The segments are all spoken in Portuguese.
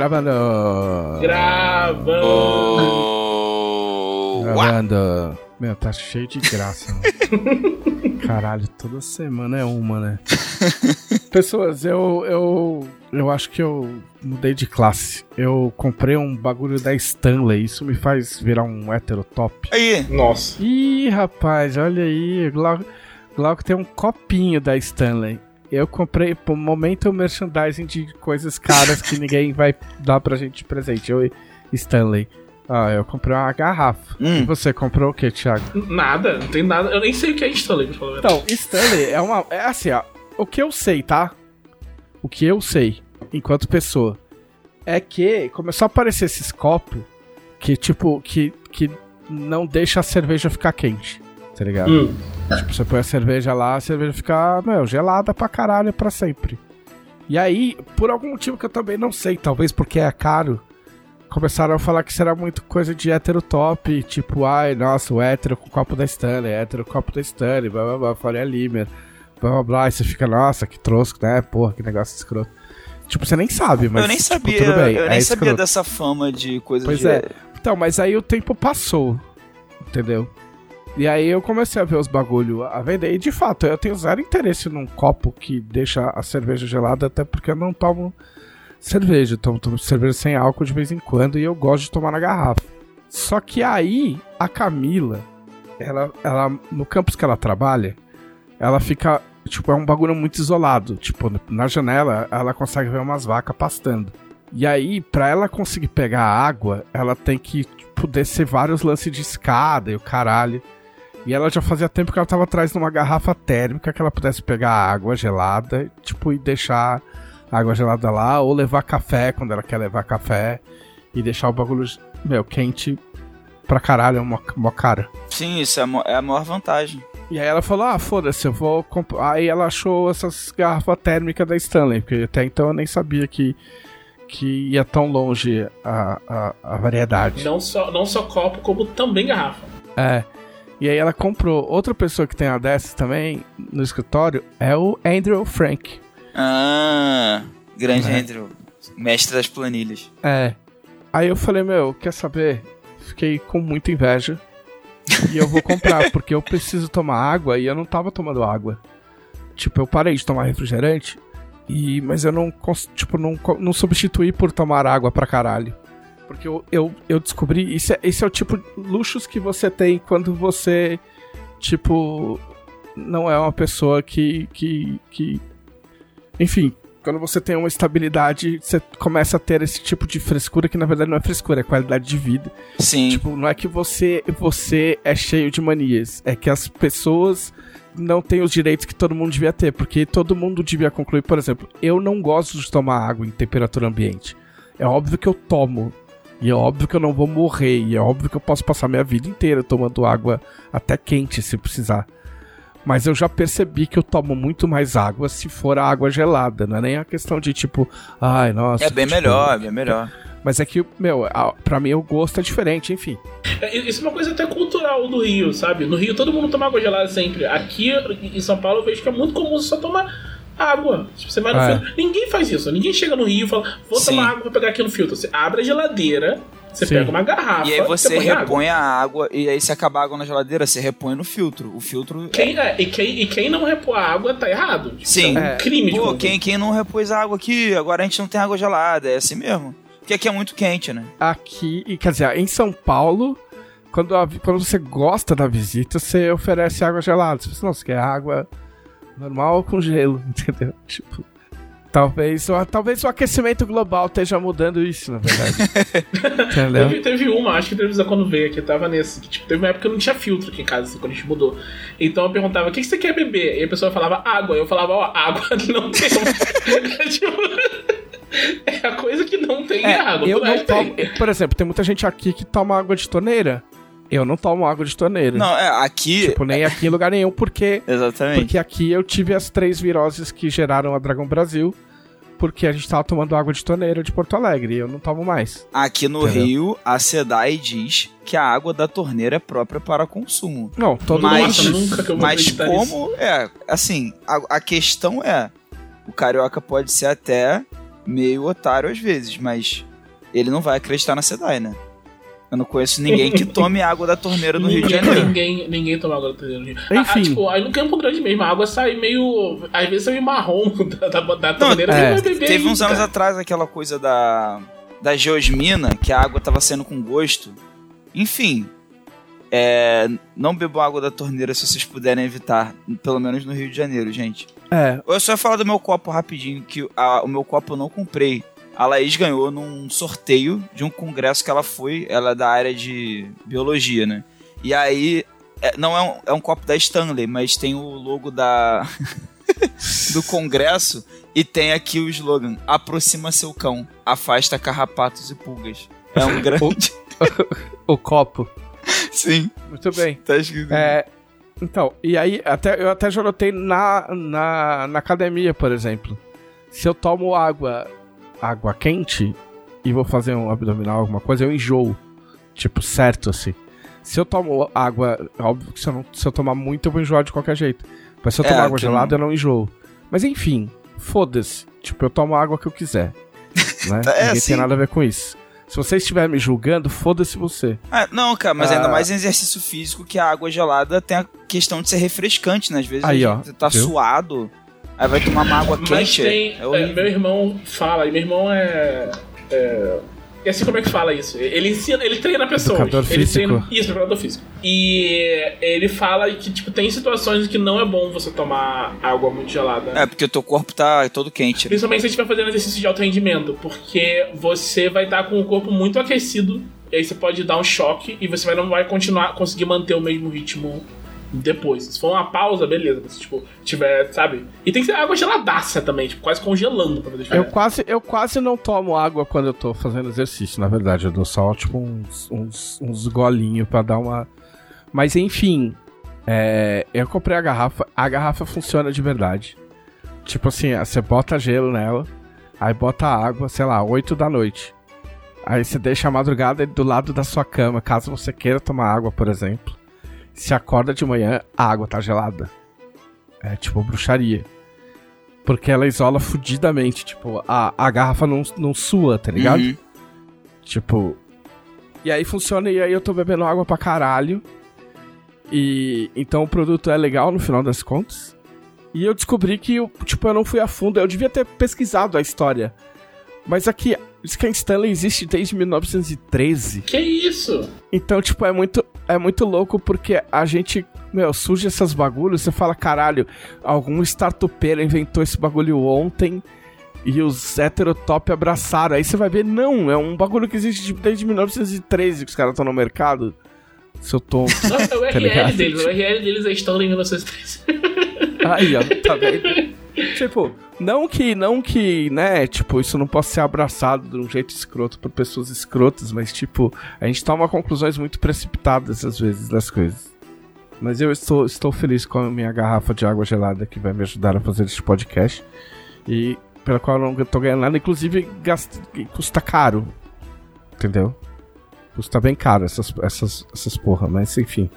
Gravando. Gravando. Oh, Gravando. Meu, tá cheio de graça, mano. Caralho, toda semana é uma, né? Pessoas, eu, eu. Eu acho que eu mudei de classe. Eu comprei um bagulho da Stanley. Isso me faz virar um hétero top. Aí, Nossa. Ih, rapaz, olha aí. Glauco, Glauco tem um copinho da Stanley. Eu comprei, por momento, merchandising de coisas caras que ninguém vai dar pra gente de presente. Eu e Stanley. Ah, eu comprei uma garrafa. Hum. E você comprou o que, Thiago? Nada, não tem nada. Eu nem sei o que é Stanley, pra falar. Então, Stanley é uma. É assim, ó. O que eu sei, tá? O que eu sei, enquanto pessoa, é que começou a aparecer esses copos que, tipo, que, que não deixa a cerveja ficar quente. Tá ligado? Hum. Tipo, você põe a cerveja lá, a cerveja fica, meu, gelada pra caralho pra sempre. E aí, por algum motivo que eu também não sei, talvez porque é caro, começaram a falar que será muito coisa de hétero top, tipo, ai, nossa, o hétero com o copo da Stanley, hétero com o copo da Stanley, blá blá blá, Faria Limer, blá blá blá, e você fica, nossa, que trosco, né, porra, que negócio escroto. Tipo, você nem sabe, mas eu nem tipo, sabia, tudo bem, eu é nem sabia escroto. dessa fama de coisa Pois de... é. Então, mas aí o tempo passou, entendeu? E aí eu comecei a ver os bagulho a vender. E de fato, eu tenho zero interesse num copo que deixa a cerveja gelada, até porque eu não tomo cerveja. Eu tomo, tomo cerveja sem álcool de vez em quando e eu gosto de tomar na garrafa. Só que aí, a Camila, ela, ela no campus que ela trabalha, ela fica. Tipo, é um bagulho muito isolado. Tipo, na janela, ela consegue ver umas vacas pastando. E aí, pra ela conseguir pegar a água, ela tem que, tipo, descer vários lances de escada e o caralho. E ela já fazia tempo que ela tava atrás de uma garrafa térmica que ela pudesse pegar a água gelada, tipo, e deixar a água gelada lá, ou levar café quando ela quer levar café, e deixar o bagulho, meu, quente pra caralho, mó, mó cara. Sim, isso é a, é a maior vantagem. E aí ela falou, ah, foda-se, eu vou comprar. Aí ela achou essas garrafas térmicas da Stanley, porque até então eu nem sabia que, que ia tão longe a, a, a variedade. Não só, não só copo, como também garrafa. É. E aí ela comprou. Outra pessoa que tem uma dessas também no escritório é o Andrew Frank. Ah, grande É. Andrew, mestre das planilhas. É. Aí eu falei, meu, quer saber? Fiquei com muita inveja. E eu vou comprar, porque eu preciso tomar água e eu não tava tomando água. Tipo, eu parei de tomar refrigerante. E, mas eu não, tipo, não, não substituí por tomar água pra caralho. Porque eu, eu, eu descobri. Isso é, esse é o tipo de luxos que você tem quando você, tipo, não é uma pessoa que. que, que enfim, quando você tem uma estabilidade, você começa a ter esse tipo de frescura que na verdade não é frescura, é qualidade de vida. Sim, Tipo, não é que você você é cheio de manias, é que as pessoas não têm os direitos que todo mundo devia ter, porque todo mundo devia concluir, por exemplo, eu não gosto de tomar água em temperatura ambiente. É óbvio que eu tomo. E é óbvio que eu não vou morrer. E é óbvio que eu posso passar minha vida inteira tomando água até quente se precisar. Mas eu já percebi que eu tomo muito mais água se for a água gelada. Não é nem a questão de tipo, ai, nossa. é bem tipo, melhor, é bem melhor. Mas é que, meu, pra mim o gosto é diferente, enfim. É, Isso é uma coisa até cultural do Rio, sabe? No Rio todo mundo toma água gelada sempre. Aqui em São Paulo eu vejo que é muito comum você só tomar água. Tipo, Você vai no É. filtro. Ninguém faz isso. Ninguém chega no Rio e fala, vou Sim. tomar água pra pegar aqui no filtro. Você abre a geladeira, você Sim. pega uma garrafa. E aí você água. repõe a água, e aí se acabar a água na geladeira, você repõe no filtro. O filtro. Quem, é, e, quem, e quem não repor a água tá errado. Sim. É um É. crime de Pô, quem, quem não repôs a água aqui, agora a gente não tem água gelada, é assim mesmo. Porque aqui é muito quente, né? Aqui, e, quer dizer, em São Paulo, quando, a- quando você gosta da visita, você oferece água gelada. Você fala, não, você quer água normal ou com gelo, entendeu? Tipo, talvez, o- talvez o aquecimento global esteja mudando isso, na verdade. entendeu? Teve, teve uma, acho que a televisão quando veio aqui, tava nesse. Que, tipo, teve uma época que eu não tinha filtro aqui em casa, assim, quando a gente mudou. Então eu perguntava, o que, que você quer beber? E a pessoa falava água. Eu falava, ó, água não tem. tipo, é a coisa que não tem É, água. eu não mais tomo, tem. por exemplo, tem muita gente aqui que toma água de torneira. Eu não tomo água de torneira. Não, é, aqui. Tipo, nem aqui em lugar nenhum, porque Exatamente. Porque aqui eu tive as três viroses que geraram a Dragão Brasil. Porque a gente tava tomando água de torneira de Porto Alegre e eu não tomo mais. Aqui no Entendeu? Rio, a SEDAI diz que a água da torneira é própria para consumo. Não, todo Mas- mundo. Nunca que eu vou Mas como é, assim, a, a questão é, o carioca pode ser até meio otário às vezes, mas ele não vai acreditar na SEDAI, né? Eu não conheço ninguém que tome água da torneira no Rio de Janeiro. ninguém, ninguém toma água da torneira no Rio. Ah, Enfim. ah, tipo, aí no Campo Grande mesmo, a água sai meio. Às vezes sai meio marrom da, da, da torneira. é. vai beber Teve aí, uns anos cara. atrás aquela coisa da, da geosmina, que a água tava sendo com gosto. Enfim, é, não bebam água da torneira se vocês puderem evitar, pelo menos no Rio de Janeiro, gente. É, Eu só ia falar do meu copo rapidinho, que a- o meu copo eu não comprei. A Laís ganhou num sorteio de um congresso que ela foi, ela é da área de biologia, né? E aí, é- não é um, é um copo da Stanley, mas tem o logo da do congresso e tem aqui o slogan: Aproxima seu cão, afasta carrapatos e pulgas. É um grande. o copo. Sim, Muito bem. tá escrito. É, então, e aí, até, eu até já notei na, na, na academia, por exemplo. Se eu tomo água, água quente e vou fazer um abdominal, alguma coisa, eu enjoo. Tipo, certo, assim. Se eu tomo água, óbvio que se eu, não, se eu tomar muito, eu vou enjoar de qualquer jeito. Mas se eu É, tomar água gelada, eu não enjoo. Mas enfim, foda-se. Tipo, eu tomo a água que eu quiser. Né? É, Ninguém sim. tem nada a ver com isso. Se você estiver me julgando, foda-se você. Ah, não, cara, mas ainda Ah. mais em exercício físico que a água gelada tem a questão de ser refrescante, né? Às vezes Aí, ó, gente tá viu? suado, aí vai tomar uma água Mas quente. tem. é é, meu irmão fala, e meu irmão é. é e assim como é que fala isso? Ele ensina, ele treina pessoas. Educador ele físico. treina. Isso, educador físico. E ele fala que, tipo, tem situações que não é bom você tomar água muito gelada. É, porque o teu corpo tá todo quente. Principalmente se você estiver fazendo exercício de alto rendimento, porque você vai estar com o corpo muito aquecido, e aí você pode dar um choque e você vai, não vai continuar conseguir manter o mesmo ritmo depois. Se for uma pausa, beleza. Se tipo, tiver, sabe? E tem que ser água geladaça também, tipo, quase congelando pra fazer Eu quase, eu quase não tomo água quando eu tô fazendo exercício, na verdade. Eu dou só, tipo, uns, uns, uns golinhos pra dar uma. Mas enfim, é, eu comprei a garrafa. A garrafa funciona de verdade. Tipo assim, você bota gelo nela, aí bota água, sei lá, 8 da noite. Aí você deixa a madrugada do lado da sua cama, caso você queira tomar água, por exemplo. Se acorda de manhã, a água tá gelada. É tipo bruxaria. Porque ela isola fudidamente, tipo, a, a garrafa não, não sua, tá ligado? Uhum. Tipo. E aí funciona, e aí eu tô bebendo água pra caralho. E então o produto é legal no final das contas. E eu descobri que, tipo, eu não fui a fundo. Eu devia ter pesquisado a história. Mas aqui, diz que a Stanley existe desde 1913. Que isso? Então, tipo, é muito, é muito louco porque a gente, meu, surge essas bagulhos, você fala, caralho, algum startupeiro inventou esse bagulho ontem e os heterotop abraçaram. Aí você vai ver, não, é um bagulho que existe tipo, desde 1913 que os caras estão no mercado. Seu tonto. Nossa, é o Tá URL ligado? deles. O URL deles é Stanley 1913. Aí, ó, tá vendo? tipo, não que, não que, né, tipo, isso não possa ser abraçado de um jeito escroto por pessoas escrotas, mas, tipo, a gente toma conclusões muito precipitadas às vezes das coisas. Mas eu estou, estou feliz com a minha garrafa de água gelada que vai me ajudar a fazer este podcast. E pela qual eu não tô ganhando nada, inclusive custa caro. Entendeu? Custa bem caro essas, essas, essas porra, mas enfim.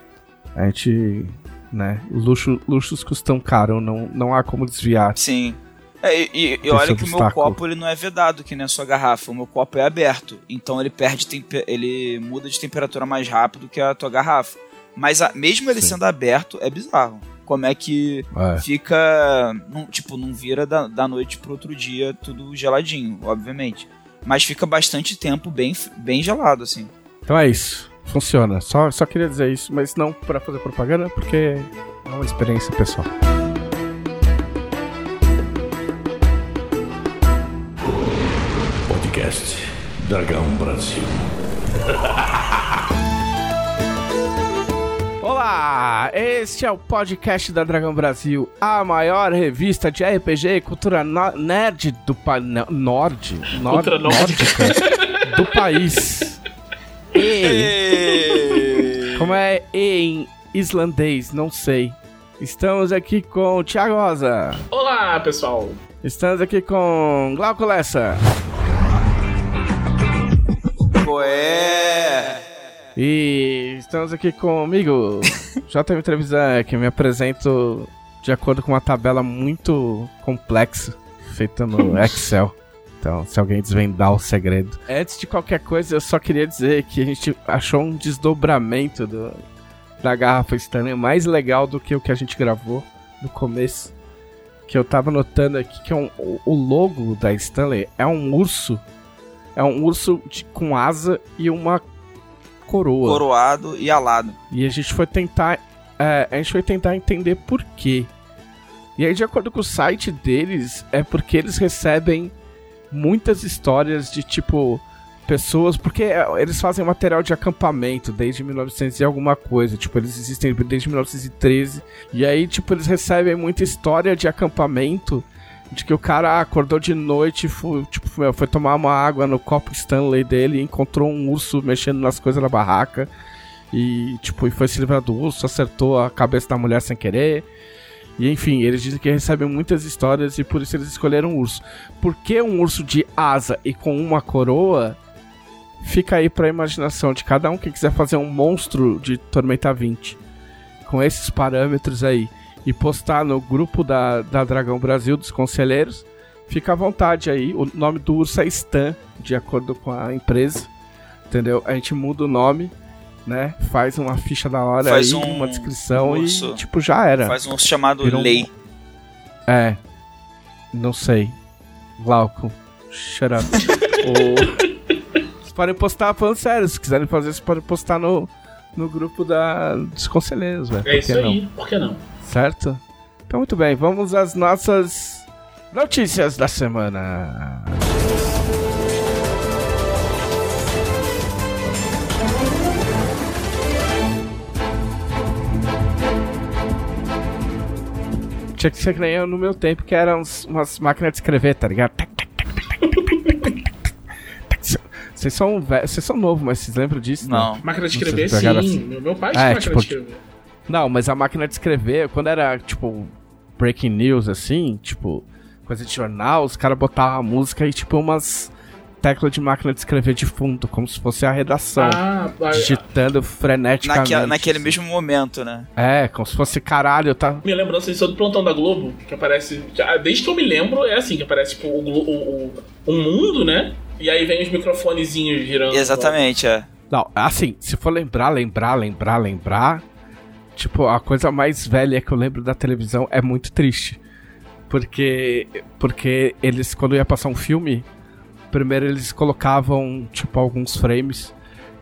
A gente né? Luxo, luxos custam caro, não, não há como desviar. Sim. É, e, e- olha que o meu copo ele não é vedado que nem a sua garrafa. O meu copo é aberto. Então ele perde ele muda de temperatura mais rápido que a tua garrafa. Mas a- mesmo ele Sim. sendo aberto, é bizarro. Como é que É. fica. Não, tipo, não vira da, da noite pro outro dia tudo geladinho, obviamente. Mas fica bastante tempo bem, bem gelado, assim. Então é isso. Funciona. Só, só queria dizer isso, mas não pra fazer propaganda, porque é uma experiência pessoal. Podcast Dragão Brasil. Olá! Este é o podcast da Dragão Brasil, a maior revista de RPG e cultura no- nerd do pa no- norte, nórdica do país. E, como é E em islandês? Não sei. Estamos aqui com o Thiago Rosa. Olá, pessoal. Estamos aqui com Glauco Lessa. Pô, é. E estamos aqui comigo, JM Trevisan, que me apresento de acordo com uma tabela muito complexa, feita no Excel. Então, se alguém desvendar o segredo. Antes de qualquer coisa, eu só queria dizer que a gente achou um desdobramento do, da garrafa Stanley mais legal do que o que a gente gravou no começo. Que eu tava notando aqui que é um, o logo da Stanley é um urso. É um urso de, com asa e uma coroa. Coroado e alado. E a gente foi tentar. É, a gente foi tentar entender por quê. E aí, de acordo com o site deles, é porque eles recebem muitas histórias de tipo pessoas, porque é, eles fazem material de acampamento desde 1900 e alguma coisa, tipo, eles existem desde 1913, e aí, tipo, eles recebem muita história de acampamento, de que o cara acordou de noite, foi, tipo, foi tomar uma água no copo Stanley dele e encontrou um urso mexendo nas coisas na barraca, e, tipo, foi se livrar do urso, acertou a cabeça da mulher sem querer, e enfim, eles dizem que recebem muitas histórias e por isso eles escolheram um urso. Por que um urso de asa e com uma coroa? Fica aí pra imaginação de cada um que quiser fazer um monstro de Tormenta 20 com esses parâmetros aí e postar no grupo da, da Dragão Brasil dos conselheiros, fica à vontade aí. O nome do urso é Stan, de acordo com a empresa. Entendeu? A gente muda o nome, né? Faz uma ficha da hora Faz aí, um uma descrição urso. e tipo já era. Faz um chamado Virou Lei. É. Não sei. Glauco. Shut up. O- Vocês podem postar falando sério. Se quiserem fazer, vocês podem postar no, no grupo da, dos conselheiros, velho. É Por isso que não? aí, por que não? Certo? Então, muito bem. Vamos às nossas notícias da semana. tinha que ser que nem eu no meu tempo, que eram umas máquinas de escrever, tá ligado? Vocês são, ve... Vocês são novo, mas vocês lembram disso? Né? Não. Né? Máquina de escrever, sim. Assim. Meu pai é, tinha é, máquina tipo, de escrever. Não, mas a máquina de escrever, quando era, tipo, breaking news, assim, tipo, coisa de jornal, os caras botavam a música e, tipo, umas teclas de máquina de escrever de fundo, como se fosse a redação. Ah, ah, digitando freneticamente. Naque, naquele assim. mesmo momento, né? É, como se fosse caralho, tá? Minha lembrança disso é do plantão da Globo, que aparece. Desde que eu me lembro, é assim, que aparece tipo o, o, o mundo, né? E aí vem os microfonezinhos girando. Exatamente, é. Não, assim, se for lembrar, lembrar, lembrar, lembrar, tipo, a coisa mais velha que eu lembro da televisão é muito triste. Porque, porque eles, quando ia passar um filme, primeiro eles colocavam, tipo, alguns frames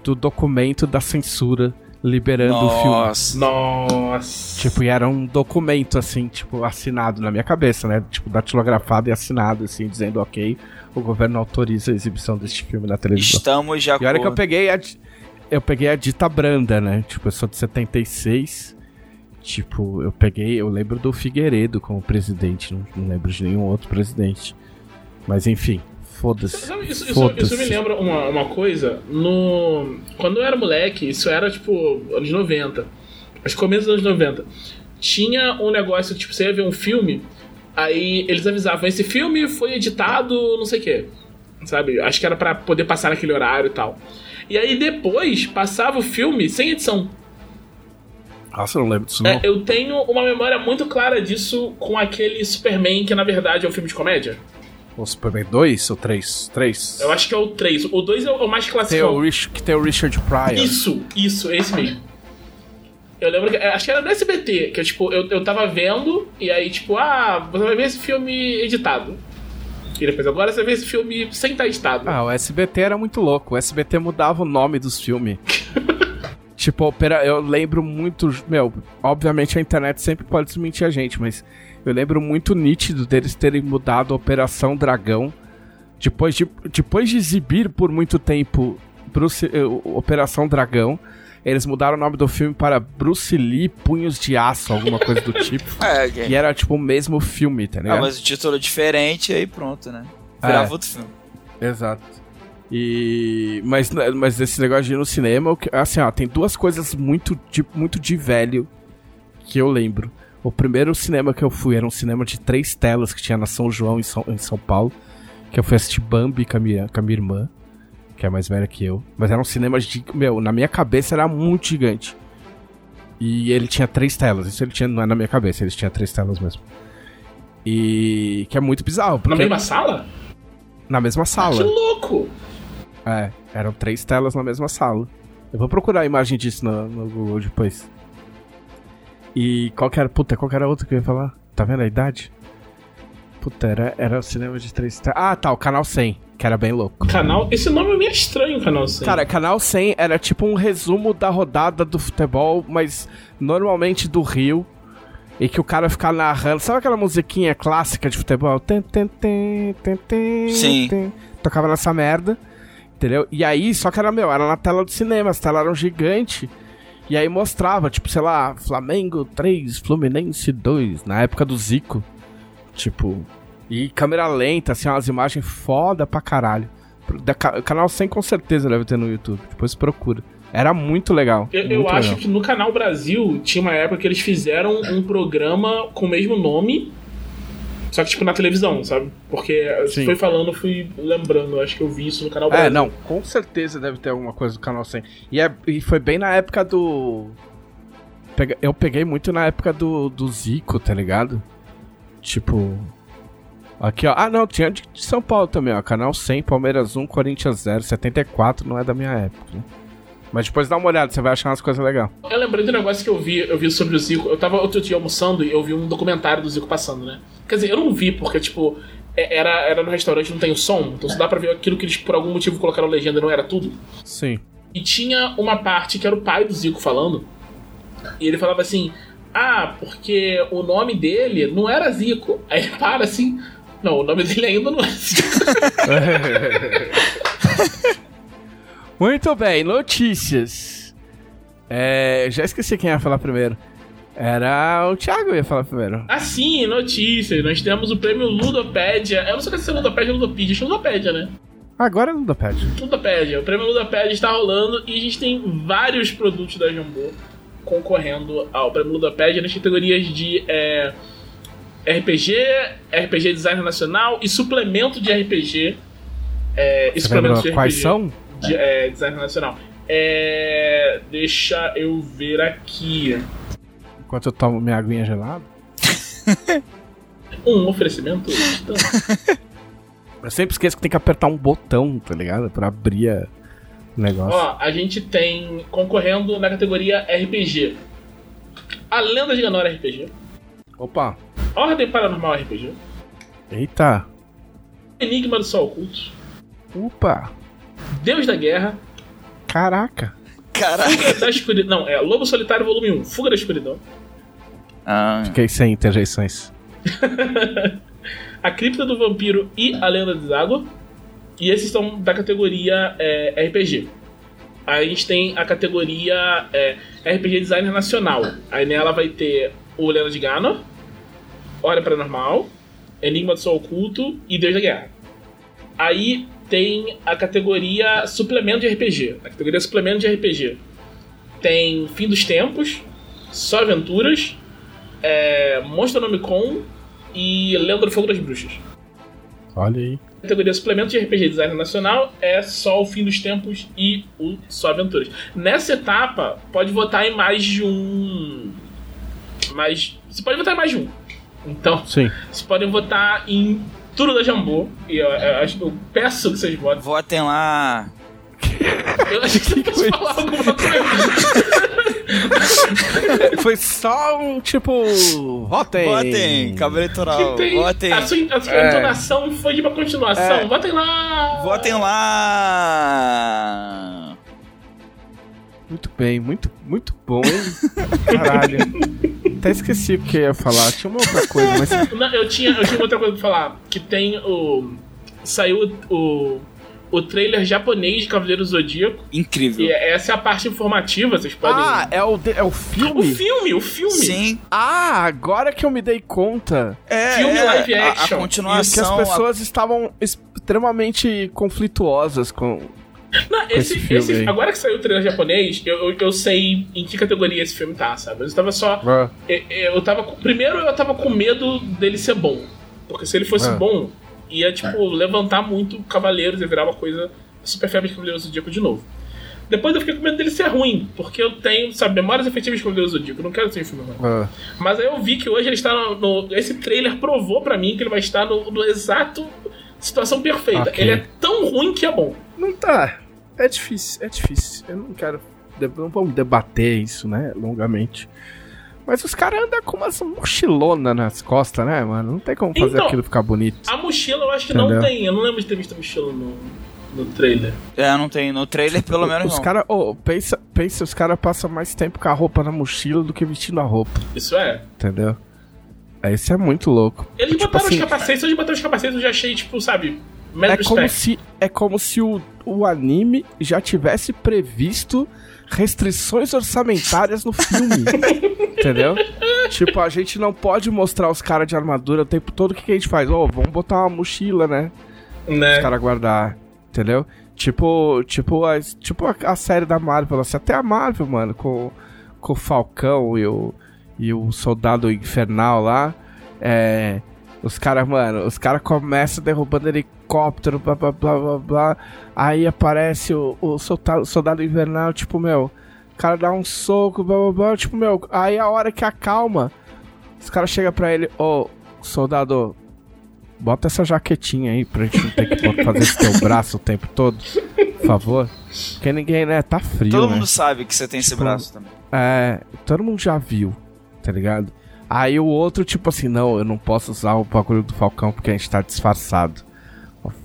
do documento da censura liberando o filme. Nossa. Nossa. Tipo, e era um documento, assim, tipo, assinado na minha cabeça, né? Tipo, datilografado e assinado, assim, dizendo, ok, o governo autoriza a exibição deste filme na televisão. Estamos de E olha que eu acordo. peguei a. Eu peguei a dita branda, né? Tipo, eu sou de 76. Tipo, eu peguei. Eu lembro do Figueiredo como presidente. Não, não lembro de nenhum outro presidente. Mas enfim, foda-se. Isso, isso, Foda-se. isso me lembra uma, uma coisa. No. Quando eu era moleque, isso era tipo anos 90. Acho que começo dos anos 90. Tinha um negócio, tipo, você ia ver um filme, aí eles avisavam, esse filme foi editado, não sei o quê. Sabe? Acho que era pra poder passar naquele horário e tal. E aí depois passava o filme sem edição. Nossa, eu não lembro disso não. É, eu tenho uma memória muito clara disso com aquele Superman, que na verdade é um filme de comédia. O Superman 2 ou 3? 3. Eu acho que é o 3. O 2 é o mais Tem clássico. o Rich, que tem o Richard Pryor. Isso, isso, é esse mesmo. Eu lembro que. Acho que era no SBT, que eu, tipo, eu, eu tava vendo, e aí, tipo, ah, você vai ver esse filme editado. E depois, agora você ver esse filme sem estar editado. Ah, o SBT era muito louco. O SBT mudava o nome dos filmes. tipo, eu lembro muito. Meu, obviamente a internet sempre pode desmentir a gente, mas eu lembro muito nítido deles terem mudado a Operação Dragão. Depois de, depois de exibir por muito tempo Bruce, eh, Operação Dragão, eles mudaram o nome do filme para Bruce Lee Punhos de Aço, alguma coisa do tipo. É, ok. E era tipo o mesmo filme, tá ligado? Ah, mas o título é diferente, aí pronto, né? Virava É. outro filme. Exato. E mas mas esse negócio de ir no cinema, assim, ó, tem duas coisas muito de, muito de velho que eu lembro. O primeiro cinema que eu fui era um cinema de três telas que tinha na São João em São, em São Paulo, que eu fui assistir Bambi com a minha, com a minha irmã, que é mais velha que eu. Mas era um cinema de, meu, na minha cabeça era muito gigante. E ele tinha três telas. Isso ele tinha não é na minha cabeça, ele tinha três telas mesmo. E que é muito bizarro, Na porque mesma sala? Na mesma Que sala. louco! É, eram três telas na mesma sala. Eu vou procurar a imagem disso no, no Google depois. E qual que era. Puta, qual que era a outra que eu ia falar? Tá vendo a idade? Puta, era, era o cinema de três. Ah, tá, o canal 100, que era bem louco. Canal. Esse nome é meio estranho, canal 100. Cara, canal 100 era tipo um resumo da rodada do futebol, mas normalmente do Rio. E que o cara ficava narrando. Sabe aquela musiquinha clássica de futebol? Tem, tem, tem, tem, tem, Sim. tem. Tocava nessa merda. Entendeu? E aí, só que era, meu, era na tela do cinema, as telas eram gigantes. E aí mostrava, tipo, sei lá, Flamengo 3, Fluminense 2, na época do Zico. Tipo. E câmera lenta, assim, umas imagens foda pra caralho. Da, canal 100 com certeza deve ter no YouTube. Depois procura. Era muito legal. Eu, eu muito acho legal. que no Canal Brasil tinha uma época que eles fizeram um programa com o mesmo nome, só que tipo na televisão, sabe? Porque Sim. foi falando, eu fui lembrando, eu acho que eu vi isso no Canal É, Brasil. não, com certeza deve ter alguma coisa do canal 100. E, é, e foi bem na época do. Eu peguei muito na época do, do Zico, tá ligado? Tipo. Aqui, ó. Ah, não, tinha de, de São Paulo também, ó. Canal 100, Palmeiras 1, Corinthians 0. 74 não é da minha época, né? Mas depois dá uma olhada, você vai achar umas coisas legais. Eu lembrei do negócio que eu vi, eu vi sobre o Zico. Eu tava outro dia almoçando e eu vi um documentário do Zico passando, né? Quer dizer, eu não vi, porque, tipo, é- era, era no restaurante, não tem o som, então só dá pra ver aquilo que eles, por algum motivo, colocaram legenda e não era tudo. Sim. E tinha uma parte que era o pai do Zico falando. E ele falava assim: Ah, porque o nome dele não era Zico. Aí ele para assim. Não, o nome dele ainda não é Zico. Muito bem, notícias. É, já esqueci quem ia falar primeiro. Era o Thiago ia falar primeiro. Assim, notícias. Nós temos o prêmio Ludopédia. Eu não sei se é Ludopédia ou Ludopedia. Acho é Ludopédia, né? Agora dá pad. Ludopédia. O prêmio Ludopédia está rolando e a gente tem vários produtos da Jumbo concorrendo ao prêmio Ludopédia nas categorias de é, RPG, RPG Design Nacional e suplemento de RPG. É, e suplemento de quais RPG são? de é, Design Nacional. É, deixa eu ver aqui. Enquanto eu tomo minha aguinha gelada. Um oferecimento. Eu sempre esqueço que tem que apertar um botão, tá ligado? Pra abrir a- o negócio. Ó, a gente tem concorrendo na categoria RPG. A Lenda de Ganora RPG. Opa. Ordem Paranormal RPG. Eita. Enigma do Sol Oculto. Opa. Deus da Guerra. Caraca. Caraca. Fuga da Escuridão. Não, é Lobo Solitário Volume 1. Fuga da Escuridão. Ah, Fiquei sem interjeições. A Cripta do Vampiro e a Lenda de Zágua. E esses são da categoria é, RPG. Aí a gente tem a categoria é, RPG Designer Nacional. Aí nela vai ter o Lenda de Ganor, Hora Paranormal, Enigma do Sol Oculto e Deus da Guerra. Aí tem a categoria Suplemento de RPG. A categoria Suplemento de RPG tem Fim dos Tempos, Só Aventuras, é, Monstronομicon e Lenda do Fogo das Bruxas. Olha aí. A categoria suplemento de RPG Design Nacional é só o Fim dos Tempos e o Só Aventuras. Nessa etapa, pode votar em mais de um. Mais. Você pode votar em mais de um. Então, Sim. vocês podem votar em tudo da Jambô. E eu, eu, eu peço que vocês votem. votem lá. Eu acho que você pode falar alguma coisa. Foi só um tipo. Votem! Votem, cabo eleitoral. Tem- Votem. A sua, a sua É. entonação foi de uma continuação. É. Votem lá! Votem lá. Muito bem, muito, muito bom? Caralho. Até esqueci o que eu ia falar. Tinha uma outra coisa, mas. Não, eu tinha, eu tinha outra coisa pra falar. Que tem o. Saiu o. O trailer japonês de Cavaleiro do Zodíaco. Incrível. E essa é a parte informativa, vocês podem. Ah, é o, de- é o o filme? filme, o filme! Sim. Ah, agora que eu me dei conta É, Filme é, live a- A, action. que as continuação. pessoas estavam extremamente conflituosas com. Não, esse, esse filme esse- agora que saiu o trailer japonês, eu, eu, eu sei em que categoria esse filme tá, sabe? Eu tava só. Eu, eu tava primeiro eu tava com medo dele ser bom. Porque se ele fosse Ah. bom, ia, tipo, levantar muito Cavaleiros e virar uma coisa super febre de Cavaleiros do Zodíaco de novo. Depois eu fiquei com medo dele ser ruim, porque eu tenho, sabe, memórias efetivas de Cavaleiros do Zodíaco. Eu não quero ser um filme ruim. Ah, Mas aí eu vi que hoje ele está no. no- esse trailer provou pra mim que ele vai estar no, no exato Situação perfeita. Ok. Ele é tão ruim que é bom. Não tá. É difícil, é difícil. Eu não quero. Não vamos debater isso, né? Longamente. Mas os caras andam com umas mochilonas nas costas, né, mano? Não tem como fazer Então, aquilo ficar bonito. A mochila eu acho que não Entendeu? tem. Eu não lembro de ter visto a mochila no, no trailer. É, não tem. No trailer, pelo menos, Os não. caras, oh, pensa, pensa, os caras passam mais tempo com a roupa na mochila do que vestindo a roupa, Isso é. entendeu? É, Isso é muito louco. Eles Tipo botaram assim, os capacetes, eles botaram os capacetes, eu já achei, tipo, sabe, É como se, é como se o, o anime já tivesse previsto restrições orçamentárias no filme. entendeu? Tipo, a gente não pode mostrar os caras de armadura o tempo todo. O que, que a gente faz? Ô, vamos botar uma mochila, né? Né? Os caras guardar. Entendeu? Tipo, tipo, a, tipo a, a série da Marvel. Assim, até a Marvel, mano, com, com o Falcão e o, e o Soldado Infernal lá. É. Os caras, mano, os caras começam derrubando helicóptero, blá blá blá blá blá. Aí aparece o, o soldado, soldado invernal, tipo, meu, o cara dá um soco, blá blá blá, tipo, meu, aí a hora que acalma, os caras chegam pra ele, ô, soldado, bota essa jaquetinha aí pra gente não ter que fazer esse teu braço o tempo todo, por favor. Porque ninguém, né, tá frio, Todo né? mundo sabe que você tem esse Tipo, braço também. É, todo mundo já viu, tá ligado? Aí o outro, tipo assim, não, eu não posso usar o bagulho do Falcão porque a gente tá disfarçado.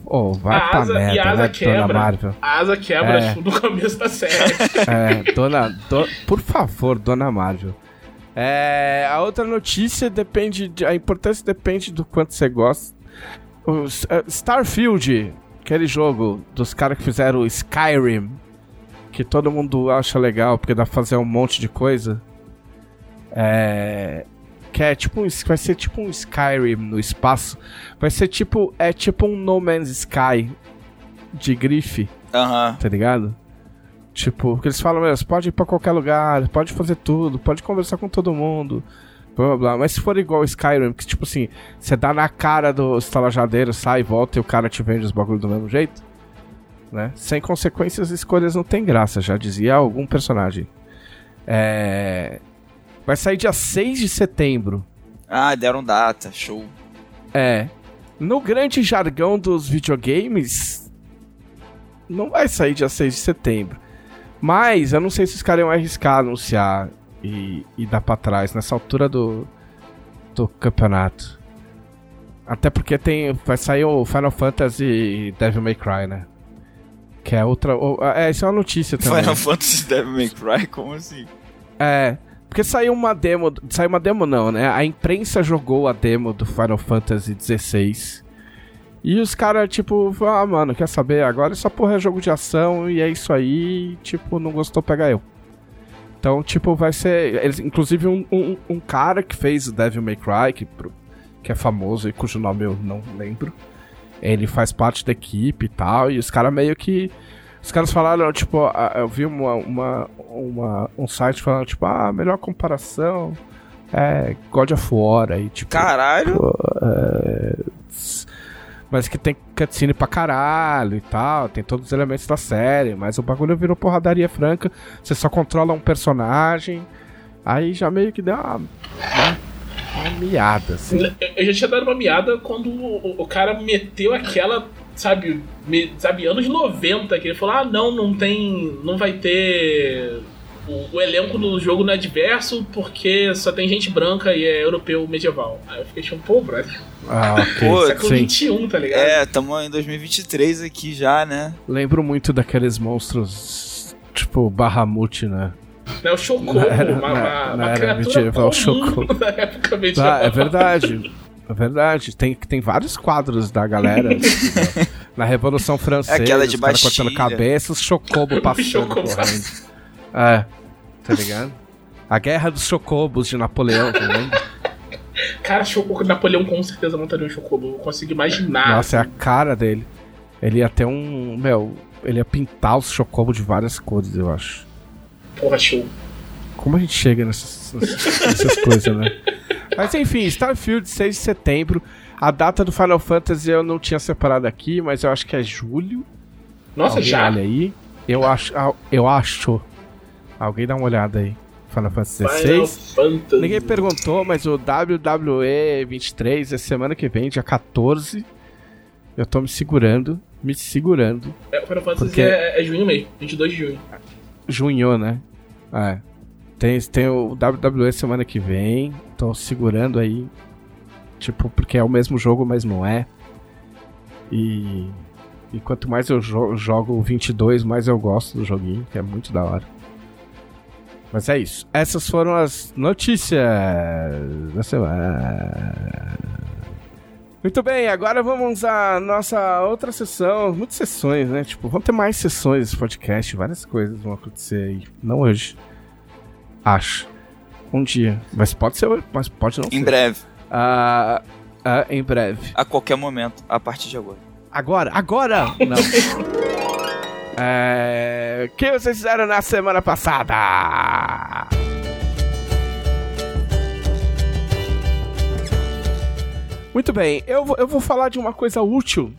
Ô, vai A pra asa- merda, e a asa né, Dona quebra. Marvel? A asa quebra, É. no começo da série. É, dona, do- por favor, Dona Marvel. É, a outra notícia depende, de, a importância depende do quanto você gosta. O é, Starfield, aquele jogo dos caras que fizeram o Skyrim, que todo mundo acha legal porque dá pra fazer um monte de coisa. É, que é tipo um, vai ser tipo um Skyrim no espaço. Vai ser tipo é tipo um No Man's Sky de grife Aham. tá ligado? Tipo, porque eles falam, meu, você pode ir pra qualquer lugar, pode fazer tudo, pode conversar com todo mundo, blá blá blá. Mas se for igual Skyrim, que tipo assim, você dá na cara do estalajadeiro, sai, volta e o cara te vende os bagulhos do mesmo jeito, né? Sem consequências, escolhas não tem graça, já dizia algum personagem. É. Vai sair dia 6 de setembro. Ah, deram data, show. É. No grande jargão dos videogames, não vai sair dia 6 de setembro. Mas eu não sei se os caras iam arriscar anunciar e, e dar pra trás nessa altura do, do campeonato. Até porque tem, vai sair o Final Fantasy Devil May Cry, né? Que é outra. o- É, isso é uma notícia também. Final Fantasy Devil May Cry, como assim? É, porque saiu uma demo, saiu uma demo não, né? A imprensa jogou a demo do Final Fantasy XVI. E os caras, tipo, ah, mano, quer saber? Agora essa porra é jogo de ação e é isso aí, tipo, não gostou, pega eu. Então, tipo, vai ser. Eles, inclusive, um, um, um cara que fez o Devil May Cry, que, que é famoso e cujo nome eu não lembro. Ele faz parte da equipe e tal, e os caras meio que. Os caras falaram, tipo, ah, eu vi uma, uma, uma- um site falando, tipo, ah, a melhor comparação é God of War aí, tipo. Caralho. Mas que tem cutscene pra caralho e tal, tem todos os elementos da série, mas o bagulho virou porradaria franca, você só controla um personagem, aí já meio que deu uma, né, uma miada, assim. Eu eu já tinha dado uma miada quando o, o cara meteu aquela, sabe, me- sabe, anos 90, que ele falou, ah, não, não tem. não vai ter. O, o elenco do jogo não é diverso porque só tem gente branca e é europeu medieval. Aí eu fiquei tipo, pô, brother, Ah, ok. Pô, século Sim. XXI, tá ligado? É, tamo em 2023 aqui já, né? Lembro muito daqueles monstros, tipo, Bahamut, né? Né, o Chocobo, era- uma, uma, não uma era medieval, comum Chocobo. da época medieval. Ah, é verdade. É verdade. Tem, tem vários quadros da galera. assim, na Revolução Francesa, Aquela de os caras cortando cabeça, os chocobo passando, correndo. É, tá ligado? A Guerra dos Chocobos de Napoleão, tá vendo? Cara, Chocobo, Napoleão com certeza montaria um Chocobo. Eu consigo imaginar. Nossa, é a cara dele. Ele ia ter um... Meu, ele ia pintar os chocobos de várias cores, eu acho. Porra, show. Como a gente chega nessas, nessas, nessas coisas, né? Mas enfim, Starfield, 6 de setembro. A data do Final Fantasy eu não tinha separado aqui, mas eu acho que é julho. Nossa, Alguém já. olha aí. Eu acho, ah, eu acho. Alguém dá uma olhada aí. Final Fantasy XVI. Ninguém perguntou, mas o WWE 23 é semana que vem, dia 14. Eu tô me segurando, me segurando. É, o Final Fantasy Porque- é, é junho mesmo, 22 de junho. Junho, né? É. Tem, tem o WWE semana que vem. Tô segurando aí. Tipo, porque é o mesmo jogo, mas não é. E. E quanto mais eu jo- jogo o 22, mais eu gosto do joguinho, que é muito da hora. Mas é isso. Essas foram as notícias da semana. Muito bem, agora vamos à nossa outra sessão. Muitas sessões, né? Tipo, vão ter mais sessões desse podcast, várias coisas vão acontecer aí. Não hoje. Acho. Um dia. Mas pode ser mas pode não Em ser. breve, Ah, ah, em breve. a qualquer momento, a partir de agora. Agora? Agora? Não. é... O que vocês fizeram na semana passada? Muito bem, eu vou, eu vou falar de uma coisa útil,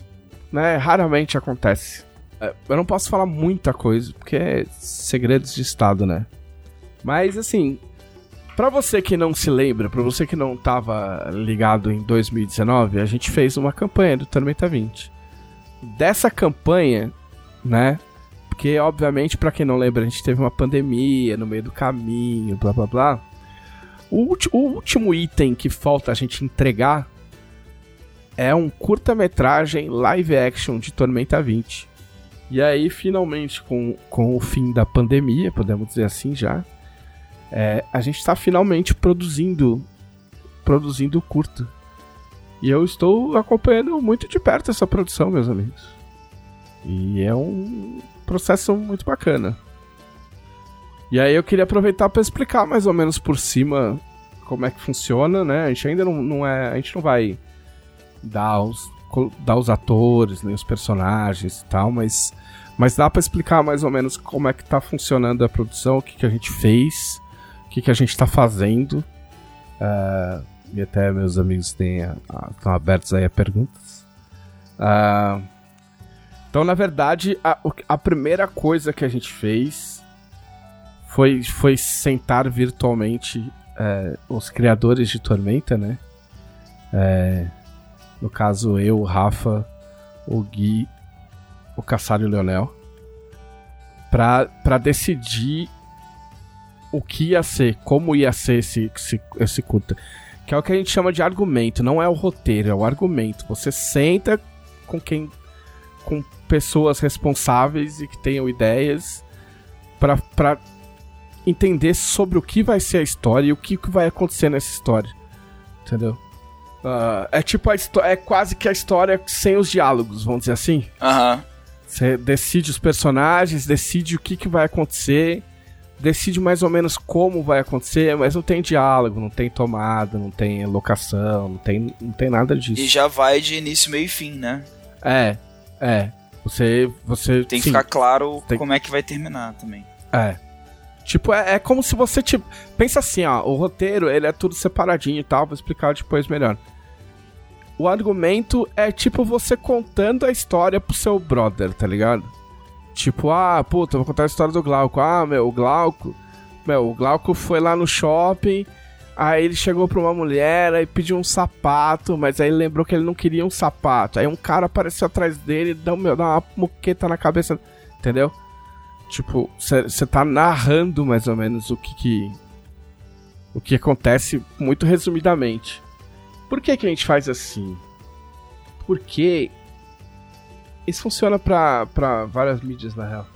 né? Raramente acontece. É, Eu não posso falar muita coisa, porque é segredos de Estado, né? Mas, assim, pra você que não se lembra, pra você que não tava ligado em 2019, a gente fez uma campanha do Tormenta 20 dessa campanha, né? Porque, obviamente, pra quem não lembra, a gente teve uma pandemia no meio do caminho, blá blá blá. O, o último item que falta a gente entregar é um curta-metragem live action de Tormenta 20. E aí, finalmente, com, com o fim da pandemia, podemos dizer assim já, é, a gente está finalmente produzindo produzindo o curta. E eu estou acompanhando muito de perto essa produção, meus amigos. E é um processo muito bacana. E aí eu queria aproveitar para explicar mais ou menos por cima como é que funciona, né? A gente ainda não, não é, a gente não vai dar os dar os atores, nem os personagens e tal, mas mas dá para explicar mais ou menos como é que tá funcionando a produção, o que que a gente fez, que que a gente tá fazendo. Ah, e até meus amigos estão abertos aí a perguntas. Ah, então, na verdade, a, a primeira coisa que a gente fez foi, foi sentar virtualmente é, os criadores de Tormenta, né? No caso, eu, o Rafa, o Gui, o Caçaro e o Leonel, pra decidir o que ia ser, como ia ser esse, esse, esse curta. Que é o que a gente chama de argumento, não é o roteiro, é o argumento. Você senta com quem. com pessoas responsáveis e que tenham ideias pra entender sobre o que vai ser a história e o que, vai acontecer nessa história. Entendeu? Ah, é tipo a história. É quase que a história sem os diálogos, vamos dizer assim. Aham. Você decide os personagens, decide o que, que vai acontecer, decide mais ou menos como vai acontecer, mas não tem diálogo, não tem tomada, não tem locação, não tem, não tem nada disso. E já vai de início, meio e fim, né? É, é. Você. você Tem que sim, ficar claro Tem- como é que vai terminar também. É. Tipo, é, é como se você, tipo... Pensa assim, ó, o roteiro, ele é tudo separadinho e tal, vou explicar depois melhor. O argumento é tipo você contando a história pro seu brother, tá ligado? Tipo, ah, puta, vou contar a história do Glauco. Ah, meu, o Glauco... Meu, o Glauco foi lá no shopping, aí ele chegou pra uma mulher, aí pediu um sapato, mas aí lembrou que ele não queria um sapato. Aí um cara apareceu atrás dele e deu, meu, dá uma moqueta na cabeça, entendeu? Tipo, você tá narrando mais ou menos o que, que o que acontece muito resumidamente. Por que que a gente faz assim? Porque isso funciona pra várias mídias na real.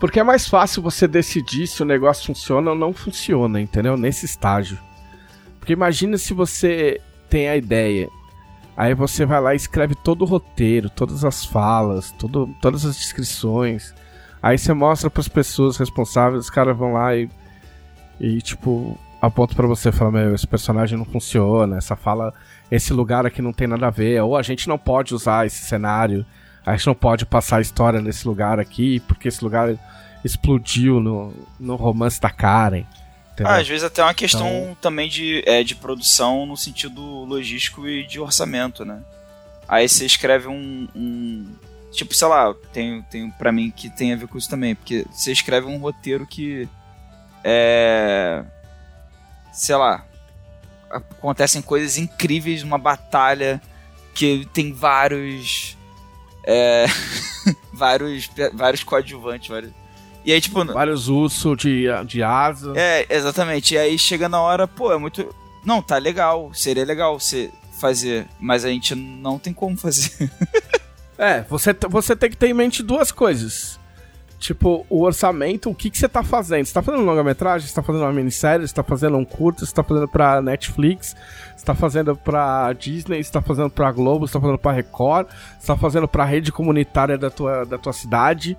Porque é mais fácil você decidir se o negócio funciona ou não funciona, entendeu? Nesse estágio. Porque imagina se você tem a ideia, aí você vai lá e escreve todo o roteiro, todas as falas, tudo, todas as descrições. Aí você mostra pras pessoas responsáveis, os caras vão lá e. E tipo, aponta pra você e fala: Meu, esse personagem não funciona, essa fala. Esse lugar aqui não tem nada a ver, ou a gente não pode usar esse cenário, a gente não pode passar a história nesse lugar aqui, porque esse lugar explodiu no, no romance da Karen. Ah, às vezes até uma questão Então- também de, é, de produção no sentido logístico e de orçamento, né? Aí você escreve um. um- tipo, sei lá, tem, tem pra mim que tem a ver com isso também, porque você escreve um roteiro que. É. Sei lá. Acontecem coisas incríveis numa batalha que tem vários. É, vários, vários coadjuvantes, vários. E aí, tipo. Vários ursos de, de asa. É, exatamente. E aí chega na hora, pô, é muito. Não, tá legal. Seria legal você fazer, mas a gente não tem como fazer. é, você, você tem que ter em mente duas coisas. Tipo, o orçamento, o que, que você tá fazendo? Você tá fazendo longa-metragem? Você tá fazendo uma minissérie? Você tá fazendo um curto? Você tá fazendo pra Netflix? Você tá fazendo pra Disney? Você tá fazendo pra Globo? Você tá fazendo pra Record? Você tá fazendo pra rede comunitária da tua, da tua cidade?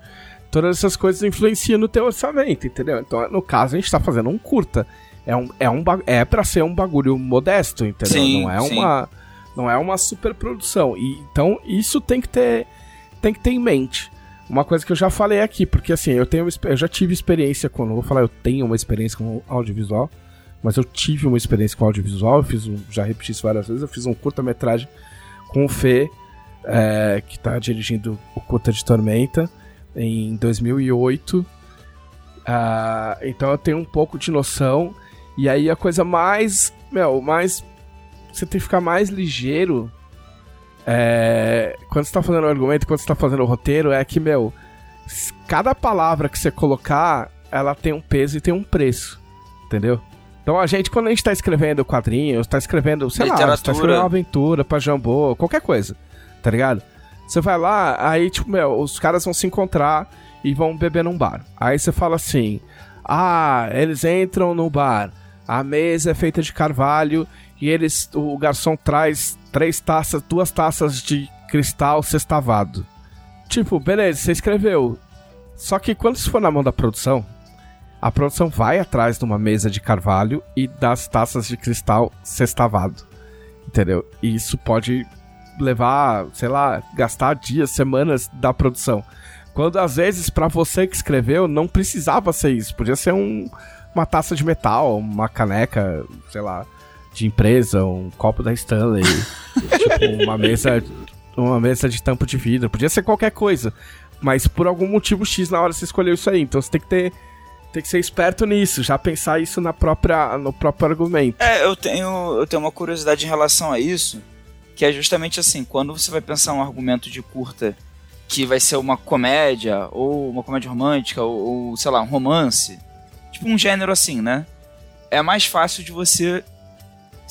Todas essas coisas influenciam no teu orçamento, entendeu? Então, no caso, a gente tá fazendo um curta. É, um, é, um, é pra ser um bagulho modesto, entendeu? Sim, não é sim. uma não é uma superprodução. E então isso tem que ter tem que ter em mente. Uma coisa que eu já falei aqui, porque assim, eu tenho eu já tive experiência com, não vou falar eu tenho uma experiência com audiovisual, mas eu tive uma experiência com audiovisual, eu fiz um, já repeti isso várias vezes, eu fiz um curta-metragem com o Fê, é, que tá dirigindo o Curta de Tormenta, em 2008. Ah, então eu tenho um pouco de noção. E aí a coisa mais. Meu, mais. Você tem que ficar mais ligeiro. É, quando você tá fazendo o argumento, quando você tá fazendo o roteiro, é que, meu. Cada palavra que você colocar, ela tem um peso e tem um preço. Entendeu? Então a gente, quando a gente tá escrevendo quadrinhos, tá escrevendo, sei lá, você tá escrevendo uma aventura pra Jambô, qualquer coisa, tá ligado? Você vai lá, aí, tipo, meu, os caras vão se encontrar e vão beber num bar. Aí você fala assim: Ah, eles entram no bar, a mesa é feita de carvalho e eles. O garçom traz três taças, duas taças de cristal sextavado. Tipo, beleza, você escreveu. Só que quando isso for na mão da produção, a produção vai atrás de uma mesa de carvalho e das taças de cristal sextavado. Entendeu? E isso pode levar, sei lá, gastar dias, semanas da produção. Quando às vezes para você que escreveu não precisava ser isso, podia ser um, uma taça de metal, uma caneca, sei lá, de empresa, um copo da Stanley, tipo uma mesa, uma mesa de tampo de vidro, podia ser qualquer coisa. Mas por algum motivo X na hora você escolheu isso aí, então você tem que ter tem que ser esperto nisso, já pensar isso na própria, no próprio argumento. É, eu tenho, eu tenho uma curiosidade em relação a isso, que é justamente assim, quando você vai pensar um argumento de curta que vai ser uma comédia, ou uma comédia romântica, ou, ou, sei lá, um romance, tipo um gênero assim, né? É mais fácil de você,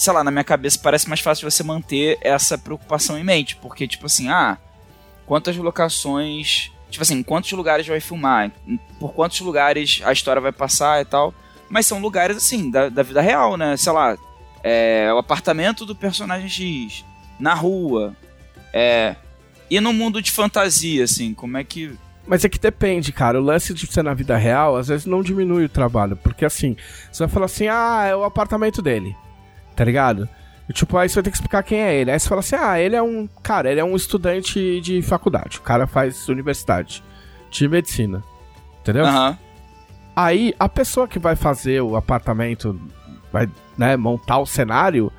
sei lá, na minha cabeça parece mais fácil você manter essa preocupação em mente, porque tipo assim, ah, quantas locações, tipo assim, quantos lugares vai filmar, por quantos lugares a história vai passar e tal, mas são lugares assim, da, da vida real, né? Sei lá, é, o apartamento do personagem X, na rua. É. E no mundo de fantasia, assim, como é que. Mas é que depende, cara. O lance de ser na vida real, às vezes não diminui o trabalho. Porque assim, você vai falar assim, ah, é o apartamento dele. Tá ligado? E, tipo, aí você vai ter que explicar quem é ele. Aí você fala assim, ah, ele é um. Cara, ele é um estudante de faculdade. O cara faz universidade de medicina. Entendeu? Aham. Aí a pessoa que vai fazer o apartamento, vai né, montar o cenário,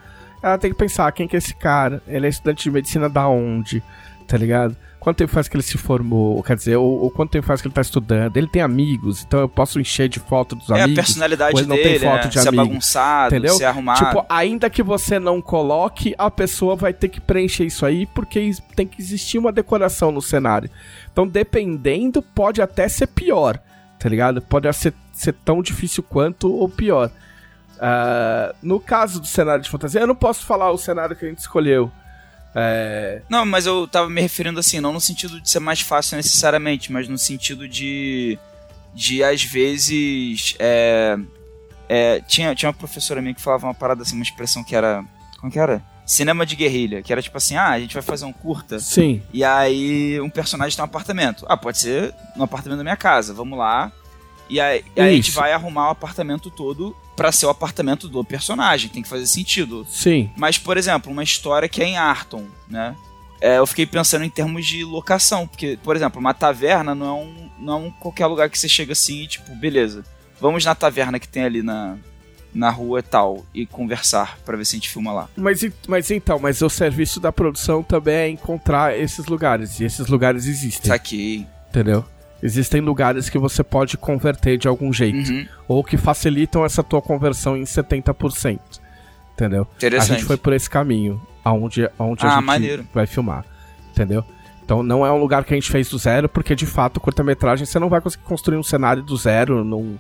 ela tem que pensar quem que é esse cara, ele é estudante de medicina da onde, tá ligado? Quanto tempo faz que ele se formou, quer dizer, ou, ou quanto tempo faz que ele tá estudando, ele tem amigos, então eu posso encher de foto dos É a amigos. personalidade ou ele não dele, tem foto né? de se é amigo, bagunçado, entendeu? se é arrumado. Tipo, ainda que você não coloque, a pessoa vai ter que preencher isso aí, porque tem que existir uma decoração no cenário. Então, dependendo, pode até ser pior, tá ligado? Pode ser, ser tão difícil quanto ou pior. Ah, no caso do cenário de fantasia, eu não posso falar o cenário que a gente escolheu. É, Não, mas eu tava me referindo assim, não no sentido de ser mais fácil necessariamente, mas no sentido de. de às vezes. É, é, tinha, tinha uma professora minha que falava uma parada assim, uma expressão que era. Como que era? Cinema de guerrilha, que era tipo assim, ah, a gente vai fazer um curta, sim, e aí um personagem tem um apartamento. Ah, pode ser no apartamento da minha casa, vamos lá. E aí, aí a gente vai arrumar o apartamento todo pra ser o apartamento do personagem, tem que fazer sentido. sim. Mas, por exemplo, uma história que é em Arton, né? É, eu fiquei pensando em termos de locação, porque, por exemplo, uma taverna não é um, não é um qualquer lugar que você chega assim e, tipo, beleza, vamos na taverna que tem ali na, na rua e tal e conversar pra ver se a gente filma lá. Mas, mas então, mas o serviço da produção também é encontrar esses lugares. E esses lugares existem, Saquei. entendeu? Existem lugares que você pode converter de algum jeito. Uhum. Ou que facilitam essa tua conversão em 70%. Entendeu? A Interessante. gente foi por esse caminho. aonde, aonde Ah, a gente maneiro. vai filmar. Entendeu? Então não é um lugar que a gente fez do zero, porque de fato, curta-metragem, você não vai conseguir construir um cenário do zero num,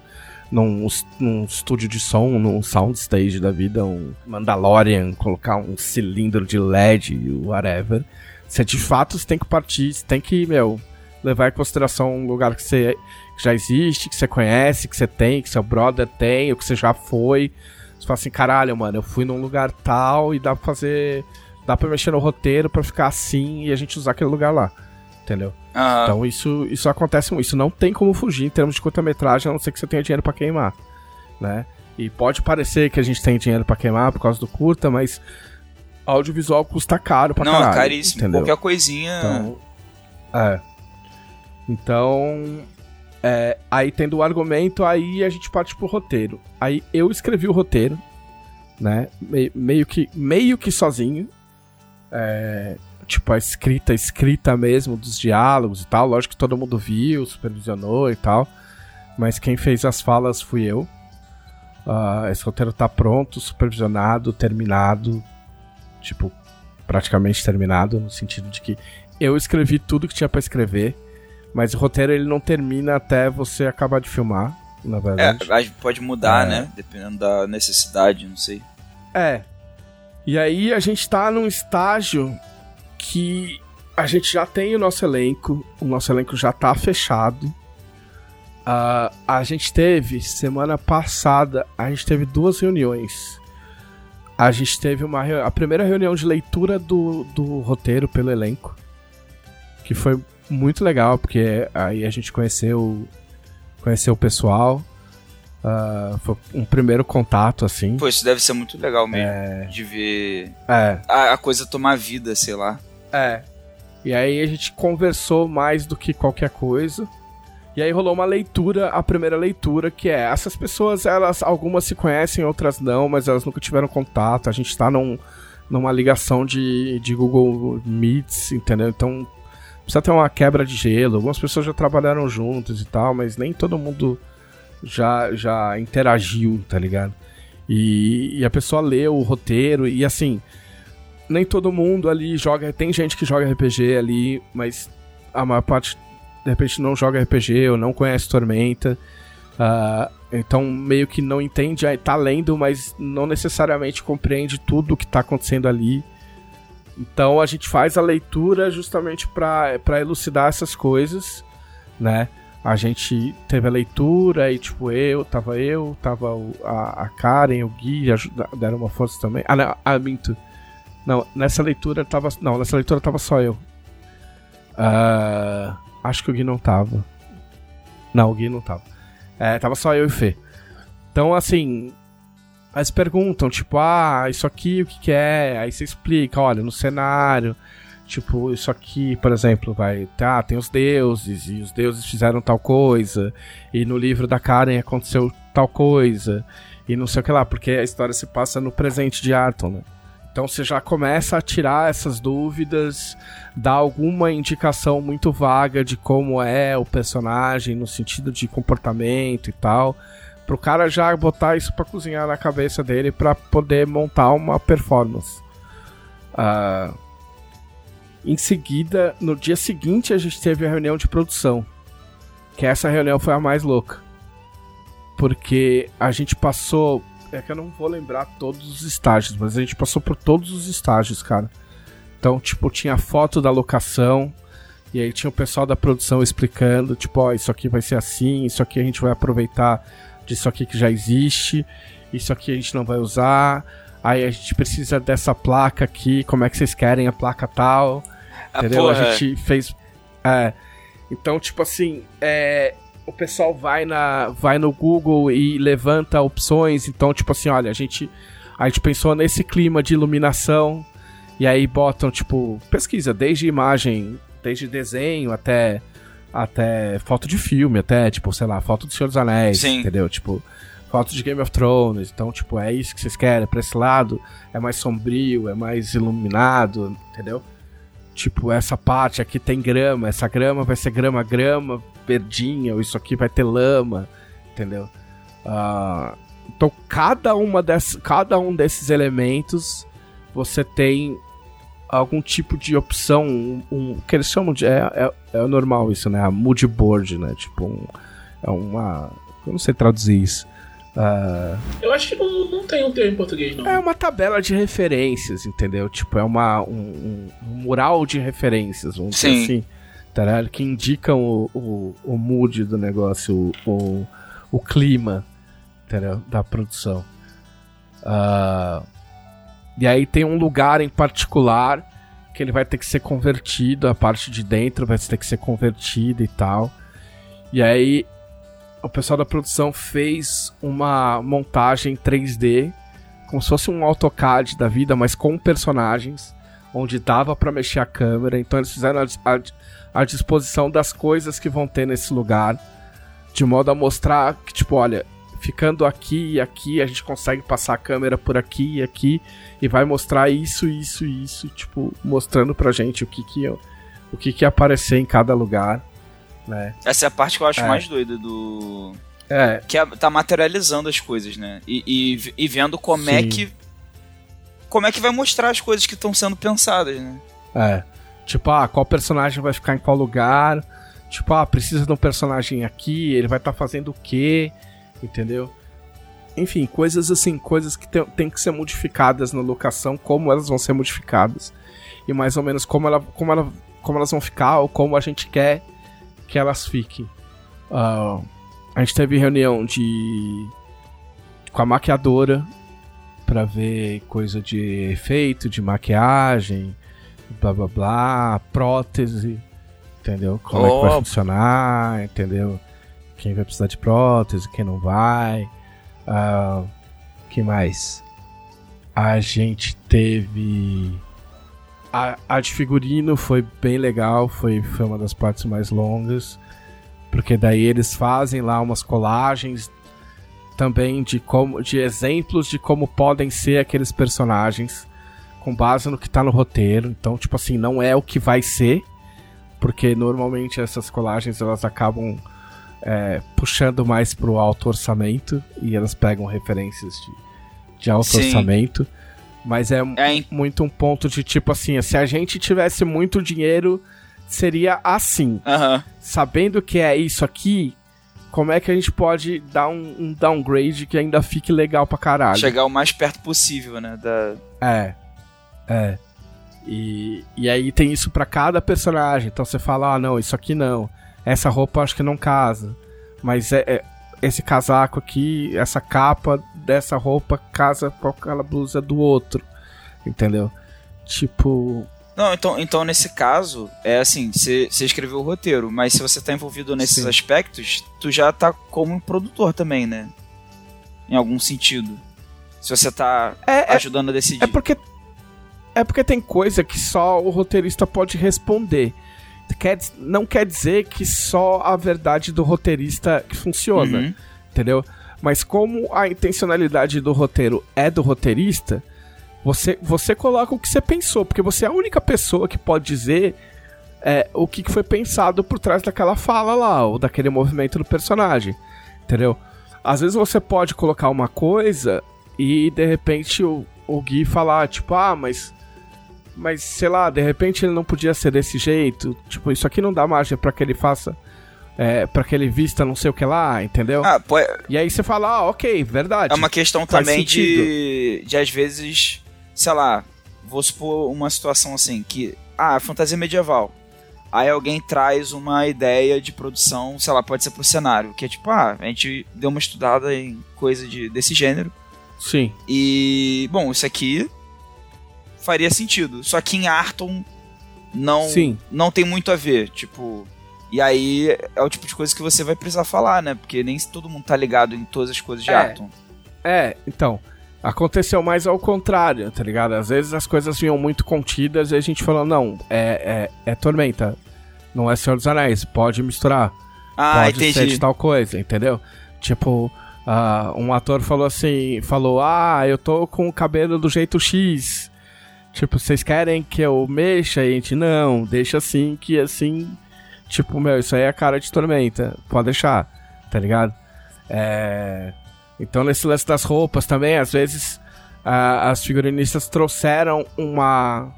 num, num estúdio de som, num soundstage da vida, um Mandalorian, colocar um cilindro de LED, whatever. Você de fato você tem que partir, você tem que, meu, levar em consideração um lugar que você que já existe, que você conhece, que você tem, que seu brother tem, ou que você já foi. Você fala assim, caralho, mano, eu fui num lugar tal e dá pra fazer. Dá pra mexer no roteiro pra ficar assim e a gente usar aquele lugar lá. Entendeu? Aham. Então isso, isso acontece muito. Isso não tem como fugir em termos de curta-metragem, a não ser que você tenha dinheiro pra queimar. Né? E pode parecer que a gente tem dinheiro pra queimar por causa do curta, mas audiovisual custa caro pra não, caralho. é caríssimo. Entendeu? Qualquer coisinha. Então, é. Então, é, aí tendo o argumento, aí a gente parte pro roteiro. Aí eu escrevi o roteiro, né? Me- meio que meio que sozinho. É, tipo a escrita, escrita mesmo dos diálogos e tal. Lógico que todo mundo viu, supervisionou e tal. Mas quem fez as falas fui eu. Ah, esse roteiro tá pronto, supervisionado, terminado. Tipo, praticamente terminado, no sentido de que eu escrevi tudo que tinha pra escrever, mas o roteiro ele não termina até você acabar de filmar, na É, verdade. gente pode mudar, É. né? Dependendo da necessidade, não sei. É. E aí a gente tá num estágio que a gente já tem o nosso elenco, o nosso elenco já tá fechado. Ah, a gente teve, semana passada, a gente teve duas reuniões. A gente teve uma a primeira reunião de leitura do, do roteiro pelo elenco, que foi muito legal, porque aí a gente conheceu, conheceu o pessoal. Ah, foi um primeiro contato, assim. Pô, isso deve ser muito legal mesmo. De ver É, a, a coisa tomar vida, sei lá. É. E aí a gente conversou mais do que qualquer coisa. E aí rolou uma leitura, a primeira leitura, que é essas pessoas, elas algumas se conhecem, outras não, mas elas nunca tiveram contato. A gente tá num, numa ligação de, de Google Meets, entendeu? Então precisa ter uma quebra de gelo. Algumas pessoas já trabalharam juntas e tal, mas nem todo mundo já, já interagiu, tá ligado? E, e a pessoa leu o roteiro e assim, nem todo mundo ali joga. Tem gente que joga RPG ali, mas a maior parte de repente não joga RPG ou não conhece Tormenta. Ah, então meio que não entende, tá lendo, mas não necessariamente compreende tudo o que tá acontecendo ali. Então a gente faz a leitura justamente para elucidar essas coisas, né? A gente teve a leitura e, tipo, eu, tava eu, tava o- a, a Karen, o Gui, deram uma força também. Ah, não, ah, minto. Não, nessa leitura tava. Não, nessa leitura tava só eu. Ah, acho que o Gui não tava. Não, o Gui não tava. É, tava só eu e o Fê. Então, assim. Eles perguntam, tipo, ah, isso aqui o que, que é? Aí você explica, olha, no cenário. Tipo, isso aqui, por exemplo, vai. Tá, tem os deuses, e os deuses fizeram tal coisa. E no livro da Karen aconteceu tal coisa. E não sei o que lá, porque a história se passa no presente de Arton, né? Então você já começa a tirar essas dúvidas, dá alguma indicação muito vaga de como é o personagem no sentido de comportamento e tal, pro cara já botar isso pra cozinhar na cabeça dele pra poder montar uma performance. Ah, em seguida, no dia seguinte a gente teve a reunião de produção, que essa reunião foi a mais louca, porque a gente passou é que eu não vou lembrar todos os estágios, mas a gente passou por todos os estágios, cara. Então, tipo, tinha foto da locação, e aí tinha o pessoal da produção explicando, tipo, ó, isso aqui vai ser assim, isso aqui a gente vai aproveitar disso aqui que já existe, isso aqui a gente não vai usar, aí a gente precisa dessa placa aqui, como é que vocês querem a placa tal, Ah, entendeu? porra, A gente fez. É. Então, tipo assim, é, o pessoal vai, na, vai no Google e levanta opções. Então, tipo assim, olha, a gente, a gente pensou nesse clima de iluminação. E aí botam, tipo, pesquisa, desde imagem, desde desenho até, até foto de filme, até, tipo, sei lá, foto do Senhor dos Anéis, Sim. entendeu? Tipo, foto de Game of Thrones. Então, tipo, é isso que vocês querem. Pra esse lado é mais sombrio, é mais iluminado, entendeu? Tipo, essa parte aqui tem grama, essa grama vai ser grama, grama, verdinha, ou isso aqui vai ter lama, entendeu? Ah, então, cada, uma dessas, cada um desses elementos você tem algum tipo de opção, um, um que eles chamam de. É, é, é normal isso, né? A mood board, né? Tipo, um, é uma. Eu não sei traduzir isso. Uh, eu acho que não, não tem um termo em português, não. É uma tabela de referências, entendeu? Tipo, é uma, um, um mural de referências, vamos Sim. dizer assim. Tá, que indicam o, o, o mood do negócio, o, o, o clima entendeu? da produção. Uh, e aí tem um lugar em particular que ele vai ter que ser convertido, a parte de dentro vai ter que ser convertida e tal. E aí o pessoal da produção fez uma montagem 3D, como se fosse um AutoCAD da vida, mas com personagens, onde dava para mexer a câmera. Então eles fizeram a, a, disposição das coisas que vão ter nesse lugar, de modo a mostrar que, tipo, olha, ficando aqui e aqui, a gente consegue passar a câmera por aqui e aqui, e vai mostrar isso, isso e isso, tipo, mostrando pra gente o que que, o que, que ia aparecer em cada lugar. Né? Essa é a parte que eu acho é. mais doida do. É. Que é, tá materializando as coisas, né? E, e, e vendo como é Sim. é que. Como é que vai mostrar as coisas que estão sendo pensadas, né? É. Tipo, ah, qual personagem vai ficar em qual lugar? Tipo, ah, precisa de um personagem aqui, ele vai estar tá fazendo o quê? Entendeu? Enfim, coisas assim, coisas que tem, tem que ser modificadas na locação, como elas vão ser modificadas. E mais ou menos como, ela, como, ela, como elas vão ficar, ou como a gente quer que elas fiquem. Uh, a gente teve reunião de com a maquiadora para ver coisa de efeito, de maquiagem, blá blá blá, prótese, entendeu? Como oh. é que vai funcionar, entendeu? Quem vai precisar de prótese, quem não vai. Uh, que mais? A gente teve a, a de figurino foi bem legal, foi, foi uma das partes mais longas. Porque daí eles fazem lá umas colagens também de como de exemplos de como podem ser aqueles personagens com base no que tá no roteiro. Então, tipo assim, não é o que vai ser, porque normalmente essas colagens elas acabam é, puxando mais pro alto orçamento e elas pegam referências de, de alto Sim. orçamento. Mas é, é muito um ponto de tipo assim, se a gente tivesse muito dinheiro, seria assim. Uhum. Sabendo que é isso aqui, como é que a gente pode dar um, um, downgrade que ainda fique legal pra caralho? Chegar o mais perto possível, né? Da... É. É. E, e aí tem isso para cada personagem. Então você fala, ah, não, isso aqui não. Essa roupa acho que não casa. Mas é, é esse casaco aqui, essa capa dessa roupa casa com aquela blusa do outro. Entendeu? Tipo. Não, então, então nesse caso, é assim, você escreveu o roteiro, mas se você tá envolvido nesses Sim. aspectos, tu já tá como produtor também, né? Em algum sentido. Se você tá é, é ajudando a decidir. É porque. É porque tem coisa que só o roteirista pode responder quer, não quer dizer que só a verdade do roteirista que funciona, uhum. entendeu? Mas como a intencionalidade do roteiro é do roteirista, você, você coloca o que você pensou, porque você é a única pessoa que pode dizer é, o que foi pensado por trás daquela fala lá, ou daquele movimento do personagem, entendeu? Às vezes você pode colocar uma coisa e de repente o, o Gui falar, tipo, ah, mas mas sei lá, de repente ele não podia ser desse jeito. Tipo, isso aqui não dá margem para que ele faça. É, para que ele vista não sei o que lá, entendeu? Ah, pô, E aí você fala, ah, ok, verdade. É uma questão também de, de, às vezes, sei lá, vou supor uma situação assim, que, ah, fantasia medieval. Aí alguém traz uma ideia de produção, sei lá, pode ser pro cenário, que é tipo, ah, a gente deu uma estudada em coisa de, desse gênero. Sim. E, bom, isso aqui faria sentido. Só que em Arton não Sim. não tem muito a ver, tipo, e aí é o tipo de coisa que você vai precisar falar, né? Porque nem todo mundo tá ligado em todas as coisas de é, Arton. É, então, aconteceu mais ao contrário, tá ligado? Às vezes as coisas vinham muito contidas e a gente falou, não, é, é, é Tormenta, não é Senhor dos Anéis, pode misturar. Ah, pode entendi. ser de tal coisa, entendeu? Tipo, uh, um ator falou assim, falou, ah, eu tô com o cabelo do jeito X, Tipo, vocês querem que eu mexa? A gente, não, deixa assim, que assim. Tipo, meu, isso aí é a cara de tormenta. Pode deixar, tá ligado? É... Então, nesse lance das roupas também, às vezes, as figurinistas trouxeram uma.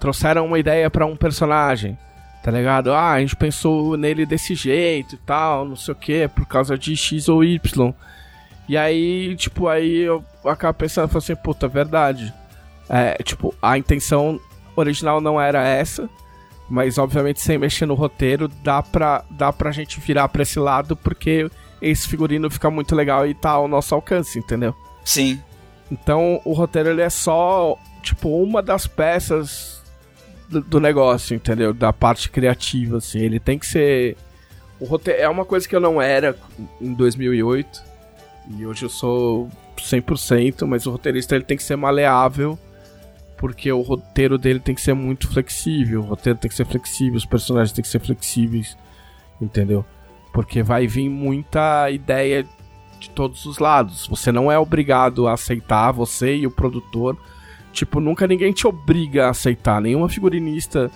trouxeram uma ideia para um personagem, tá ligado? Ah, a gente pensou nele desse jeito e tal, não sei o que, por causa de X ou Y. E aí, tipo, aí eu acabo pensando, assim, puta, verdade. É, tipo, a intenção original não era essa, mas obviamente sem mexer no roteiro, dá pra, dá pra gente virar pra esse lado, porque esse figurino fica muito legal e tá ao nosso alcance, entendeu? Sim. Então o roteiro ele é só, tipo, uma das peças do, do negócio, entendeu? Da parte criativa, assim. Ele tem que ser. O roteiro é uma coisa que eu não era em 2008 e hoje eu sou 100%, mas o roteirista ele tem que ser maleável porque o roteiro dele tem que ser muito flexível, o roteiro tem que ser flexível, os personagens têm que ser flexíveis, entendeu? Porque vai vir muita ideia de todos os lados. Você não é obrigado a aceitar, você e o produtor. Tipo, nunca ninguém te obriga a aceitar. Nenhuma figurinista,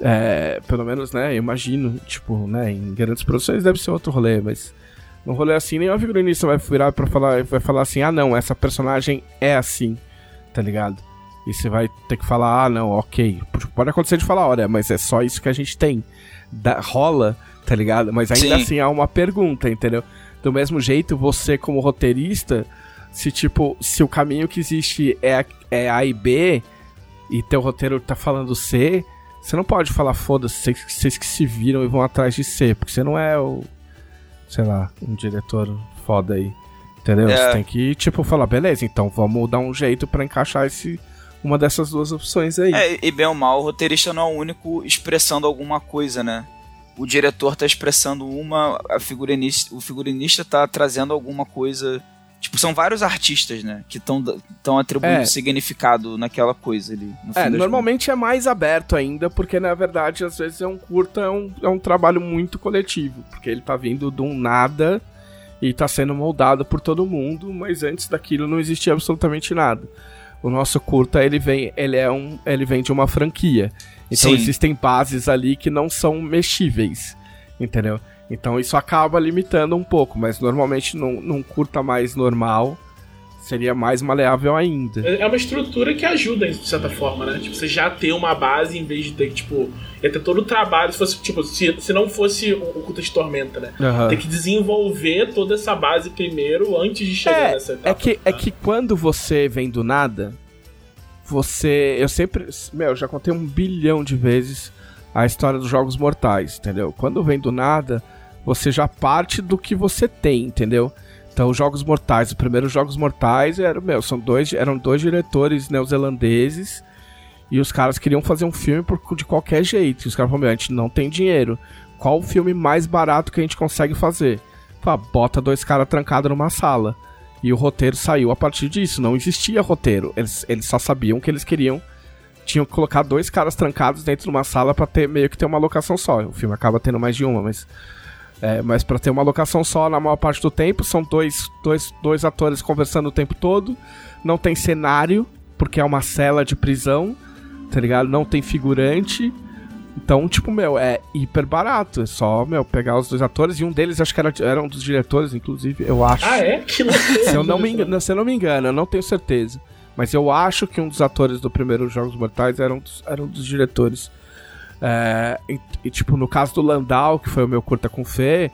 é, pelo menos, né, eu imagino, tipo, né, em grandes produções deve ser outro rolê, mas num rolê assim, nenhuma figurinista vai virar para falar, vai falar assim, ah não, essa personagem é assim, tá ligado? E você vai ter que falar, ah, não, ok. Pode acontecer de falar, olha, mas é só isso que a gente tem. Da, rola, tá ligado? Mas ainda Sim. assim há uma pergunta, entendeu? Do mesmo jeito, você como roteirista, se tipo, se o caminho que existe é, é A e B, e teu roteiro tá falando C, você não pode falar, foda-se, vocês que se viram e vão atrás de C, porque você não é o, sei lá, um diretor foda aí. Entendeu? É. Você tem que, tipo, falar, beleza, então vamos dar um jeito para encaixar esse uma dessas duas opções aí. É, e bem ou mal, o roteirista não é o único expressando alguma coisa, né? O diretor tá expressando uma, a figurinista, o figurinista tá trazendo alguma coisa. Tipo, são vários artistas, né? Que estão atribuindo é. significado naquela coisa ali. é, normalmente contas. é mais aberto ainda, porque na verdade, às vezes é um curta, é um, é um trabalho muito coletivo. Porque ele tá vindo de um nada e tá sendo moldado por todo mundo, mas antes daquilo não existia absolutamente nada. O nosso curta, ele vem, ele é um, ele vem de uma franquia. Então Sim. existem bases ali que não são mexíveis, entendeu? Então isso acaba limitando um pouco, mas normalmente num, num curta mais normal seria mais maleável ainda. É, é uma estrutura que ajuda, de certa forma, né? Tipo, você já ter uma base em vez de ter, tipo, ia ter todo o trabalho, se fosse, tipo, se, se não fosse o, o Culto de Tormenta, né? Uhum. Tem que desenvolver toda essa base primeiro antes de chegar é, nessa etapa. É que, é que quando você vem do nada, você. Eu sempre. Meu, já contei um bilhão de vezes a história dos Jogos Mortais, entendeu? Quando vem do nada, você já parte do que você tem, entendeu? Então, os Jogos Mortais, os primeiros Jogos Mortais eram, meu, são dois, eram dois diretores neozelandeses e os caras queriam fazer um filme por, de qualquer jeito. E os caras falaram, meu, a gente não tem dinheiro. Qual o filme mais barato que a gente consegue fazer? Fala, bota dois caras trancados numa sala. E o roteiro saiu a partir disso. Não existia roteiro. Eles, eles só sabiam que eles queriam. Tinham que colocar dois caras trancados dentro de uma sala para ter meio que ter uma locação só. O filme acaba tendo mais de uma, mas é, mas para ter uma locação só na maior parte do tempo, são dois, dois, dois atores conversando o tempo todo. Não tem cenário, porque é uma cela de prisão, tá ligado? Não tem figurante. Então, tipo, meu, é hiper barato. É só, meu, pegar os dois atores. E um deles, acho que era, era um dos diretores, inclusive, eu acho. Ah, é? Que se, eu não me engano, se eu não me engano, eu não tenho certeza. Mas eu acho que um dos atores do primeiro Jogos Mortais era um dos, era um dos diretores. É, e, e, tipo, no caso do Landau, que foi o meu curta com o Fê,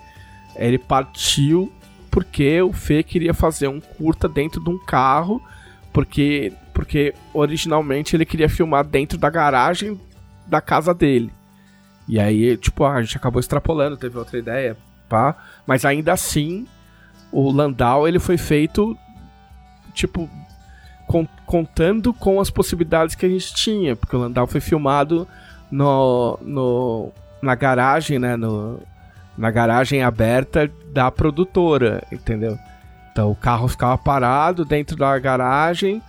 ele partiu porque o Fê queria fazer um curta dentro de um carro, porque, porque originalmente ele queria filmar dentro da garagem da casa dele. E aí, tipo, a gente acabou extrapolando, teve outra ideia, pá. Mas ainda assim, o Landau, ele foi feito, tipo, contando com as possibilidades que a gente tinha, porque o Landau foi filmado no, no, na garagem, né? No, na garagem aberta da produtora, entendeu? Então o carro ficava parado dentro da garagem,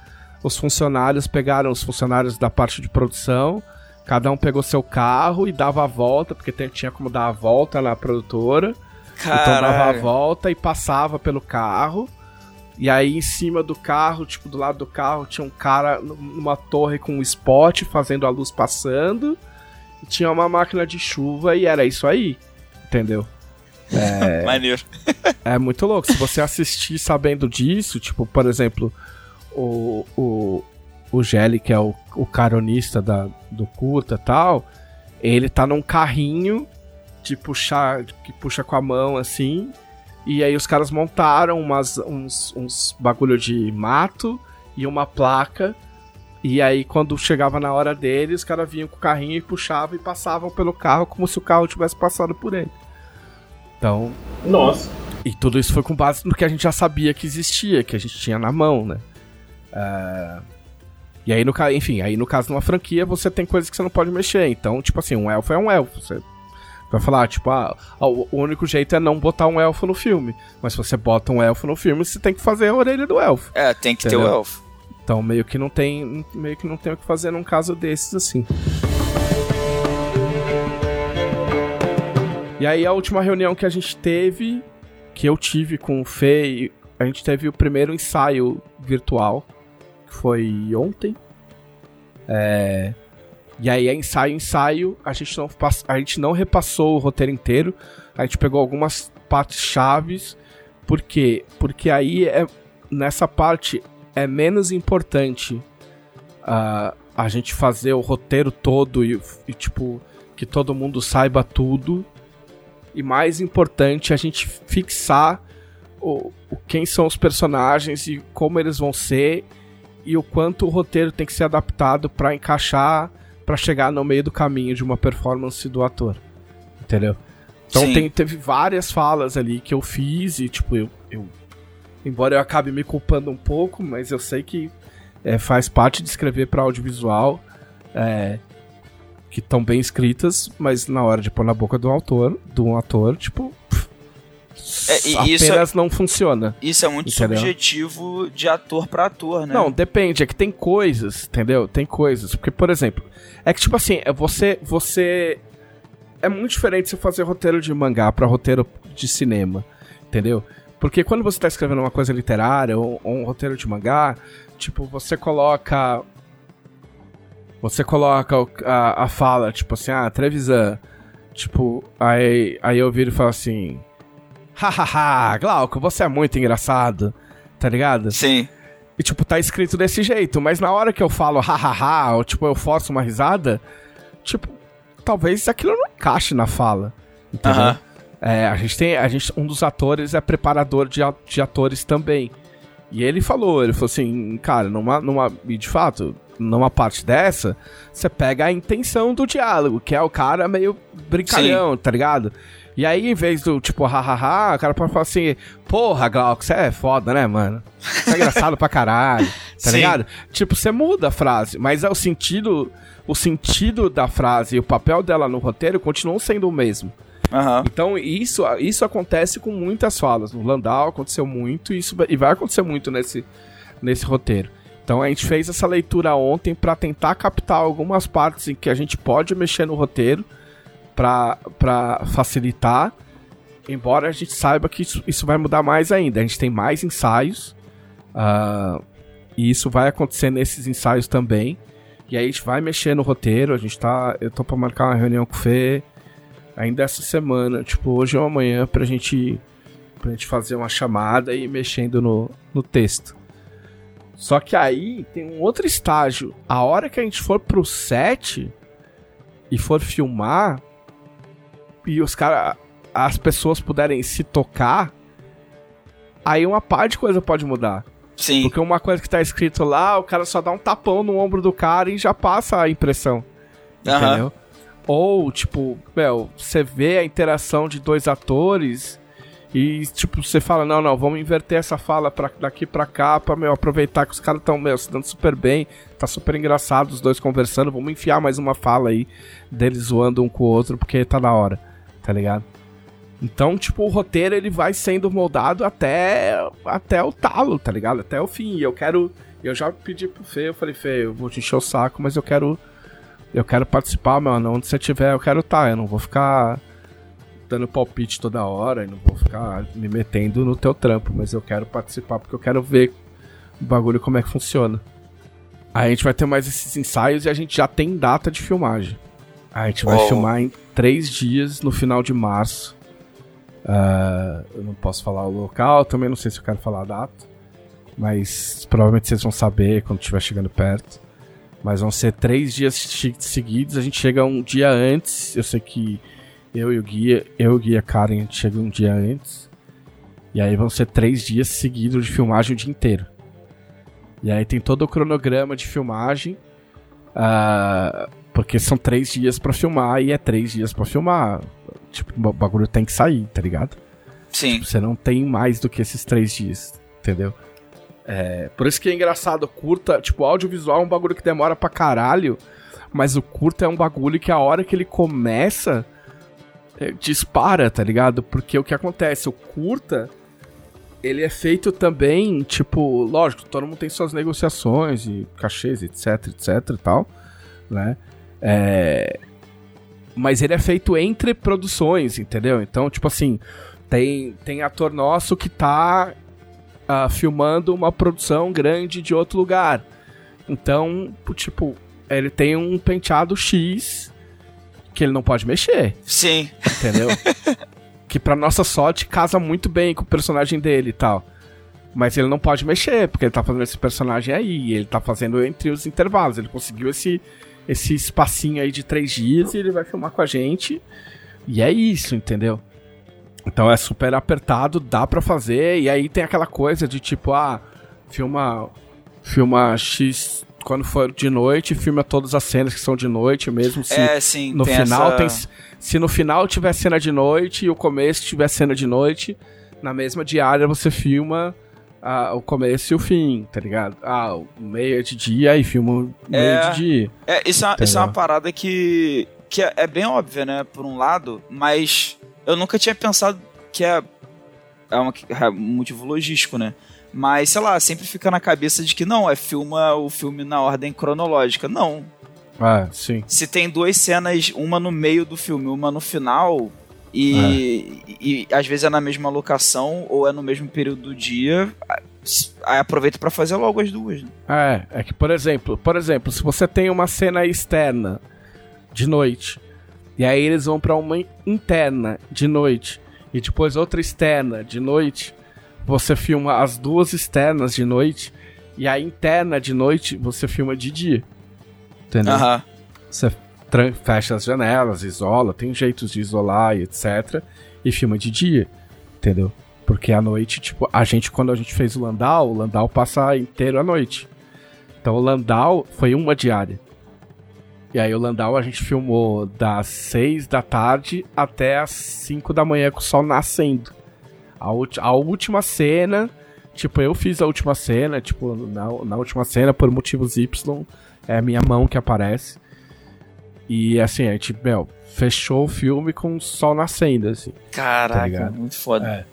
os funcionários pegaram os funcionários da parte de produção, cada um pegou seu carro e dava a volta, porque tinha como dar a volta na produtora. Caralho. Então dava a volta e passava pelo carro. E aí em cima do carro, tipo, do lado do carro, tinha um cara numa torre com um spot fazendo a luz passando tinha uma máquina de chuva e era isso aí. Entendeu? É, Maneiro. é muito louco. Se você assistir sabendo disso, tipo, por exemplo, o, o, o Gelli, que é o, o caronista da, do curta e tal, ele tá num carrinho de puxar, que puxa com a mão assim. E aí os caras montaram umas, uns, uns bagulho de mato e uma placa. E aí quando chegava na hora dele, os caras vinham com o carrinho e puxavam e passavam pelo carro como se o carro tivesse passado por ele. Então. Nossa. E tudo isso foi com base no que a gente já sabia que existia, que a gente tinha na mão, né? Uh, e aí, no, enfim, aí no caso de uma franquia, você tem coisas que você não pode mexer. Então, tipo assim, um elfo é um elfo. Você vai falar, tipo, ah, o único jeito é não botar um elfo no filme. Mas se você bota um elfo no filme, você tem que fazer a orelha do elfo. É, tem que entendeu? ter o elfo. Então meio que não tem. Meio que não tem o que fazer num caso desses assim. E aí a última reunião que a gente teve, que eu tive com o Fê, a gente teve o primeiro ensaio virtual que foi ontem. É... E aí é ensaio, ensaio, a gente, não, a gente não repassou o roteiro inteiro, a gente pegou algumas partes chaves, por quê? Porque aí é, nessa parte é menos importante uh, a gente fazer o roteiro todo e, e, tipo, que todo mundo saiba tudo, e mais importante a gente fixar o, o quem são os personagens e como eles vão ser e o quanto o roteiro tem que ser adaptado para encaixar, para chegar no meio do caminho de uma performance do ator. Entendeu? Então tem, teve várias falas ali que eu fiz e, tipo, eu, eu. Embora eu acabe me culpando um pouco, mas eu sei que é, faz parte de escrever para audiovisual. É, que estão bem escritas, mas na hora de pôr na boca do autor, de um ator, tipo, é, e apenas isso, não funciona. Isso é muito entendeu? subjetivo de ator para ator, né? Não, depende. É que tem coisas, entendeu? Tem coisas. Porque, por exemplo, é que, tipo assim, é você. você É muito diferente você fazer roteiro de mangá para roteiro de cinema, entendeu? Porque quando você tá escrevendo uma coisa literária ou, ou um roteiro de mangá, tipo, você coloca. Você coloca a, a fala, tipo assim, ah, Trevisan. Tipo, aí, aí eu viro e falo assim hahaha, Glauco, você é muito engraçado, tá ligado? Sim. E, tipo, tá escrito desse jeito, mas na hora que eu falo hahaha, ou, tipo, eu forço uma risada, tipo, talvez aquilo não encaixe na fala, entendeu? Uh -huh. É, a gente tem, a gente, um dos atores é preparador de, de atores também. E ele falou, ele falou assim, cara, numa, numa, e de fato, numa parte dessa, você pega a intenção do diálogo, que é o cara meio brincalhão, Sim. tá ligado? E aí, em vez do tipo, hahaha, o cara pode falar assim: Porra, Glauco, você é foda, né, mano? Você é engraçado pra caralho, tá Sim. ligado? Tipo, você muda a frase, mas é o sentido, o sentido da frase e o papel dela no roteiro continuam sendo o mesmo. Uhum. Então, isso, isso acontece com muitas falas. No Landau aconteceu muito isso, e vai acontecer muito nesse, nesse roteiro. Então, a gente fez essa leitura ontem para tentar captar algumas partes em que a gente pode mexer no roteiro para facilitar. Embora a gente saiba que isso, isso, vai mudar mais ainda. A gente tem mais ensaios. Uh, e isso vai acontecer nesses ensaios também. E aí a gente vai mexer no roteiro. A gente tá. Eu tô pra marcar uma reunião com o Fê ainda essa semana, tipo, hoje ou amanhã, pra gente. Pra gente fazer uma chamada e ir mexendo no, no texto. Só que aí tem um outro estágio. A hora que a gente for pro set e for filmar, e os caras, as pessoas puderem se tocar, aí uma parte de coisa pode mudar. Sim. Porque uma coisa que tá escrito lá, o cara só dá um tapão no ombro do cara e já passa a impressão. Uhum. Entendeu? Ou, tipo, meu, você vê a interação de dois atores e, tipo, você fala, não, não, vamos inverter essa fala pra, daqui pra cá pra, meu, aproveitar que os caras estão, meu, se dando super bem, tá super engraçado os dois conversando, vamos enfiar mais uma fala aí deles zoando um com o outro porque tá na hora tá ligado? Então, tipo, o roteiro ele vai sendo moldado até até o talo, tá ligado? Até o fim. E eu quero. Eu já pedi pro Fê, eu falei, Fê, eu vou te encher o saco, mas eu quero. Eu quero participar, mano. Onde você tiver, eu quero estar. Tá. Eu não vou ficar dando palpite toda hora e não vou ficar me metendo no teu trampo, mas eu quero participar porque eu quero ver o bagulho como é que funciona. Aí a gente vai ter mais esses ensaios e a gente já tem data de filmagem. A gente vai oh. filmar em três dias no final de março. Uh, eu não posso falar o local, também não sei se eu quero falar a data. Mas provavelmente vocês vão saber quando estiver chegando perto. Mas vão ser três dias seguidos. A gente chega um dia antes. Eu sei que eu e o guia, eu e o guia Karen, a gente chega um dia antes. E aí vão ser três dias seguidos de filmagem o dia inteiro. E aí tem todo o cronograma de filmagem. Uh, porque são três dias para filmar e é três dias para filmar. Tipo, o bagulho tem que sair, tá ligado? Sim. Tipo, você não tem mais do que esses três dias, entendeu? É, por isso que é engraçado, curta, tipo, audiovisual é um bagulho que demora pra caralho, mas o curta é um bagulho que a hora que ele começa, é, dispara, tá ligado? Porque o que acontece, o curta, ele é feito também, tipo, lógico, todo mundo tem suas negociações e cachês, etc, etc e tal, né? É... Mas ele é feito entre produções, entendeu? Então, tipo assim, tem, tem ator nosso que tá uh, filmando uma produção grande de outro lugar. Então, tipo, ele tem um penteado X que ele não pode mexer. Sim. Entendeu? que pra nossa sorte casa muito bem com o personagem dele e tal. Mas ele não pode mexer, porque ele tá fazendo esse personagem aí, ele tá fazendo entre os intervalos. Ele conseguiu esse, esse espacinho aí de três dias e ele vai filmar com a gente. E é isso, entendeu? Então é super apertado, dá pra fazer, e aí tem aquela coisa de tipo, ah, filma. Filma X quando for de noite, filma todas as cenas que são de noite, mesmo se é, sim, no final essa... tem se no final tiver cena de noite e o começo tiver cena de noite, na mesma diária você filma ah, o começo e o fim, tá ligado? Ah, o meio de dia e filma o meio é, de dia. É, isso é, isso é uma parada que, que é, é bem óbvia, né, por um lado, mas eu nunca tinha pensado que é, é, uma, é um motivo logístico, né? Mas, sei lá, sempre fica na cabeça de que não, é filma o filme na ordem cronológica. Não. Ah, sim. Se tem duas cenas, uma no meio do filme, uma no final, e, é. e, e, às vezes é na mesma locação ou é no mesmo período do dia, aí aproveita para fazer logo as duas. Né? É, é que por exemplo, por exemplo, se você tem uma cena externa de noite e aí eles vão para uma interna de noite e depois outra externa de noite, você filma as duas externas de noite e a interna de noite você filma de dia. Entendeu? Uhum. Você fecha as janelas, isola, tem jeitos de isolar e etc. E filma de dia, entendeu? Porque à noite, tipo, a gente, quando a gente fez o Landau, o Landau passa inteiro à noite. Então o Landau foi uma diária. E aí o Landau a gente filmou das 6 da tarde até as 5 da manhã com o sol nascendo. A, a última cena, tipo, eu fiz a última cena, tipo, na, na última cena, por motivos Y, é a minha mão que aparece. E assim, a gente, meu, fechou o filme com o sol nascendo, assim. Caraca, tá muito foda. É.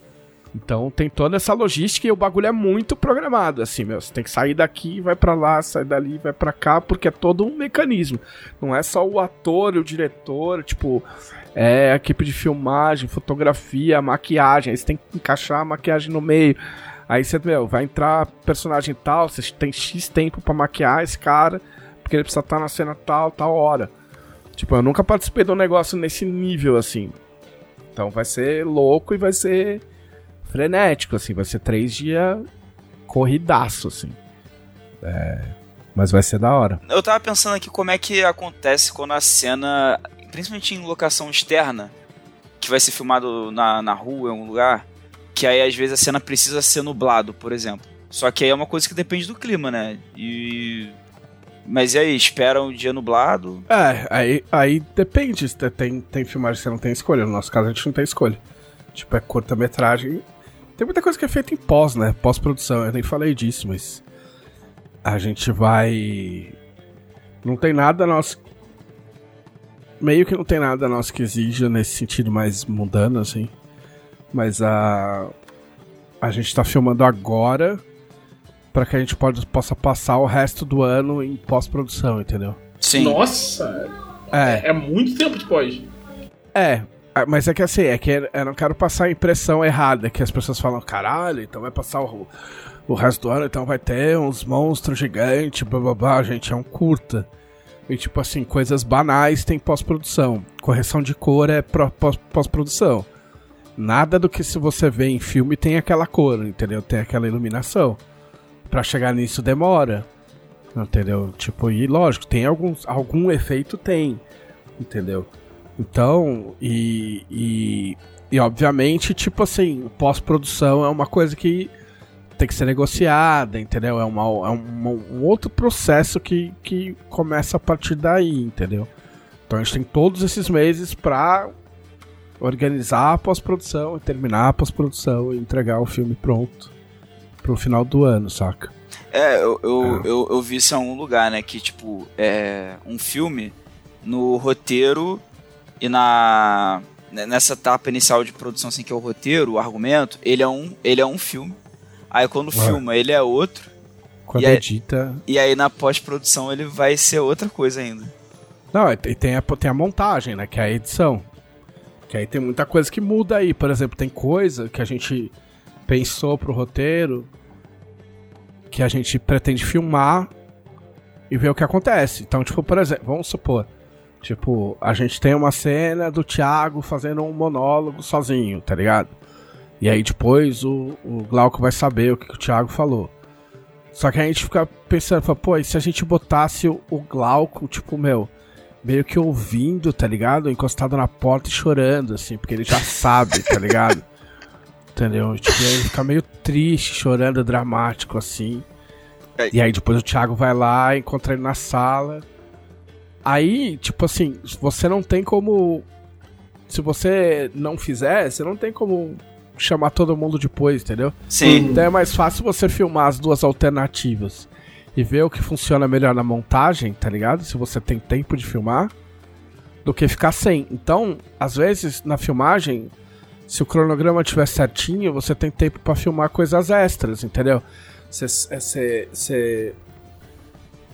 Então tem toda essa logística e o bagulho é muito programado, assim, meu. Você tem que sair daqui, vai para lá, sai dali, vai para cá, porque é todo um mecanismo. Não é só o ator o diretor, tipo, é a equipe de filmagem, fotografia, maquiagem. Aí você tem que encaixar a maquiagem no meio. Aí você, meu, vai entrar personagem tal, você tem X tempo para maquiar esse cara, porque ele precisa estar na cena tal, tal hora. Tipo, eu nunca participei de um negócio nesse nível, assim. Então vai ser louco e vai ser frenético, assim. Vai ser três dias corridaço, assim. É... Mas vai ser da hora. Eu tava pensando aqui como é que acontece quando a cena, principalmente em locação externa, que vai ser filmado na, na rua, em algum lugar, que aí às vezes a cena precisa ser nublado, por exemplo. Só que aí é uma coisa que depende do clima, né? E. Mas e aí, espera um dia nublado? É, aí, aí depende. Tem, tem filmagem que você não tem escolha. No nosso caso, a gente não tem escolha. Tipo, é curta-metragem. Tem muita coisa que é feita em pós, né? Pós-produção. Eu nem falei disso, mas. A gente vai. Não tem nada nosso. Meio que não tem nada nosso que exija nesse sentido mais mundano, assim. Mas a. A gente tá filmando agora para que a gente pode, possa passar o resto do ano em pós-produção, entendeu? Sim. Nossa! É. é muito tempo depois. É, mas é que assim, é que eu não quero passar a impressão errada, que as pessoas falam, caralho, então vai passar o, o resto do ano, então vai ter uns monstros gigantes, blá blá blá, gente, é um curta. E tipo assim, coisas banais tem pós-produção. Correção de cor é pós-produção. Nada do que se você vê em filme tem aquela cor, entendeu? Tem aquela iluminação. Pra chegar nisso demora. Entendeu? Tipo, e lógico, tem alguns, algum efeito tem. Entendeu? Então, e, e, e obviamente, tipo assim, pós-produção é uma coisa que tem que ser negociada, entendeu? É, uma, é um, um, outro processo que, que começa a partir daí, entendeu? Então a gente tem todos esses meses pra organizar a pós-produção terminar a pós-produção e entregar o filme pronto pro final do ano, saca? É, eu, eu, ah. eu, eu, vi isso em algum lugar, né? Que, tipo, é um filme no roteiro e na nessa etapa inicial de produção, assim, que é o roteiro, o argumento, ele é um, ele é um filme. Aí quando Ué. filma, ele é outro. Quando e edita. E aí na pós-produção ele vai ser outra coisa ainda. Não, e tem a, tem a montagem, né? Que é a edição. Que aí tem muita coisa que muda aí. Por exemplo, tem coisa que a gente pensou pro roteiro que a gente pretende filmar e ver o que acontece. Então, tipo, por exemplo, vamos supor, tipo, a gente tem uma cena do Thiago fazendo um monólogo sozinho, tá ligado? E aí depois o, o Glauco vai saber o que, que o Thiago falou. Só que a gente fica pensando, fala, pô, e se a gente botasse o, o Glauco, tipo, meu, meio que ouvindo, tá ligado? Encostado na porta e chorando, assim, porque ele já sabe, tá ligado? Entendeu? Tipo, ele fica meio triste, chorando, dramático, assim. É. E aí depois o Thiago vai lá, encontra ele na sala. Aí, tipo assim, você não tem como. Se você não fizer, você não tem como chamar todo mundo depois, entendeu? Sim. Então é mais fácil você filmar as duas alternativas e ver o que funciona melhor na montagem, tá ligado? Se você tem tempo de filmar, do que ficar sem. Então, às vezes, na filmagem, se o cronograma estiver certinho, você tem tempo para filmar coisas extras, entendeu? Você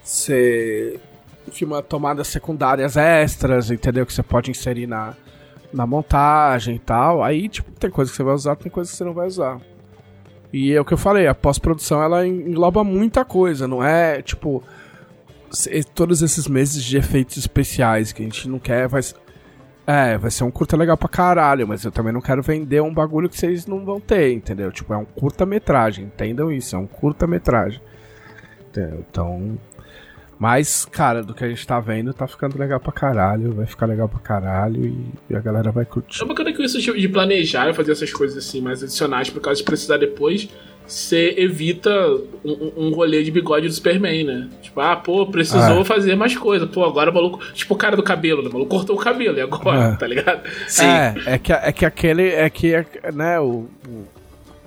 você filma tomadas secundárias extras, entendeu? Que você pode inserir na, na montagem e tal. Aí, tipo, tem coisa que você vai usar, tem coisa que você não vai usar. E é o que eu falei, a pós-produção ela engloba muita coisa, não é tipo todos esses meses de efeitos especiais que a gente não quer, vai é, vai ser um curta legal pra caralho, mas eu também não quero vender um bagulho que vocês não vão ter, entendeu? Tipo, é um curta-metragem, entendam isso, é um curta-metragem. Então. Mas, cara, do que a gente tá vendo, tá ficando legal pra caralho, vai ficar legal pra caralho e, a galera vai curtir. É bacana que isso de planejar e fazer essas coisas assim mais adicionais por causa de precisar depois você evita um, um rolê de bigode do Superman, né? Tipo, ah, pô, precisou é. fazer mais coisa. Pô, agora o maluco. Tipo o cara do cabelo, né? O maluco cortou o cabelo e agora, é. tá ligado? Sim. É, é que, é que aquele. É que, né, o, o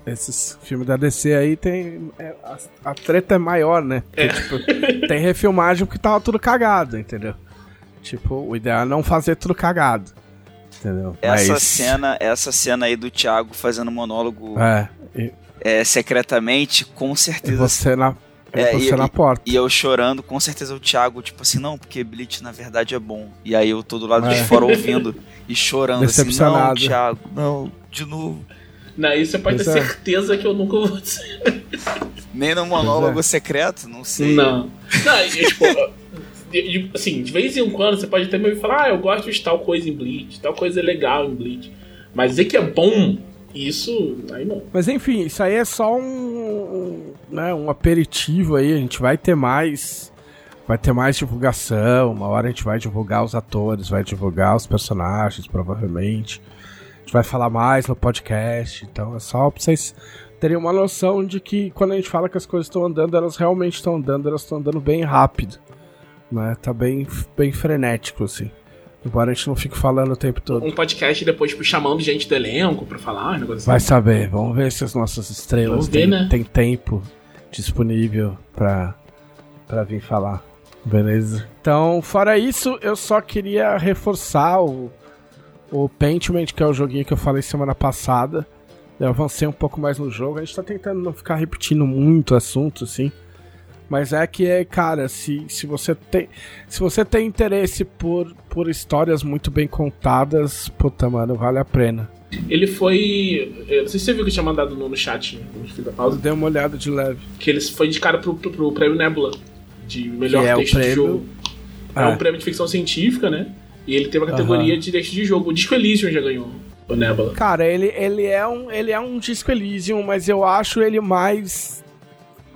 esses filmes da DC aí tem. É, a, a, treta é maior, né? Porque, é. tipo, tem refilmagem porque tava tudo cagado, entendeu? Tipo, o ideal é não fazer tudo cagado. Entendeu? Essa Mas... cena, essa cena aí do Thiago fazendo monólogo. É. E é, secretamente, com certeza. E você na, é, você e, na porta. E, eu chorando, com certeza o Thiago, tipo assim, não, porque Bleach na verdade é bom. E aí eu tô do lado é. de fora ouvindo e chorando assim, não, Thiago, não, de novo. Não, isso você pode ter é. certeza que eu nunca vou dizer. Nem no monólogo é. secreto, não sei. Não. Não, eu, tipo, de, de, assim, de vez em quando você pode até me falar, ah, eu gosto de tal coisa em Bleach, tal coisa é legal em Bleach. Mas dizer que é bom isso, aí não. Mas enfim, isso aí é só um, né, um aperitivo aí. A gente vai ter mais. Vai ter mais divulgação. Uma hora a gente vai divulgar os atores, vai divulgar os personagens, provavelmente. Gente vai falar mais no podcast. Então é só pra vocês terem uma noção de que quando a gente fala que as coisas estão andando, elas realmente estão andando, elas estão andando bem rápido. Né? Tá bem, bem frenético, assim. Embora a gente não fique falando o tempo todo. Um podcast depois, tipo, chamando gente do elenco pra falar, um negócio Vai assim. saber, vamos ver se as nossas estrelas têm, né? têm tempo disponível pra, pra vir falar. Beleza? Então, fora isso, eu só queria reforçar o, o Pentiment, que é o joguinho que eu falei semana passada. Eu avancei um pouco mais no jogo. A gente tá tentando não ficar repetindo muito assunto, assim. Mas é que é, cara, se, se você tem. Se você tem interesse por, por histórias muito bem contadas, puta, mano, vale a pena. Ele foi. Não sei se você viu que eu tinha mandado no, no chat, no da pausa. Dei uma olhada de leve. Que ele foi indicado pro, pro, pro prêmio Nebula de melhor é texto prêmio... de jogo. É. é um prêmio de ficção científica, né? E ele teve a categoria uhum. de texto de jogo. O Disco Elysium já ganhou. O Nebula. Cara, ele, ele, é um, ele é um Disco Elysium, mas eu acho ele mais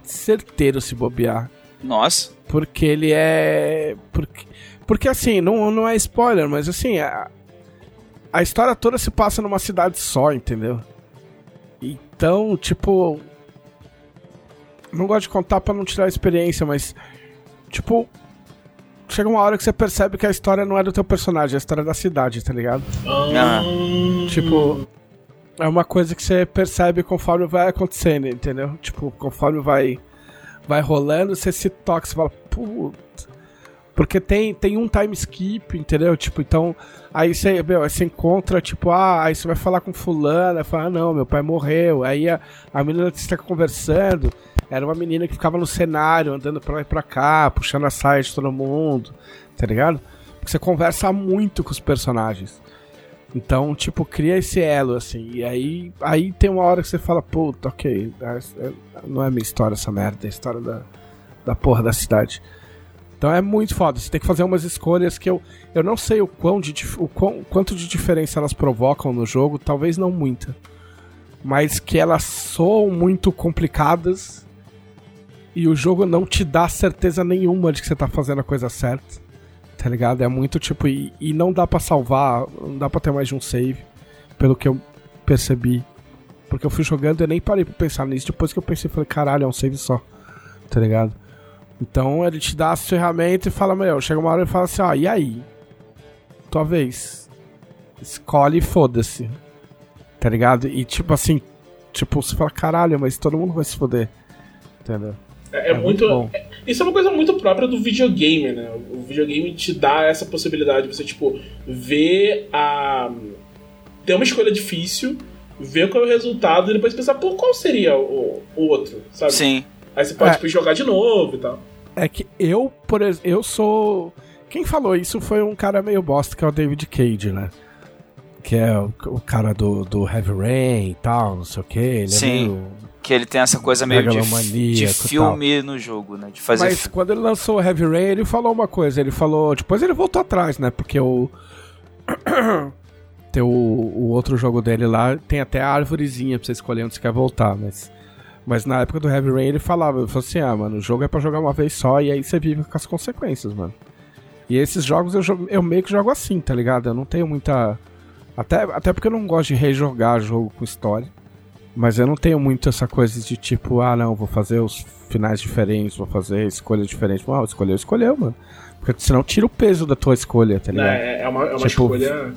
certeiro se bobear. Nossa. Porque ele é. Porque, porque assim, não, não é spoiler, mas assim, a, a história toda se passa numa cidade só, entendeu? Então, tipo. Não gosto de contar pra não tirar a experiência, mas. Tipo. Chega uma hora que você percebe que a história não é do teu personagem, é a história da cidade, tá ligado? Ah. Tipo, é uma coisa que você percebe conforme vai acontecendo, entendeu? Tipo, conforme vai vai rolando, você se toca, você fala, puta. Porque tem, tem um time skip, entendeu? Tipo, então, aí você, meu, aí você encontra, tipo, ah, aí você vai falar com fulana, fala, ah, não, meu pai morreu. Aí a, a menina que você tá conversando era uma menina que ficava no cenário, andando pra lá e pra cá, puxando a saia de todo mundo, tá ligado? Porque você conversa muito com os personagens. Então, tipo, cria esse elo, assim. E aí, aí tem uma hora que você fala, puta, ok, é- não é minha história essa merda, é a história da, da porra da cidade. Então é muito foda. Você tem que fazer umas escolhas que eu, eu não sei o, quão de, o quão, quanto de diferença elas provocam no jogo, talvez não muita. Mas que elas soam muito complicadas e o jogo não te dá certeza nenhuma de que você tá fazendo a coisa certa. Tá ligado? É muito tipo. E, e não dá pra salvar, não dá pra ter mais de um save, pelo que eu percebi. Porque eu fui jogando e nem parei pra pensar nisso. Depois que eu pensei, falei, caralho, é um save só. Tá ligado? Então ele te dá as ferramentas e fala, meu, chega uma hora e fala assim, ó, e aí? Tua vez. Escolhe e foda-se. Tá ligado? E tipo assim, tipo, você fala, caralho, mas todo mundo vai se foder. Entendeu? É, é muito. bom. é- isso é uma coisa muito própria do videogame, né? O videogame te dá essa possibilidade de você, tipo, ver a. ter uma escolha difícil, ver qual é o resultado e depois pensar, pô, qual seria o, o outro, sabe? Sim. Aí você pode É. tipo, jogar de novo e tal. É que eu, por exemplo, eu sou. Quem falou isso foi um cara meio bosta, que é o David Cage, né? Que é o, o cara do, do Heavy Rain e tal, não sei o que. Ele Sim. é meio. Que ele tem essa coisa meio de, de filme no jogo, né? De fazer. Mas quando ele lançou o Heavy Rain, ele falou uma coisa. Ele falou. Depois ele voltou atrás, né? Porque o. tem o, o outro jogo dele lá, tem até a árvorezinha pra você escolher onde você quer voltar, mas. Mas na época do Heavy Rain ele falava, ele falou assim, ah, mano, o jogo é pra jogar uma vez só e aí você vive com as consequências, mano. E esses jogos eu, jo- eu meio que jogo assim, tá ligado? Eu não tenho muita. Até, até porque eu não gosto de rejogar jogo com história. Mas eu não tenho muito essa coisa de tipo, ah não, vou fazer os finais diferentes, vou fazer escolhas diferentes. Não, escolheu, escolheu, mano. Porque senão tira o peso da tua escolha, tá ligado? É, é uma, é uma Tipo, escolha.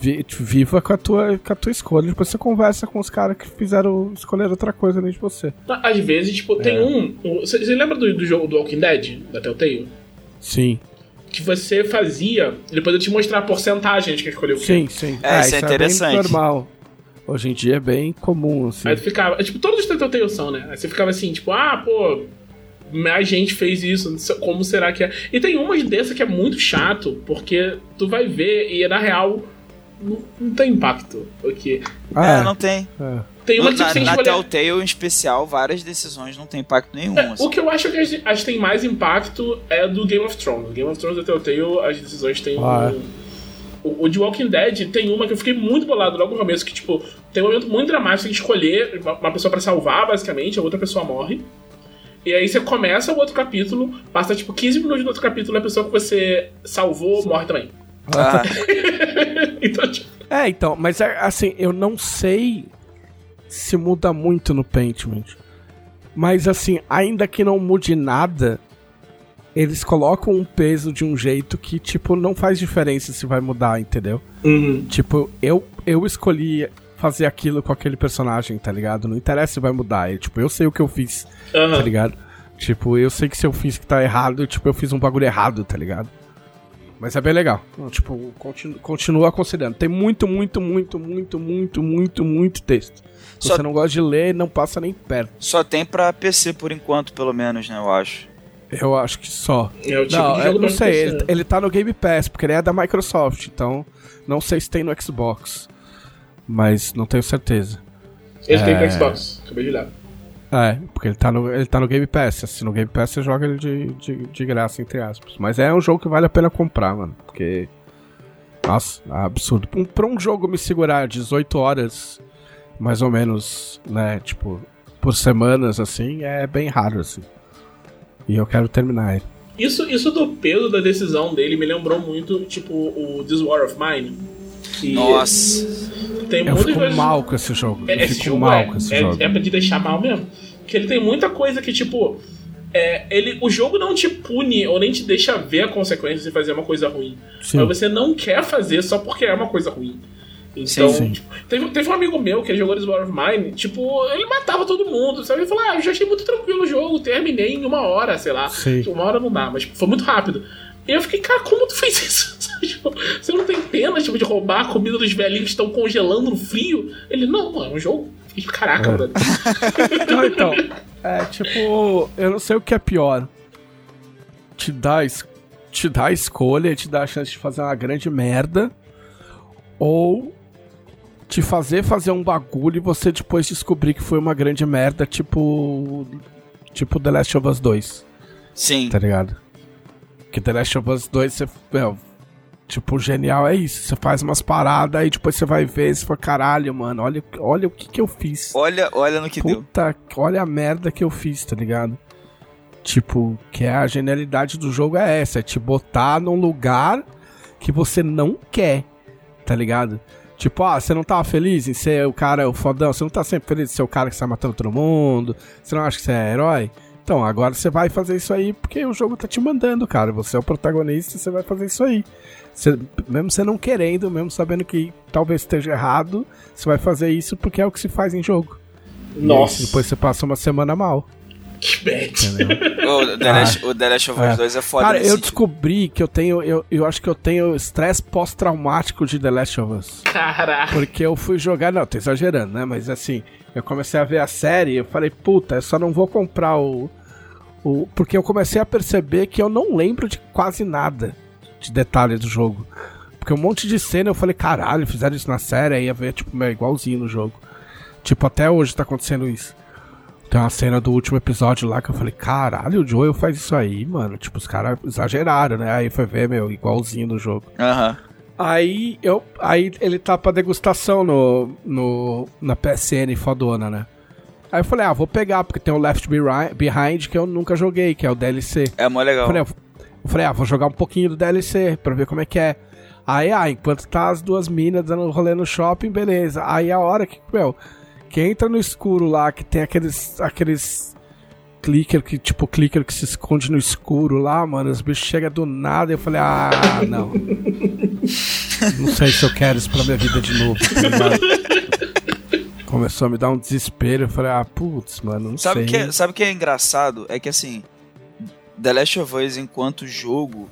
Vi- viva com a, tua, com a tua escolha. Depois você conversa com os caras que fizeram escolher outra coisa além de você. Às vezes, tipo, tem É. um. Você lembra do, do jogo do Walking Dead, da Telltale? Sim, Que você fazia, ele poderia te mostrar a porcentagem de quem escolheu o quê. sim, sim. É, isso é interessante. bem normal. Hoje em dia é bem comum, assim. Aí tu ficava. é, Tipo, todos os Telltale são, né? Aí você ficava assim, tipo, ah, pô, mais gente fez isso, como será que é? E tem umas dessa que é muito chato, porque tu vai ver e na real não, não tem impacto. Porque Ah, É, não tem. é. tem uma que na tem que na escolher. Telltale, em especial, várias decisões não tem impacto nenhum. É, assim. o que eu acho que as, as tem mais impacto é do Game of Thrones. No Game of Thrones da Telltale, as decisões têm. Ah, um- o, o de Walking Dead tem uma que eu fiquei muito bolado logo no começo, que, tipo, tem um momento muito dramático, você tem que escolher uma- uma pessoa pra salvar, basicamente, a outra pessoa morre. E aí você começa o outro capítulo, passa tipo 15 minutos do outro capítulo e a pessoa que você salvou morre também. Ah, então, tipo, É, então, mas é, assim, eu não sei se muda muito no Paintment. Mas assim, ainda que não mude nada, eles colocam um peso de um jeito que, tipo, não faz diferença se vai mudar, entendeu? Tipo, eu, eu escolhi fazer aquilo com aquele personagem, tá ligado? Não interessa se vai mudar. Eu, tipo, eu sei o que eu fiz, aham. tá ligado? Tipo, eu sei que se eu fiz que tá errado, tipo, eu fiz um bagulho errado, tá ligado? Mas é bem legal. Tipo, continu, continua considerando. Tem muito, muito, muito, muito, muito, muito, muito texto. Se Só- você não gosta de ler, não passa nem perto. só tem pra PC por enquanto, pelo menos, né? Eu acho. Eu acho que só. É o tipo não, de eu jogo não pra sei. Ele, ele tá no Game Pass, porque ele é da Microsoft, então não sei se tem no Xbox. Mas não tenho certeza. Ele tem É. pro Xbox, acabei de olhar. É, porque ele tá no, ele tá no Game Pass. Se no Game Pass você joga ele de, de, de graça, entre aspas. Mas é um jogo que vale a pena comprar, mano. Porque. Nossa, é absurdo. Um, pra um jogo me segurar 18 horas, mais ou menos, né? Tipo, por semanas, assim, é bem raro, assim. E eu quero terminar ele. Isso, isso do peso da decisão dele me lembrou muito, tipo, o This War of Mine. Que Nossa. Tem Eu fico vezes- mal com esse jogo. É, eu esse fico jogo mal é, com esse é, jogo. é pra te deixar mal mesmo. Que ele tem muita coisa que, tipo. É, ele, o jogo não te pune ou nem te deixa ver a consequência de fazer uma coisa ruim. Sim. Mas você não quer fazer só porque é uma coisa ruim. Então, Sim, sim. tipo, Teve, teve um amigo meu que ele jogou This War of Mine, tipo, ele matava todo mundo, sabe? Ele falou, ah, eu já achei muito tranquilo o jogo, terminei em uma hora, sei lá. Sim. Uma hora não dá, mas foi muito rápido. E eu fiquei, cara, como tu fez isso? Tipo, você não tem pena, tipo, de roubar a comida dos velhinhos que estão congelando no frio? Ele, não, é um jogo. Caraca, É. mano. Não, então, é tipo, eu não sei o que é pior. Te dá, te dá a escolha, te dá a chance de fazer uma grande merda, ou te fazer fazer um bagulho e você depois descobrir que foi uma grande merda, tipo. Tipo The Last of Us 2, Sim. tá ligado? Que The Last of Us 2, você. Meu, tipo, genial é isso. Você faz umas paradas aí depois você vai ver e você fala, caralho, mano, olha, olha o que, que eu fiz. Olha, olha no que deu. Puta, olha a merda que eu fiz, tá ligado? Tipo, que a genialidade do jogo é essa, é te botar num lugar que você não quer, tá ligado? Tipo, ah, você não tava feliz em ser o cara, o fodão, você não tá sempre feliz em ser o cara que sai matando todo mundo, você não acha que você é herói? Então, agora você vai fazer isso aí porque o jogo tá te mandando, cara. Você é o protagonista, você vai fazer isso aí. Você- mesmo você não querendo, mesmo sabendo que talvez esteja errado, você vai fazer isso porque é o que se faz em jogo. Nossa, E depois você passa uma semana mal. Que bad. Entendeu? O The Last, o The Last of Us É. 2 é foda Cara, eu sentido. descobri que eu tenho. Eu, eu acho que eu tenho estresse pós-traumático de The Last of Us. Caraca. Porque eu fui jogar. Não, tô exagerando, né? Mas assim, eu comecei a ver a série e eu falei, puta, eu só não vou comprar o. o porque eu comecei a perceber que eu não lembro de quase nada de detalhe do jogo. Porque um monte de cena eu falei, caralho, fizeram isso na série, aí ia ver, tipo, meu, igualzinho no jogo. Tipo, até hoje tá acontecendo isso. Tem uma cena do último episódio lá que eu falei, caralho, o Joel faz isso aí, mano. Tipo, os caras exageraram, né? Aí foi ver, meu, igualzinho no jogo. Aham. Aí eu. Aí ele tá pra degustação no, no, na PSN fodona, né? Aí eu falei, ah, vou pegar, porque tem o Left Behind, Behind que eu nunca joguei, que é o DLC. É mó legal. Eu falei, ah, eu falei, ah, vou jogar um pouquinho do DLC pra ver como é que é. Aí, ah, enquanto tá as duas minas dando rolê no shopping, beleza. Aí a hora que, meu, que entra no escuro lá, que tem aqueles. aqueles. Clicker que, tipo, clicker que se esconde no escuro lá, mano. Os bichos chegam do nada e eu falei, ah, não. Não sei se eu quero isso pra minha vida de novo, tá ligado? Começou a me dar um desespero. Eu falei, ah, putz, mano, não Sabe sei. o que, é- sabe o que é engraçado? É que assim, The Last of Us enquanto jogo,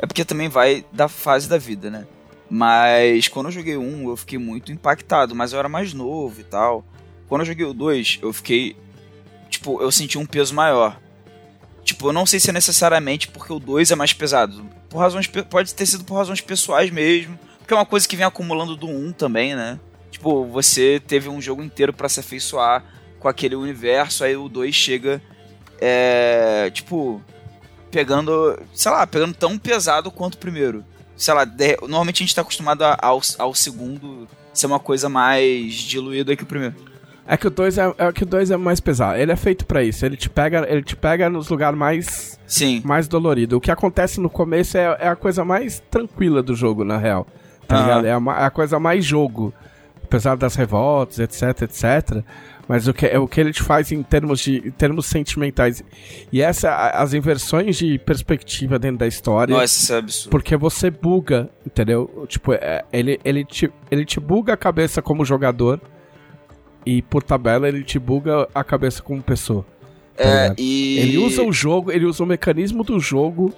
é porque também vai da fase da vida, né? Mas quando eu joguei um, eu fiquei muito impactado, mas eu era mais novo e tal. Quando eu joguei o 2, eu fiquei. Tipo, eu senti um peso maior. Tipo, eu não sei se é necessariamente porque o 2 é mais pesado. Por razões. Pode ter sido por razões pessoais mesmo. Porque é uma coisa que vem acumulando do 1 também, né? Tipo, você teve um jogo inteiro pra se afeiçoar com aquele universo, aí o 2 chega. É. Tipo. Pegando. Sei lá, pegando tão pesado quanto o primeiro. Sei lá, de- normalmente a gente tá acostumado ao, ao segundo ser uma coisa mais diluída que o primeiro. É que o 2 é, é que o 2 é mais pesado. Ele é feito pra isso. Ele te pega, ele te pega nos lugares mais Sim. mais dolorido. O que acontece no começo é, é a coisa mais tranquila do jogo, na real. Tá? É a, é a coisa mais jogo. Apesar das revoltas, etc, etc. Mas o que, é o que ele te faz em termos, de, em termos sentimentais. E essa, as inversões de perspectiva dentro da história. Nossa, isso é absurdo. Porque você buga, entendeu? Tipo, é, ele, ele, te, ele te buga a cabeça como jogador. E por tabela ele te buga a cabeça como pessoa. tá É, e. Ele usa o jogo, ele usa o mecanismo do jogo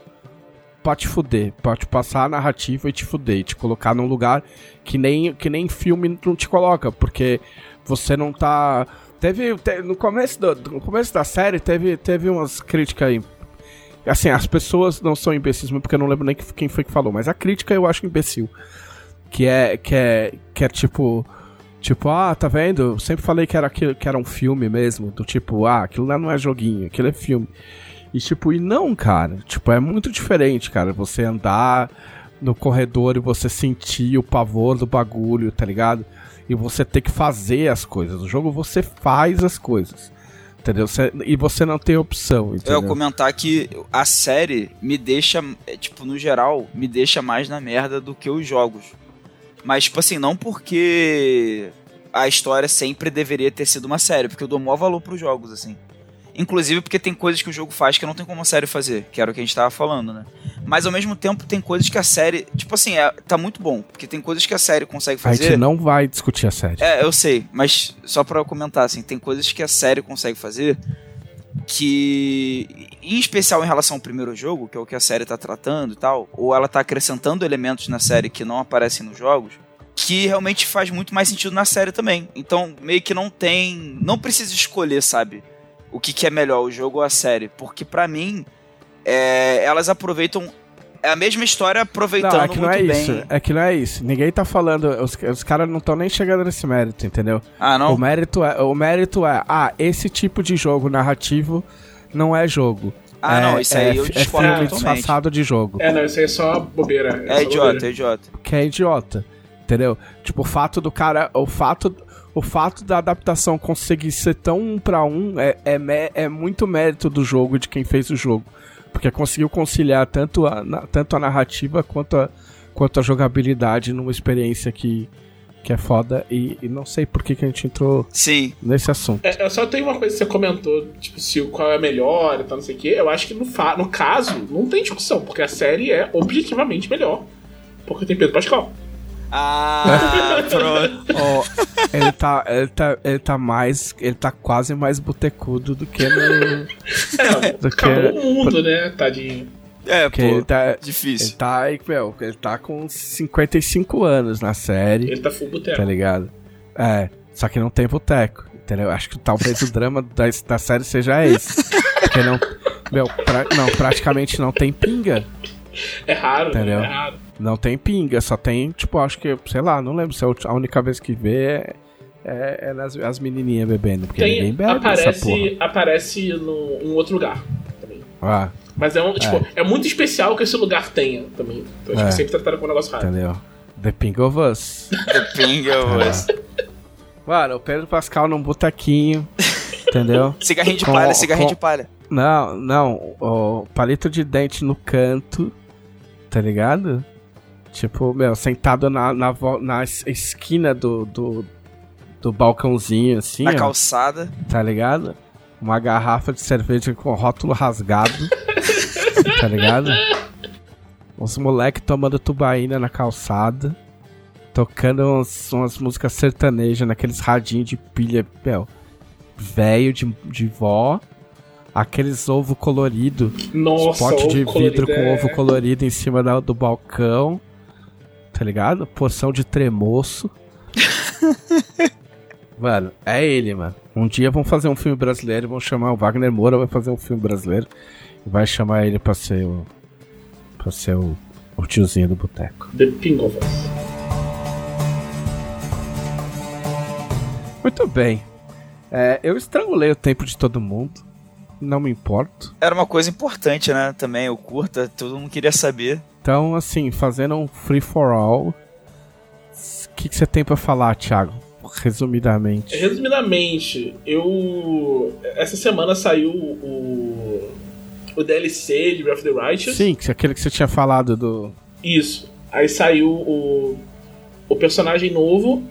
pra te fuder, pra te passar a narrativa e te fuder, e te colocar num lugar que nem, que nem filme não te coloca, porque você não tá. Teve. te- no, começo do, no começo da série teve, teve umas críticas aí. Assim, as pessoas não são imbecis, porque eu não lembro nem que- quem foi que falou, mas a crítica eu acho imbecil. Que é. Que é, que é tipo. Tipo, ah, tá vendo? Eu sempre falei que era, aquilo, que era um filme mesmo. Do tipo, ah, aquilo lá não é joguinho, aquilo é filme. E tipo, e não, cara. Tipo, é muito diferente, cara. Você andar no corredor e você sentir o pavor do bagulho, tá ligado? E você ter que fazer as coisas. No jogo você faz as coisas. Entendeu? E você não tem opção, Eu entendeu? ia comentar que a série me deixa, é, tipo, no geral, me deixa mais na merda do que os jogos. Mas, tipo assim, não porque a história sempre deveria ter sido uma série, porque eu dou maior valor pros jogos, assim. Inclusive porque tem coisas que o jogo faz que não tem como a série fazer, que era o que a gente tava falando, né? Mas ao mesmo tempo tem coisas que a série. Tipo assim, é, tá muito bom, porque tem coisas que a série consegue A gente fazer. não vai discutir a série. É, eu sei, mas só pra eu comentar, assim, tem coisas que a série consegue fazer que, em especial em relação ao primeiro jogo, que é o que a série tá tratando e tal, ou ela tá acrescentando elementos na série que não aparecem nos jogos, que realmente faz muito mais sentido na série também. Então, meio que não tem. Não precisa escolher, sabe? O que, que é melhor, o jogo ou a série. Porque pra mim, é, elas aproveitam. É a mesma história aproveitando Não, é que não muito é bem. isso. É que não é isso. Ninguém tá falando. Os, os caras não estão nem chegando nesse mérito, entendeu? Ah, não? O mérito é, o mérito é, ah, esse tipo de jogo narrativo não é jogo. Ah, é, não, isso aí é, eu é filme totalmente. disfarçado de jogo. É, não, isso aí é só bobeira. É só idiota, bobeira. é idiota. que é idiota. Entendeu? Tipo, o fato do cara. O fato, o fato da adaptação conseguir ser tão um pra um é, é, é muito mérito do jogo de quem fez o jogo. Porque conseguiu conciliar tanto a, na- tanto a narrativa quanto a, quanto a jogabilidade numa experiência que, que é foda. E, e não sei por que, que a gente entrou Sim, nesse assunto. É, eu só tenho uma coisa que você comentou, tipo, se o qual é melhor e tal, não sei o quê. Eu acho que no, fa no caso, não tem discussão, porque a série é objetivamente melhor. Porque tem Pedro Pascal. Ah, pronto. Ó, ele, tá, ele, tá, ele tá mais. Ele tá quase mais botecudo do que no. É, Do acabou que- o mundo, né, tadinho. É, Porque pô, ele tá. Ele difícil. tá, aí, meu, ele tá com 55 anos na série, Ele tá full boteco. tá ligado? É, só que não tem boteco, entendeu? Acho que talvez o drama da, da série seja esse. Porque não. Meu, pra- não, praticamente não tem pinga. É raro, né? Entendeu? É raro. Não tem pinga, só tem, tipo, acho que, sei lá, não lembro se a ulti- a única vez que vê é, é, é nas, as menininhas bebendo, porque ninguém Tem, bebe essa porra. aparece, aparece no, em outro lugar também. Ah, Mas é, um, tipo, é. muito especial que esse lugar tenha também. Então, acho É. que sempre trataram com um negócio raro. entendeu? The Ping of Us. The Pinga, voz. Mano, o Pedro Pascal num botequinho, entendeu? Cigarrinho de Com- palha, cigarrinho com- de palha. Não, não, o palito de dente no canto, tá ligado? Tipo, meu, sentado na, na, na es- esquina do, do, do balcãozinho, assim, Na ó, calçada. tá ligado? Uma garrafa de cerveja com rótulo rasgado, tá ligado? Os moleque tomando tubaína na calçada, tocando uns- umas músicas sertanejas naqueles radinhos de pilha, meu, velho de, de vó, aqueles ovo colorido, Nossa, pote de vidro colorido, com é. ovo colorido em cima da- do balcão, tá ligado? Porção de tremoço. mano, é ele, mano. Um dia vão fazer um filme brasileiro, vão chamar o Wagner Moura, vai fazer um filme brasileiro e vai chamar ele pra ser o. pra ser o, o tiozinho do boteco. The Ping of Us. Muito bem. É, eu estrangulei o tempo de todo mundo. Não me importo. Era uma coisa importante, né? Também, o curta, todo mundo queria saber. Então, assim, fazendo um free for all. O que que você tem pra falar, Thiago? Resumidamente. Resumidamente, eu. Essa semana saiu o. O DLC de Breath of the Righteous. Sim, que aquele que você tinha falado do. Isso. Aí saiu o, o personagem novo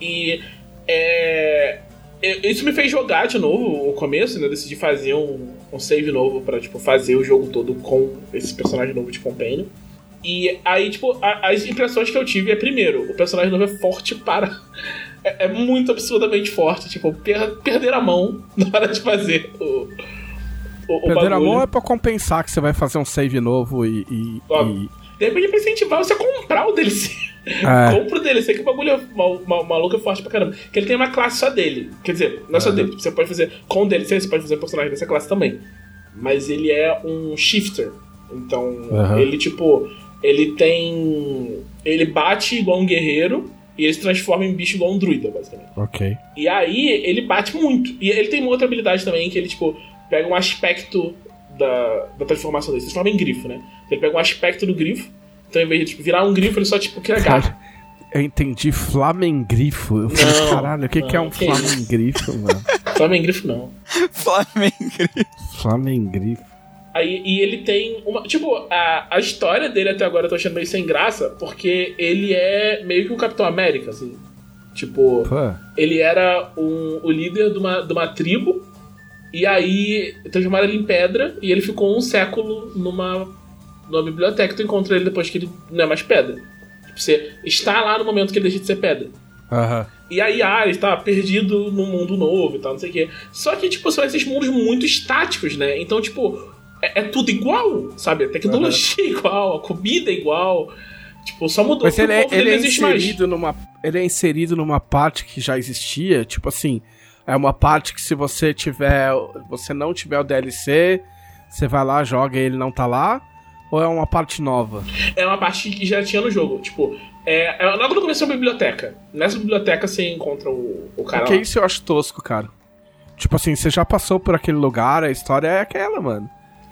e é, é- isso me fez jogar de novo o começo, né? Eu decidi fazer um, um save novo pra tipo, fazer o jogo todo com esse personagem novo de Companion. E aí, tipo, a- as impressões que eu tive é, primeiro, o personagem novo é forte para. É, é muito absurdamente forte. Tipo, per, perder a mão na hora de fazer o. O, o Perder a mão é pra compensar que você vai fazer um save novo e. e, Óbvio. De repente, pra incentivar você a comprar o DLC. e- é, Compra o DLC, que o bagulho é mal, mal, maluco é forte pra caramba. Que ele tem uma classe só dele. Quer dizer, não é só Aham. dele. Você pode fazer com o DLC, você pode fazer personagem dessa classe também. Mas ele é um shifter. Então, Aham. ele, tipo, ele tem. Ele bate igual um guerreiro e ele se transforma em bicho igual um druida, basicamente. ok. E aí ele bate muito. E ele tem uma outra habilidade também, que ele, tipo, pega um aspecto da, da transformação dele. Se transforma em grifo, né? Ele pega um aspecto do grifo. Então, em vez de tipo, virar um grifo, ele só, tipo, cria garra. Eu entendi flamengrifo. Eu falei, Não, caralho, o que, que é não, um que flamengrifo, mano? Flamengrifo não. Flamengo. Flamengrifo. Aí, e ele tem uma. Tipo, a, a história dele até agora eu tô achando meio sem graça, porque ele é meio que um Capitão América, assim. Tipo, Pô. ele era um, o líder de uma, de uma tribo, e aí transformaram ele em pedra, e ele ficou um século numa, numa biblioteca. Tu encontra ele depois que ele não é mais pedra. Tipo, você está lá no momento que ele deixa de ser pedra. Aham. E aí, ah, ele tá perdido num mundo novo e tal, não sei o quê. Só que, tipo, são esses mundos muito estáticos, né? Então, tipo, é, é tudo igual, sabe? A tecnologia é igual, a comida é igual. Tipo, só mudou Mas ele é, ele é mais. inserido numa. Ele é inserido numa parte que já existia, tipo assim. É uma parte que se você tiver. Você não tiver o DLC, você vai lá, joga e ele não tá lá. Ou é uma parte nova? É uma parte que já tinha no jogo. Tipo, é, é logo no começo é uma biblioteca. Nessa biblioteca você encontra o, o cara Porque lá. isso eu acho tosco, cara. Tipo assim, você já passou por aquele lugar, a história é aquela, mano.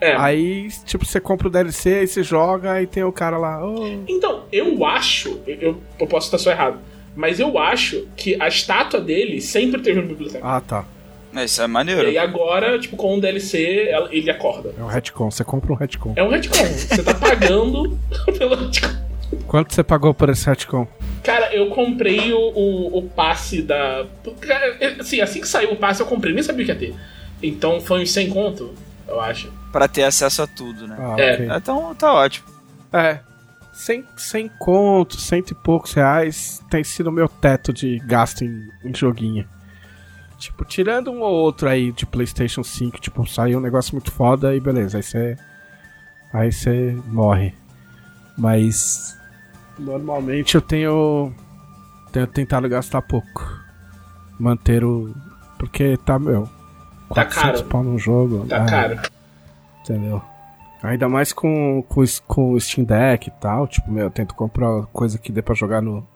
É. Aí, tipo, você compra o DLC, aí você joga e tem o cara lá. "Oh, Então, eu acho, eu, eu- posso estar só errado, mas eu acho que a estátua dele sempre teve na biblioteca. Ah, tá. Isso é E maneiro. aí agora, tipo, com o DLC, ele acorda. É um retcon. Você compra um retcon. É um retcon. Você tá pagando pelo retcon. Quanto você pagou por esse retcon? Cara, eu comprei o, o, o passe da. Assim, assim que saiu o passe, eu comprei, nem sabia que ia ter. Então foi uns 100 conto, eu acho. Pra ter acesso a tudo, né? Ah, É. ok. Então tá ótimo. É. 100, 100 contos, cento e poucos reais tem sido o meu teto de gasto em, em joguinho. Tipo, tirando um ou outro aí de PlayStation 5, tipo, saiu um negócio muito foda e beleza, aí você. Aí você morre. Mas. Normalmente eu tenho. Tenho tentado gastar pouco. Manter o. Porque tá, meu. Tá 400 caro. pau no jogo. Tá ah, caro. Entendeu? Ainda mais com, com, com o Steam Deck e tal. Tipo, meu, eu tento comprar coisa que dê pra jogar no,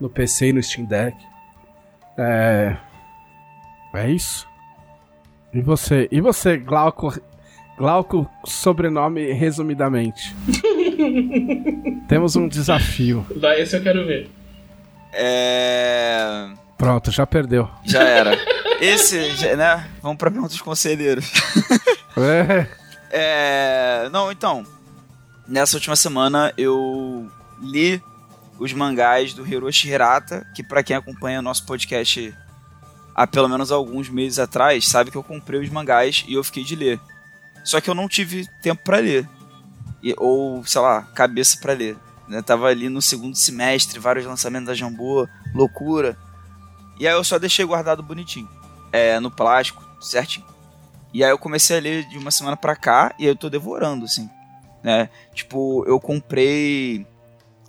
no PC e no Steam Deck. É. É isso. E você? E você, Glauco? Glauco, sobrenome resumidamente. Temos um desafio. Vai, esse eu quero ver. É. Pronto, já perdeu. Já era. Esse, já- né? Vamos pra pergunta dos conselheiros. É. É. Não, então. Nessa última semana eu li os mangás do Hiroshi Hirata, que pra quem acompanha nosso podcast há pelo menos alguns meses atrás, sabe que eu comprei os mangás e eu fiquei de ler. Só que eu não tive tempo pra ler. E- ou, sei lá, cabeça pra ler. né? Tava ali no segundo semestre, vários lançamentos da Jambô, loucura. E aí eu só deixei guardado bonitinho. É, no plástico, certinho. E aí eu comecei a ler de uma semana pra cá e aí eu tô devorando, assim. Né? Tipo, eu comprei.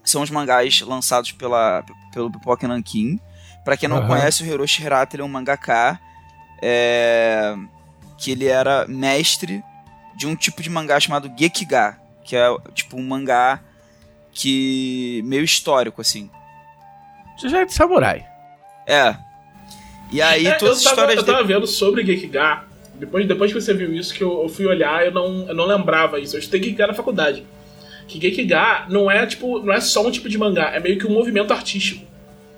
São os mangás lançados pela, pelo Pipoca Nankin. Pra quem não Aham. conhece, o Hiroshi Hirata ele é um mangaká é, que ele era mestre de um tipo de mangá chamado Gekiga, que é tipo um mangá que meio histórico assim. De jeito samurai. É. E aí É, todas as histórias eu tava vendo sobre Gekiga. Depois, depois que você viu isso, que eu, eu fui olhar, eu não, eu não lembrava isso. Eu estudei Gekiga na faculdade. Que Gekiga não é tipo, não é só um tipo de mangá, é meio que um movimento artístico.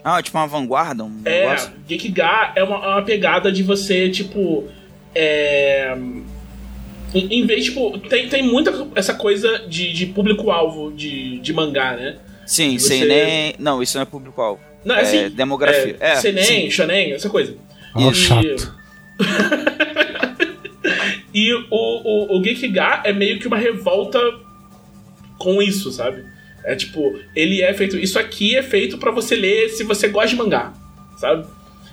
Ah, tipo uma vanguarda, um É, negócio. Gekiga é uma, é uma pegada de você, tipo. É. Em, em vez, tipo, tem, tem muita essa coisa de, de público-alvo de, de mangá, né? Sim, Você- sem nem. Não, isso não é público-alvo. Não, é, É assim. demografia. É, Seinen, sim. shonen, essa coisa. Ó, E- chato. E o, o, o Gekiga é meio que uma revolta com isso, sabe? É tipo, ele é feito. Isso aqui é feito pra você ler se você gosta de mangá, sabe?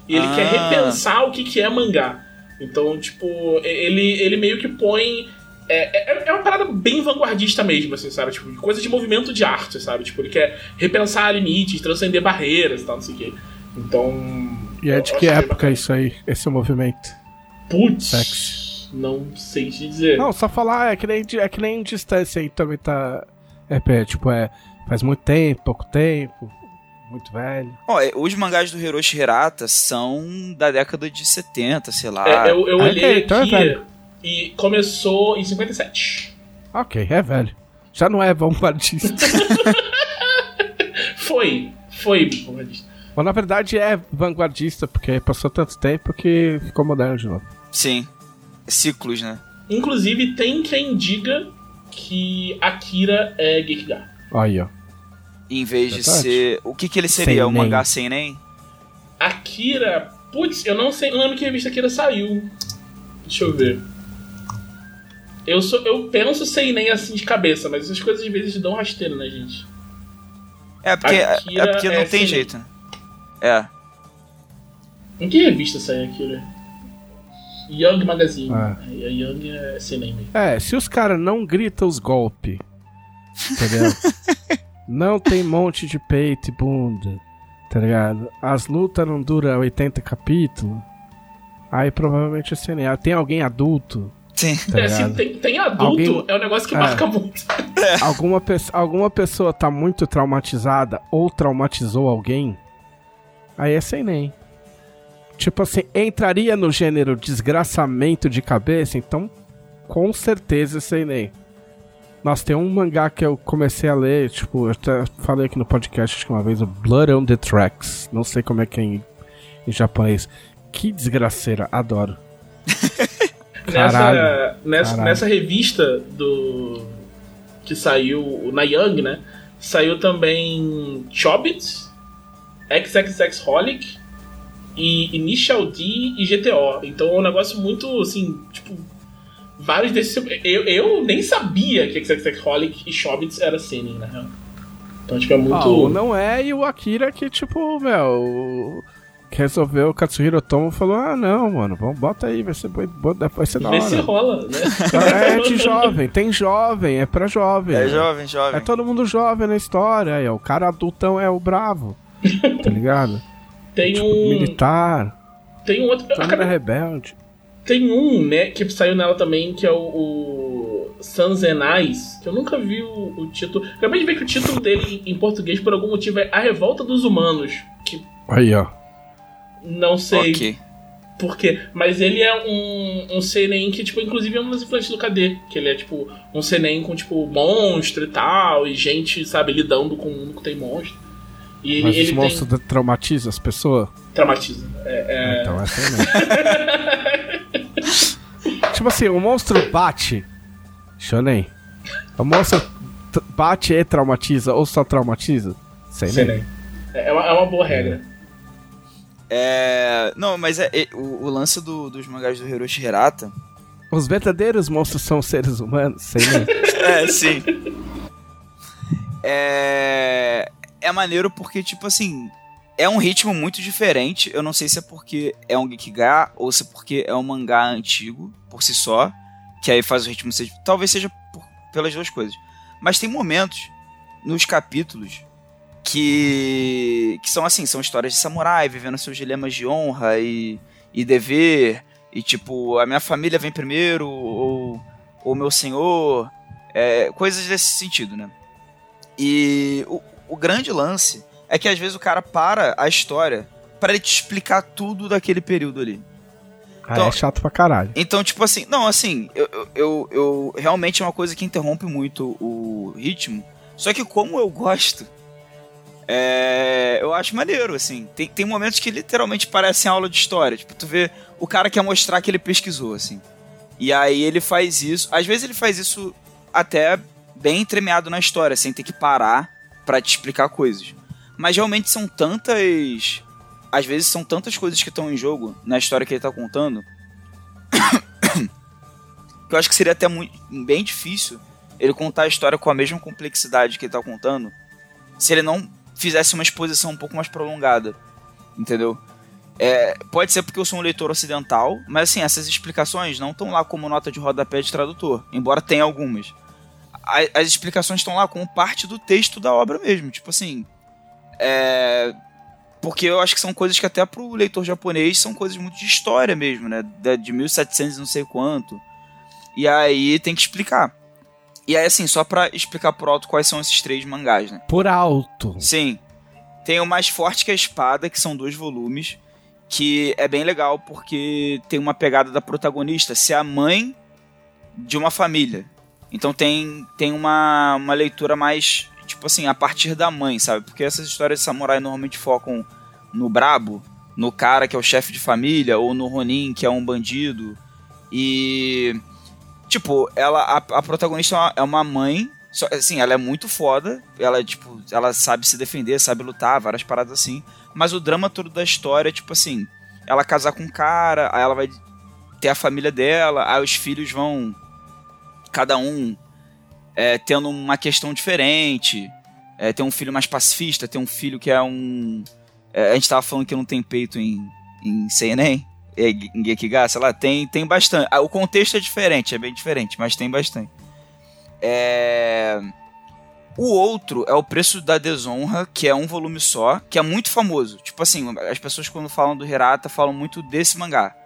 E ele Ah. quer repensar o que, que é mangá. Então, tipo, ele, ele meio que põe. É, é, é uma parada bem vanguardista mesmo, assim, sabe? Tipo, coisa de movimento de arte, sabe? Tipo, ele quer repensar limites, transcender barreiras e tal, não sei o quê. Então. E é de que época isso aí, esse movimento? Putz. Sexy. Não sei te dizer. Não, só falar, é que nem, é que nem distância aí também tá. É, é, tipo, é. Faz muito tempo, pouco tempo, muito velho. Ó, é, os mangás do Hiroshi Hirata são da década de 70, sei lá. É, eu, eu Ah, olhei ok, então é aqui velho. E começou em 57. Ok, é velho. Já não é vanguardista. Foi, foi, vanguardista. Ou na verdade é vanguardista, porque passou tanto tempo que ficou moderno de novo. Sim. Ciclos, né? Inclusive, tem quem diga que Akira é Gekiga. Aí, ó. Em vez de ser. O que, que ele seria? Sem Um nem. mangá sem nem? Akira. Putz, eu não sei. Não lembro que revista Akira saiu. Deixa eu ver. Eu, sou, eu penso sem nem assim de cabeça, mas essas coisas às vezes dão rasteiro, né, gente? É porque, Akira é porque não é tem sem- jeito, né? É. Em que revista saiu Akira? Young Magazine. Ah. A Young é sem nem mesmo. É, se os caras não gritam os golpes, entendeu? não tem monte de peito e bunda, tá ligado? As lutas não duram 80 capítulos, aí provavelmente é CNA. Tem alguém adulto, Sim. tá é, ligado? tem, tem adulto, Alguém- é um negócio que É. marca muito. alguma, pe alguma pessoa tá muito traumatizada ou traumatizou alguém, aí é sem nem. Tipo assim, entraria no gênero desgraçamento de cabeça, então com certeza é sem nem. Nossa, tem um mangá que eu comecei a ler, tipo, eu até falei aqui no podcast acho que uma vez, o Blood on the Tracks. Não sei como é que é em, em japonês. Que desgraceira, adoro. Nessa, Caralho. nessa, Caralho. nessa revista do. que saiu na Young, né? Saiu também Chobits, XXX Holic e Initial D e GTO. Então é um negócio muito assim, tipo. Vários desses. Eu, eu nem sabia que XXX Holic e Chobits era Seinen, na real. Então, tipo, é muito. Ah, não é e o Akira que, tipo, meu. Resolveu o Katsuhiro Tomo falou: Ah, não, mano, vamos, bota aí, vai ser, vai, vai ser da Vê se hora. rola, né? É de jovem, tem jovem, é pra jovem. É né? jovem, jovem. É todo mundo jovem na história. Aí, ó, o cara adultão é o bravo. Tá ligado? Tem Tipo, um. militar, Tem um outro. todo mundo é acabei- rebelde. Tem um, né, que saiu nela também, que é o, o Eyes, que eu nunca vi o, o título. Acabei de ver que o título dele em português, por algum motivo, é A Revolta dos Humanos. Que Aí, ó. Não sei Ok. por quê. Mas ele é um, um seinen que, tipo, inclusive é um dos influentes do KD. Que ele é, tipo, um seinen com, tipo, monstro e tal, e gente, sabe, lidando com um mundo que tem monstro. E Mas ele os tem... monstros traumatizam as pessoas? Traumatiza. É, é... Então essa aí mesmo. tipo assim, o monstro bate. Shonen. O monstro bate e traumatiza ou só traumatiza? Sei nem. seinen. É uma, é uma boa regra. É. Não, mas é, é- o, o lance do- dos mangás do Hiroshi Hirata. Os verdadeiros monstros são seres humanos? Sei nem. É, sim. É. É maneiro porque, tipo assim. É um ritmo muito diferente. Eu não sei se é porque é um Gekiga ou se é porque é um mangá antigo, por si só. Que aí faz o ritmo ser. Talvez seja por- pelas duas coisas. Mas tem momentos nos capítulos que. que são assim, são histórias de samurai vivendo seus dilemas de honra e, e dever. E tipo, a minha família vem primeiro, ou o meu senhor. é, coisas desse sentido, né? E o, o grande lance é que às vezes o cara para a história para ele te explicar tudo daquele período ali. Ah, Então- é chato pra caralho. Então, tipo assim, não, assim, eu, eu, eu, eu- realmente é uma coisa que interrompe muito o ritmo. Só que como eu gosto, é, eu acho maneiro, assim. Tem, tem momentos que literalmente parecem aula de história. Tipo, tu vê, o cara quer mostrar que ele pesquisou, assim. E aí ele faz isso. Às vezes ele faz isso até bem entremeado na história, sem ter que parar pra te explicar coisas. Mas realmente são tantas. Às vezes são tantas coisas que estão em jogo na história que ele tá contando. que eu acho que seria até muito, bem difícil ele contar a história com a mesma complexidade que ele tá contando se ele não fizesse uma exposição um pouco mais prolongada. Entendeu? É, pode ser porque eu sou um leitor ocidental, mas assim, essas explicações não estão lá como nota de rodapé de tradutor, embora tenha algumas. A- as explicações estão lá como parte do texto da obra mesmo. Tipo assim. É, porque eu acho que são coisas que até pro leitor japonês são coisas muito de história mesmo, né? Da- De 1700 e não sei quanto. E aí tem que explicar. E aí, assim, só pra explicar por alto quais são esses três mangás, né? Por alto. Sim. Tem o Mais Forte que a Espada, que são dois volumes, que é bem legal porque tem uma pegada da protagonista ser a mãe de uma família. Então tem, tem uma, uma leitura mais, tipo assim, a partir da mãe, sabe? Porque essas histórias de samurai normalmente focam no brabo, no cara que é o chefe de família, ou no Ronin, que é um bandido. E. Tipo, ela, a, a protagonista é uma mãe. Só, assim, ela é muito foda. Ela, tipo, ela sabe se defender, sabe lutar, várias paradas assim. Mas o drama todo da história é, tipo assim, ela casar com um cara, aí ela vai ter a família dela, aí os filhos vão. Cada um é, tendo uma questão diferente. É, tem um filho mais pacifista, tem um filho que é um. É, a gente tava falando que não tem peito em, em CNN, é, em Gekiga, sei lá, tem, tem bastante. Ah, o contexto é diferente, é bem diferente, mas tem bastante. É. O outro é o Preço da Desonra, que é um volume só, que é muito famoso. Tipo assim, as pessoas quando falam do Hirata falam muito desse mangá.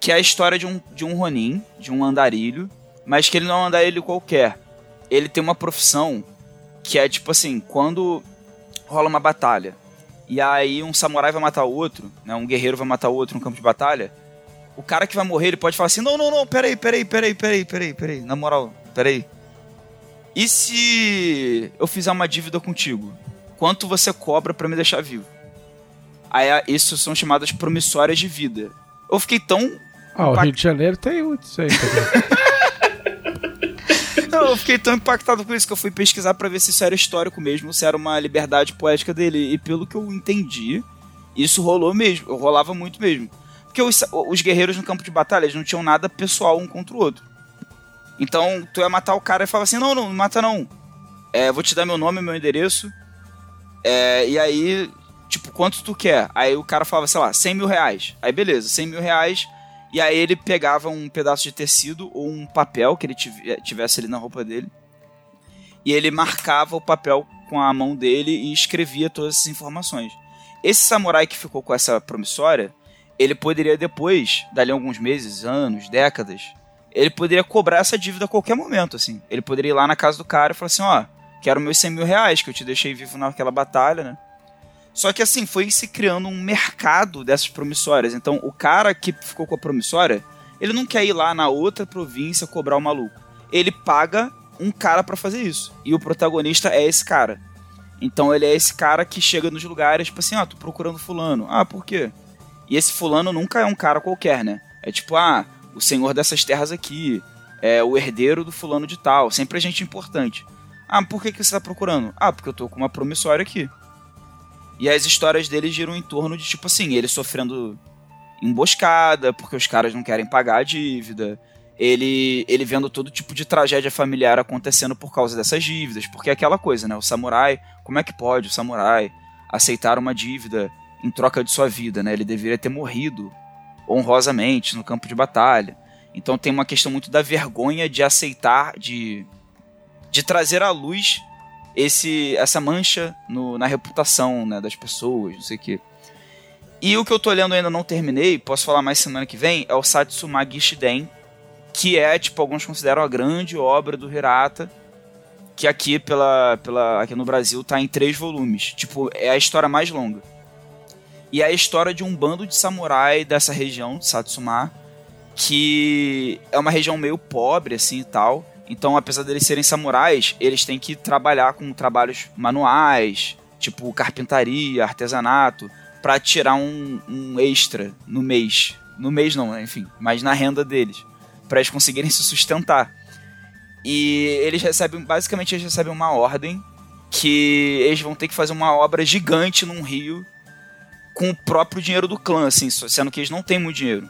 Que é a história de um, de um Ronin, de um andarilho, mas que ele não é um andarilho qualquer. Ele tem uma profissão que é tipo assim, quando rola uma batalha e aí um samurai vai matar o outro, né, um guerreiro vai matar o outro no campo de batalha, o cara que vai morrer, ele pode falar assim, não, não, não, peraí, peraí, peraí, peraí, peraí, peraí, na moral, peraí. E se eu fizer uma dívida contigo? Quanto você cobra para me deixar vivo? Aí isso são chamadas promissórias de vida. Eu fiquei tão. Ah, o Rio de Janeiro tem muito isso aí eu fiquei tão impactado com isso que eu fui pesquisar para ver se isso era histórico mesmo, se era uma liberdade poética dele. E pelo que eu entendi, isso rolou mesmo, rolava muito mesmo. Porque os, os guerreiros no campo de batalha eles não tinham nada pessoal um contra o outro. Então, tu ia matar o cara e falava assim: não, não, não mata não. É, vou te dar meu nome, meu endereço. É, e aí, tipo, quanto tu quer? Aí o cara falava, sei lá, 100 mil reais. Aí beleza, 100 mil reais e aí ele pegava um pedaço de tecido ou um papel que ele tivesse ali na roupa dele. E ele marcava o papel com a mão dele e escrevia todas essas informações. Esse samurai que ficou com essa promissória, ele poderia depois, dali alguns meses, anos, décadas, ele poderia cobrar essa dívida a qualquer momento, assim. Ele poderia ir lá na casa do cara e falar assim, ó, quero meus 100 mil reais que eu te deixei vivo naquela batalha, né? Só que assim, foi se criando um mercado dessas promissórias. Então, o cara que ficou com a promissória, ele não quer ir lá na outra província cobrar o maluco. Ele paga um cara para fazer isso. E o protagonista é esse cara. Então ele é esse cara que chega nos lugares, tipo assim, ah, tô procurando fulano. Ah, por quê? E esse fulano nunca é um cara qualquer, né? É tipo, ah, o senhor dessas terras aqui, é o herdeiro do fulano de tal, sempre é gente importante. Ah, por que, que você tá procurando? Ah, porque eu tô com uma promissória aqui. E as histórias dele giram em torno de, tipo assim, ele sofrendo emboscada, porque os caras não querem pagar a dívida. Ele, ele vendo todo tipo de tragédia familiar acontecendo por causa dessas dívidas. Porque é aquela coisa, né? O samurai, como é que pode o samurai aceitar uma dívida em troca de sua vida, né? Ele deveria ter morrido honrosamente no campo de batalha. Então tem uma questão muito da vergonha de aceitar, de, de trazer à luz esse essa mancha no, na reputação né, das pessoas, não sei o quê. E o que eu tô lendo ainda não terminei, posso falar mais semana que vem, é o Satsumagi Shiden, que é, tipo, alguns consideram a grande obra do Hirata, que aqui pela, pela aqui no Brasil tá em três volumes. Tipo, é a história mais longa. E é a história de um bando de samurai dessa região, de Satsuma, que é uma região meio pobre, assim, e tal, então, apesar deles serem samurais, eles têm que trabalhar com trabalhos manuais, tipo carpintaria, artesanato, para tirar um, um, extra no mês. No mês não, né? enfim, mas na renda deles, para eles conseguirem se sustentar. E eles recebem, basicamente, eles recebem uma ordem que eles vão ter que fazer uma obra gigante num rio com o próprio dinheiro do clã, assim, sendo que eles não têm muito dinheiro.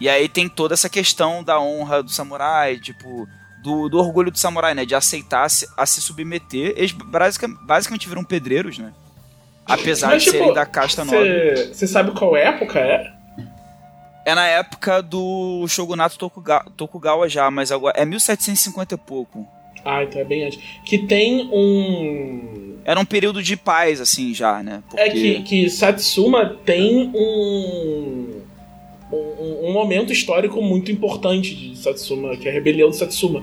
E aí tem toda essa questão da honra do samurai, tipo, do, do orgulho do samurai, né? De aceitar se, a se submeter. Eles basicamente, basicamente viram pedreiros, né? Apesar Mas, de tipo, serem da casta cê, nobre. Você sabe qual época é? É na época do Shogunato Tokugawa, Tokugawa já, mas agora é 1750 e pouco. Ah, então é bem antes. Que tem um. Era um período de paz, assim, já, né? Porque... É que, que Satsuma tem um um, um, momento histórico muito importante de Satsuma, que é a rebelião de Satsuma.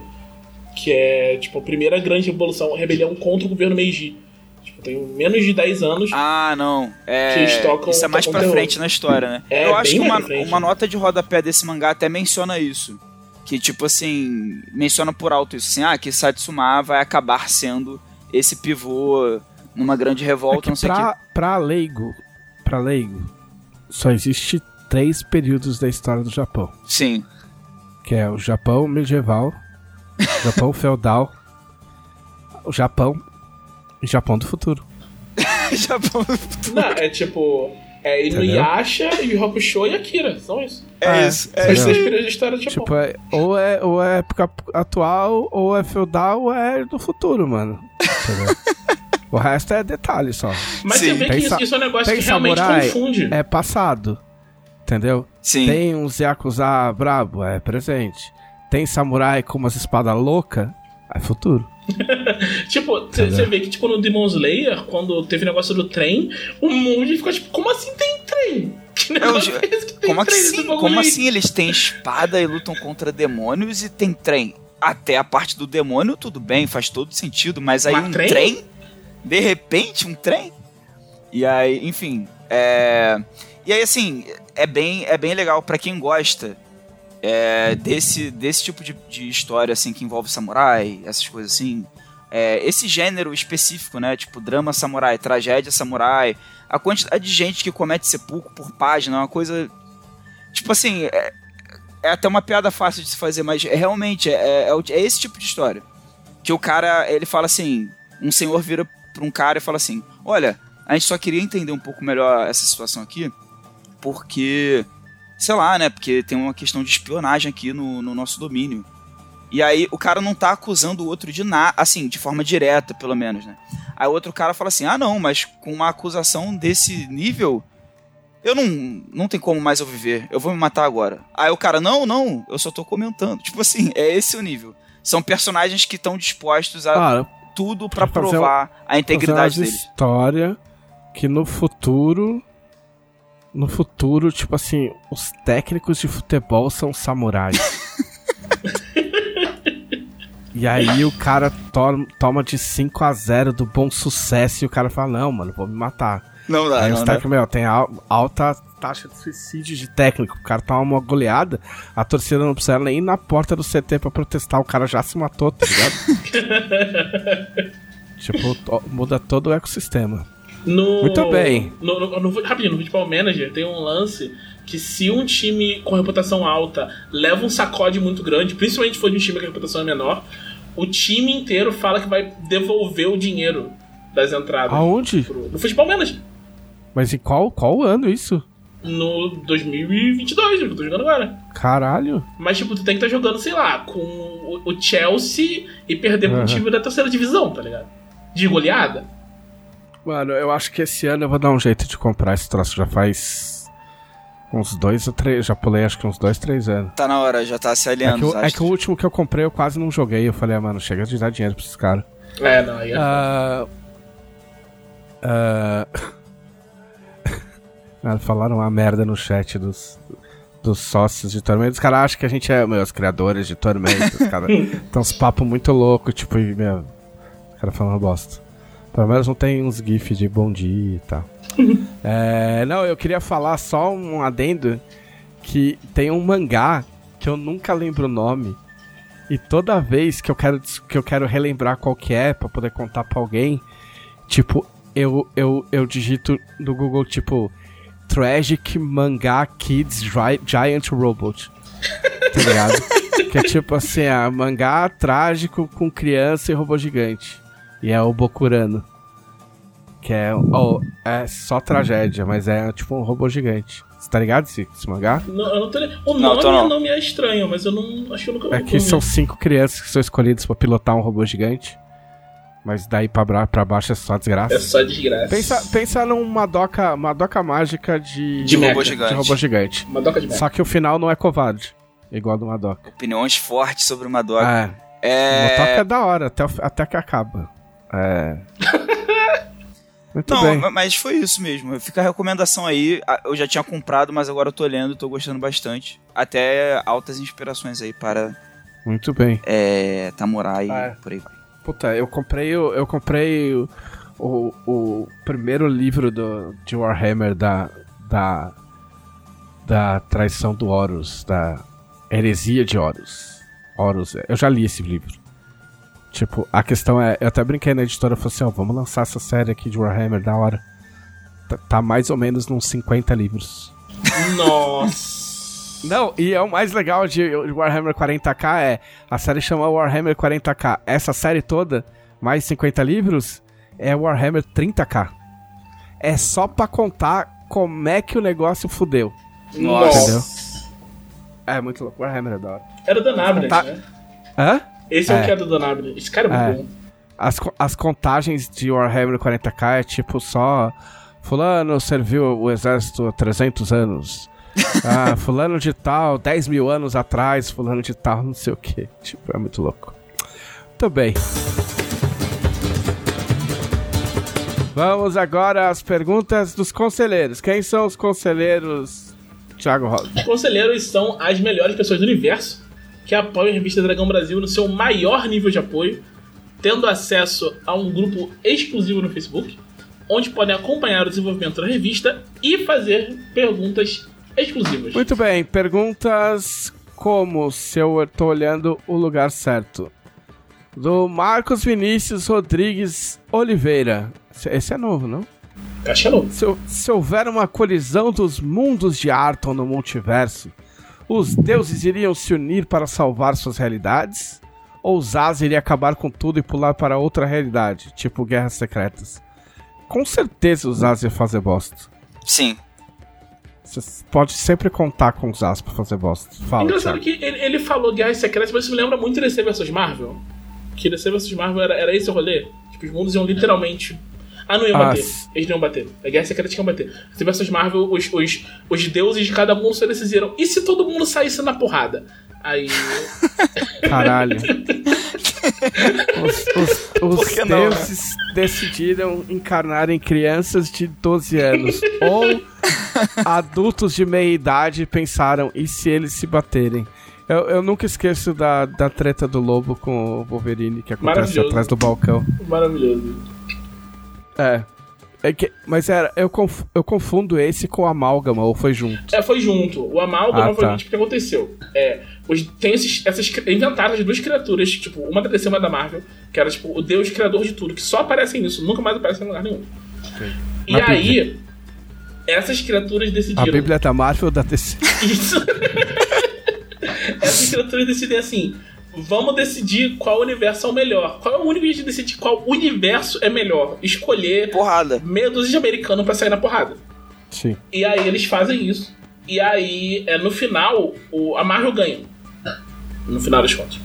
Que é, tipo, a primeira grande revolução, rebelião contra o governo Meiji. Tipo, tem menos de 10 anos. Ah, não. É... Que eles tocam, isso é mais pra frente na história, né? É, Eu acho que uma, uma nota de rodapé desse mangá até menciona isso. Que, tipo assim, menciona por alto isso, assim, ah, que Satsuma vai acabar sendo esse pivô numa grande revolta, é não sei o que. Pra leigo, pra leigo, só existe três períodos da história do Japão. Sim. Que é o Japão medieval, o Japão feudal, o Japão e o Japão do futuro. Japão. Não, é tipo. É? Inuyasha, Yu Hakusho e Akira. São isso. É, É, isso. São É isso. três períodos de história do Japão. Tipo, é, ou, é, ou é época atual, ou é feudal, ou é do futuro, mano. O resto é detalhe só. Mas Sim. você vê que isso, isso é um negócio tem que realmente samurai, confunde. É passado. Entendeu? Sim. Tem uns Yakuza brabo, é presente. Tem samurai com umas espadas loucas, é futuro. Tipo, você vê que tipo, no Demon Slayer, quando teve o negócio do trem, o mundo ficou tipo, como assim tem trem? Que negócio ju- é esse que tem Como trem assim? Como assim eles têm espada e lutam contra demônios e tem trem? Até a parte do demônio, tudo bem, faz todo sentido, mas aí Mas um trem? trem? De repente, um trem? E aí, enfim, é... E aí, assim, é bem, é bem legal pra quem gosta é, desse, desse tipo de, de história, assim, que envolve samurai, essas coisas assim. É, esse gênero específico, né? Tipo, drama samurai, tragédia samurai, a quantidade de gente que comete sepulcro por página é uma coisa. Tipo assim, é, é até uma piada fácil de se fazer, mas é, realmente é, é, o- é esse tipo de história. Que o cara, ele fala assim: um senhor vira pra um cara e fala assim: Olha, a gente só queria entender um pouco melhor essa situação aqui, porque. Sei lá, né? Porque tem uma questão de espionagem aqui no, no nosso domínio. E aí o cara não tá acusando o outro de nada, assim, de forma direta, pelo menos, né? Aí o outro cara fala assim: ah, não, mas com uma acusação desse nível, eu não, não tem como mais eu viver, eu vou me matar agora. Aí o cara: não, não, eu só tô comentando. Tipo assim, é esse o nível. São personagens que estão dispostos a Cara, tudo fazer provar a integridade deles. história que no futuro. No futuro, tipo assim, os técnicos de futebol são samurais. e aí o cara to- toma de 5 a 0 do bom sucesso e o cara fala, não, mano, vou me matar. Não dá, Aí não os técnicos, meu, tem al- alta taxa de suicídio de técnico. O cara toma uma goleada, a torcida não precisa nem ir na porta do CT pra protestar, o cara já se matou, tá ligado? tipo, muda todo o ecossistema. No, Muito bem. No, no, no- rapidinho, no Futebol Manager tem um lance que se um time com reputação alta leva um sacode muito grande, principalmente se for de um time que a reputação é menor, o time inteiro fala que vai devolver o dinheiro das entradas. Aonde? pro- no Futebol Manager. Mas em qual, qual ano isso? No 2022, que eu tô jogando agora. Caralho. Mas, tipo, tu tem que estar jogando, sei lá, com o, o Chelsea e perder pra um Aham. time da terceira divisão, tá ligado? De goleada. Mano, eu acho que esse ano eu vou dar um jeito de comprar esse troço. Já faz uns dois ou três. Já pulei acho que uns dois, três anos. Tá na hora, já tá se É aliando. que, o- é que o último que eu comprei eu quase não joguei. Eu falei, ah, mano, chega de dar dinheiro pra esses caras. É, não, aí é. Ah, ah, falaram uma merda no chat dos, dos sócios de Tormento. Os caras acham que a gente é, meu, os criadores de Tormento. Os caras tem uns papos muito loucos, tipo, e, meu. Os caras falando bosta. Pelo menos não tem uns gifs de bom dia e tal. É, não, eu queria falar só um adendo que tem um mangá que eu nunca lembro o nome. E toda vez que eu quero, que eu quero relembrar qual que é pra poder contar pra alguém, tipo, eu, eu, eu digito no Google, tipo, Tragic Manga Kids Gi- Giant Robot. Tá ligado? que é tipo assim, a mangá trágico com criança e robô gigante. E é o Bokurano. Que é, oh, é só tragédia, mas é tipo um robô gigante. Você tá ligado esse, esse mangá? Não, eu não tô, o Não, nome tô não. não me é estranho, mas eu não. Acho que eu nunca É que são cinco crianças que são escolhidas pra pilotar um robô gigante. Mas daí pra, pra baixo é só desgraça. É só desgraça. Pensa, pensa num Madoka, Madoka mágica de, De robô gigante. de robô gigante. Uma doca de merda. Só que o final não é covarde. Igual do Madoka. Opiniões fortes sobre uma Madoka. É. É. O Madoka é da hora, até, o- até que acaba. É. Muito Não, bem. ma- mas foi isso mesmo. Fica a recomendação aí. Eu já tinha comprado, mas agora eu tô lendo, tô gostando bastante. Até altas inspirações aí para Muito bem. é, Tamurai Ah, é. por aí vai. Puta, eu comprei o, eu comprei o, o, o primeiro livro do, de Warhammer da, da, da traição do Horus, da heresia de Horus. Horus, eu já li esse livro. Tipo, a questão é, eu até brinquei na editora, falei assim, ó, vamos lançar essa série aqui de Warhammer, da hora. tá, tá mais ou menos nos 50 livros. Nossa. Não, e é o mais legal de Warhammer 40k é a série chama Warhammer 40k. Essa série toda, mais 50 livros, é Warhammer 30k. É só pra contar como é que o negócio fudeu. Nossa. Entendeu? É muito louco. Warhammer é da hora. Era do Nabred, Tá. né? Hã? Esse é, o É. que é do Donabred. Esse cara é É. muito bom. As, as contagens de Warhammer 40k é tipo só. Fulano serviu o exército há 300 anos. Ah, fulano de tal, 10 mil anos atrás, fulano de tal, não sei o que. Tipo, é muito louco. Muito bem. Vamos agora às perguntas dos conselheiros. Quem são os conselheiros, Thiago Rosa? Os conselheiros são as melhores pessoas do universo que apoiam a revista Dragão Brasil no seu maior nível de apoio, tendo acesso a um grupo exclusivo no Facebook, onde podem acompanhar o desenvolvimento da revista e fazer perguntas exclusivas. Muito bem, perguntas como se eu tô olhando o lugar certo. Do Marcos Vinícius Rodrigues Oliveira. Esse- é novo, não? Caixa novo. Se, se houver uma colisão dos mundos de Arton no multiverso, os deuses iriam se unir para salvar suas realidades? Ou Zaz iria acabar com tudo e pular para outra realidade, tipo Guerras Secretas? Com certeza o Zaz ia fazer bosta. Sim. Você pode sempre contar com o Zaz pra fazer bosta. Fala, Engraçado que ele, ele falou Guerras Secretas, mas isso me lembra muito DC vs Marvel. Que DC vs Marvel era, era esse o rolê. Tipo, os mundos iam literalmente. Ah, não iam Ah, bater. s- Eles não iam bater. A Guerra Secreta que iam bater. DC vs Marvel, os, os, os deuses de cada mundo só decidiram. E se todo mundo saísse na porrada? Aí. Caralho. Os, os- os que não, né? deuses decidiram encarnar em crianças de 12 anos. ou adultos de meia idade pensaram, e se eles se baterem? Eu, eu nunca esqueço da, da treta do lobo com o Wolverine que acontece atrás do balcão. Maravilhoso. É. É que, mas era, eu, conf- eu confundo esse com amálgama, ou foi junto? É, foi junto. O Amálgama Ah, foi tá. junto. O que aconteceu? É, os, tem esses, essas inventaram as duas criaturas, tipo, uma da DC e uma da Marvel, que era tipo o Deus criador de tudo, que só aparecem nisso, nunca mais aparecem em lugar nenhum. E Na aí, essas criaturas A decidiram. Bíblia da Marvel da DC. Isso. Essas criaturas decidem assim: vamos decidir qual universo é o melhor. Qual é o único jeito de decidir qual universo é melhor? Escolher Porrada. meia dúzia de americano pra sair na porrada. Sim. E aí eles fazem isso. E aí, é, no final, o, a Marvel ganha. No final das contas.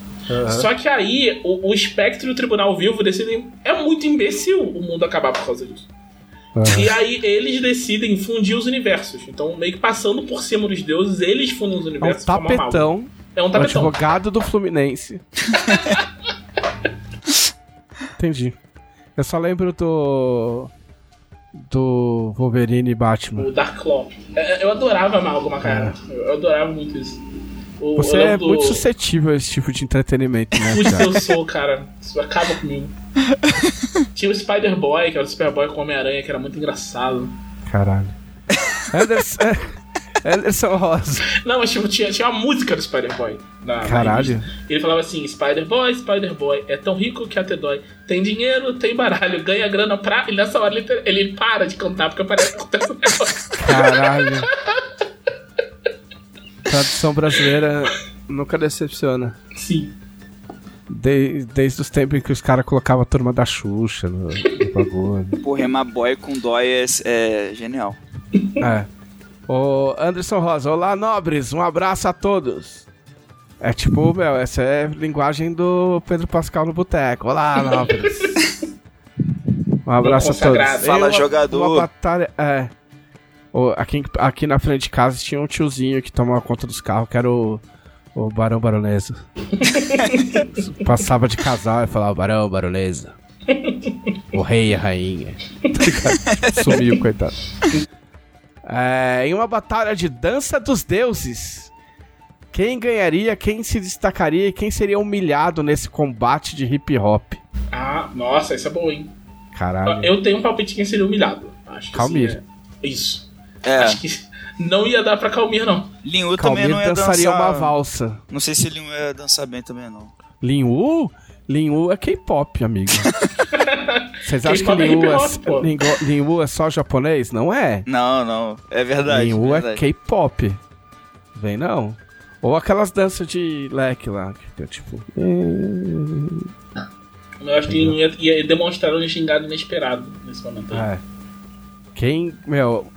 Só que aí, o, o Spectre e o Tribunal Vivo decidem. É muito imbecil o mundo acabar por causa disso. Aham. E aí eles decidem fundir os universos. Então, meio que passando por cima dos deuses, eles fundem os É um universos. a Marvel. tapetão. É um O tapetão. advogado do Fluminense. Entendi. Eu só lembro do. Do Wolverine e Batman. O Dark Claw. É, Eu adorava a Amalgama, cara. Eu adorava muito isso. O, Você é do- muito suscetível a esse tipo de entretenimento, né? Putz, eu sou, cara. Isso acaba comigo. Tinha o Spider-Boy, que era o Superboy com o Homem-Aranha, que era muito engraçado. Caralho. Anderson, Anderson Rosa. Não, mas tipo, tinha, tinha uma música do Spider-Boy. Caralho. Ele falava assim: Spider-Boy, Spider-Boy, é tão rico que até dói. Tem dinheiro, tem baralho, ganha grana pra. E nessa hora ele, ele para de cantar porque parece que acontece um negócio. Caralho. Tradução brasileira nunca decepciona. Sim. De- desde os tempos em que os caras colocavam a turma da Xuxa no, no bagulho. Pô, remar boy com dói é, é genial. É. Ô, Anderson Rosa, olá, nobres, um abraço a todos. É tipo, meu, essa é a linguagem do Pedro Pascal no boteco. Olá, nobres. Um abraço a todos. Fala, uma- jogador. Uma batalha. É. Aqui, aqui na frente de casa tinha um tiozinho que tomava conta dos carros, que era o, o Barão Baronesa. Passava de casal e falava Barão Baronesa. O rei e a rainha. Sumiu, coitado. É, em uma batalha de dança dos deuses, quem ganharia, quem se destacaria e quem seria humilhado nesse combate de hip hop? Ah, nossa, isso é bom, hein? Caralho. Eu tenho um palpite quem seria humilhado. Acho que Calmir. assim, é- Isso. É, Acho que não ia dar pra Calmir, não. Linhu também não ia dançaria dançar. uma valsa. Não sei se Linhu ia dançar bem também, não. Lin Wu? Linhu é K-pop, amigo. Vocês acham que é Linhu é, Linhu é só japonês? Não é. Não, não. É verdade. Linhu é. K-pop. Vem não. Ou aquelas danças de leque lá, que é tipo... Eu acho que ele ia, ia demonstrar um xingado inesperado nesse momento. aí. É. Quem, meu...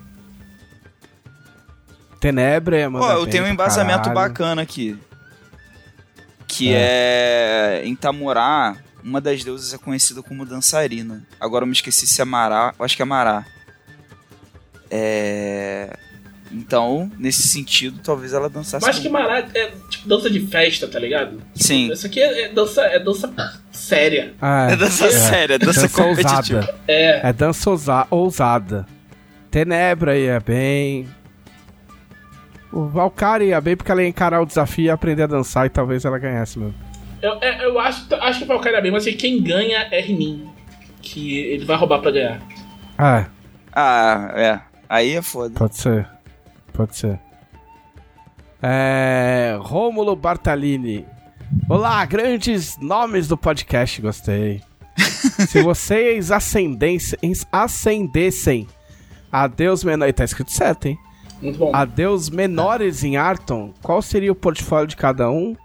Tenebra, mano. Ó, eu tenho um embasamento bacana aqui. Que é. Em Tamurá, uma das deusas é conhecida como dançarina. Agora eu me esqueci se é Mará. Eu acho que é Mará. É. Então, nesse sentido, talvez ela dançasse. Mas que Mará é tipo dança de festa, tá ligado? Sim. Isso aqui é, é dança, é dança séria. É, É dança séria, é dança, dança competitiva. ousada. É. É dança ousa- ousada. Tenebra ia bem. O Valkyrie ia bem porque ela ia encarar o desafio e aprender a dançar e talvez ela ganhasse mesmo. Eu, é, eu acho, acho que vai cair bem, mas assim, quem ganha é Rinin. Que ele vai roubar pra ganhar. É, Ah, é. Aí é foda. pode ser. Pode ser. É. Rômulo Bartalini. Olá, grandes nomes do podcast, gostei. Se vocês ascendessem, ascendessem a Deus menor. Tá escrito certo, hein? Muito bom. Adeus menores em Arton, qual seria o portfólio de cada um?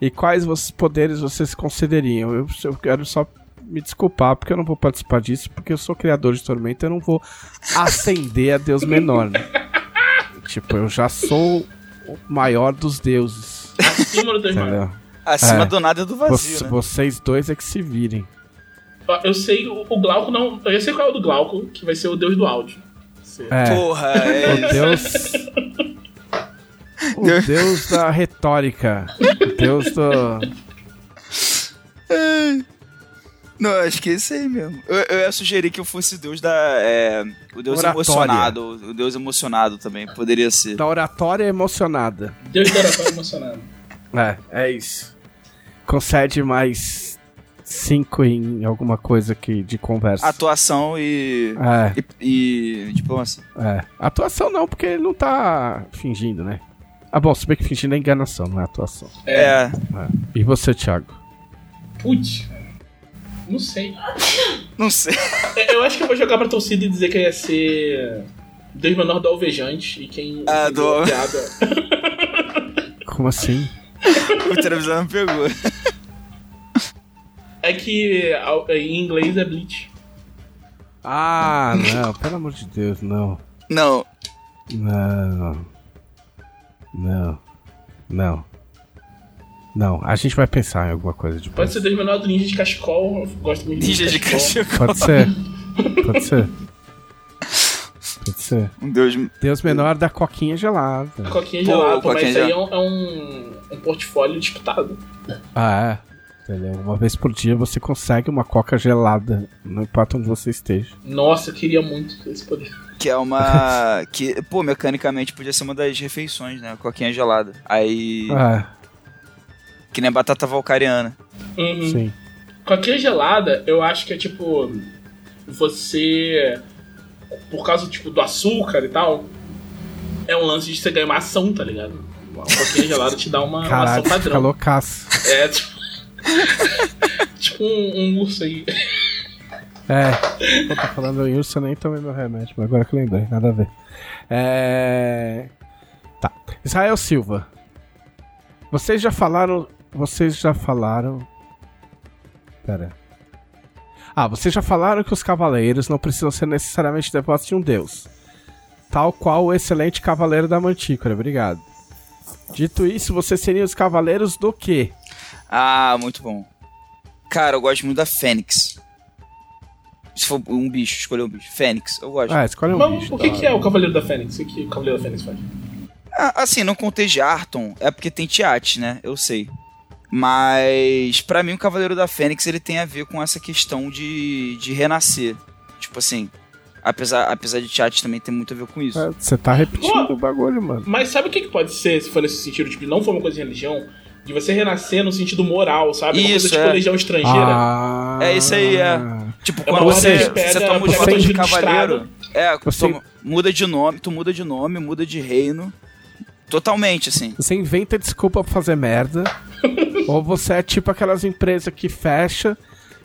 E quais poderes vocês concederiam? Eu, eu quero só me desculpar, porque eu não vou participar disso, porque eu sou criador de Tormenta, eu não vou ascender a Deus menor, né? tipo, eu já sou o maior dos deuses, Acima do Deus? Acima É. do nada do vazio, né? Vocês dois é que se virem. Eu sei, o, o Glauco não. Eu sei qual é o do Glauco, que vai ser o deus do áudio. É, Porra, é. o deus... O Deus- deus da retórica. O deus do... Não, acho que é esse aí mesmo. Eu, eu ia sugerir que eu fosse o deus da. é, o deus Oratória. emocionado. O deus emocionado também. Poderia ser. da oratória emocionada. Deus do oratório emocionado. É, é isso. Concede mais cinco em alguma coisa que de conversa. Atuação e. É, E, e diplomacia. é. Atuação não, porque ele não tá fingindo, né? Ah, bom, se bem que fingindo é enganação, não é atuação. É. É. É. E você, Thiago? Putz. Não sei. Não sei. Eu acho que eu vou jogar pra torcida e dizer que ia ser. Deus menor do alvejante e quem. Ah, do- piada. Como assim? o televisão me pegou. É que em inglês é Bleach. Ah, não, pelo amor de Deus, não. Não. Não. Não. Não. Não, a gente vai pensar em alguma coisa depois. Pode ser Deus menor do ninja de cachecol. Eu gosto muito de Ninja de cachecol. Pode ser. Pode ser. Pode ser. Um deus. Deus menor da coquinha gelada. Coquinha Pô, gelada, coquinha mas isso aí é um, é um, um portfólio disputado. Ah, é. Entendeu? Uma vez por dia você consegue uma coca gelada. Não importa onde você esteja. Nossa, eu queria muito esse poder. Que é uma. que, pô, mecanicamente podia ser uma das refeições, né? Coquinha gelada. Aí. Ah, Que nem batata valcariana. Uhum. sim. Coquinha gelada, eu acho que é tipo. Você. Por causa tipo, do açúcar e tal. É um lance de você ganhar uma ação, tá ligado? Uma coquinha gelada te dá uma, uma ação Caralho, fica padrão. loucaço. É tipo. tipo um, um urso aí. É. Pô, tá falando em urso, eu nem tomei meu remédio, mas agora que eu lembrei, nada a ver. É. Tá. Israel Silva. Vocês já falaram. Vocês já falaram. Pera. Ah, vocês já falaram que os cavaleiros não precisam ser necessariamente devotos de um deus. Tal qual o excelente cavaleiro da Mantícora, obrigado. Dito isso, vocês seriam os cavaleiros do quê? Ah, muito bom. Cara, eu gosto muito da Fênix. Se for um bicho, escolher um bicho. Fênix, eu gosto. Ah, escolhe um Mas bicho. o que, da que é o Cavaleiro da Fênix? O que o Cavaleiro da Fênix faz? Ah, assim, não contei de Arton, é porque tem Tiate, né? Eu sei. Mas, pra mim, o Cavaleiro da Fênix, ele tem a ver com essa questão de, de renascer. Tipo assim, apesar, apesar de Tiate também ter muito a ver com isso. É, Você tá repetindo Pô. o bagulho, mano. Mas sabe o que, que pode ser, se for nesse sentido, tipo, não for uma coisa de religião? De você renascer no sentido moral, sabe? Uma Isso, coisa tipo é. legião estrangeira. Ah, É isso aí, é. Tipo, É quando você, que você toma o título de de cavaleiro, é, Você- toma- muda de nome, tu muda de nome, muda de reino. Totalmente, assim. Você inventa desculpa pra fazer merda. Ou você é tipo aquelas empresas que fecha,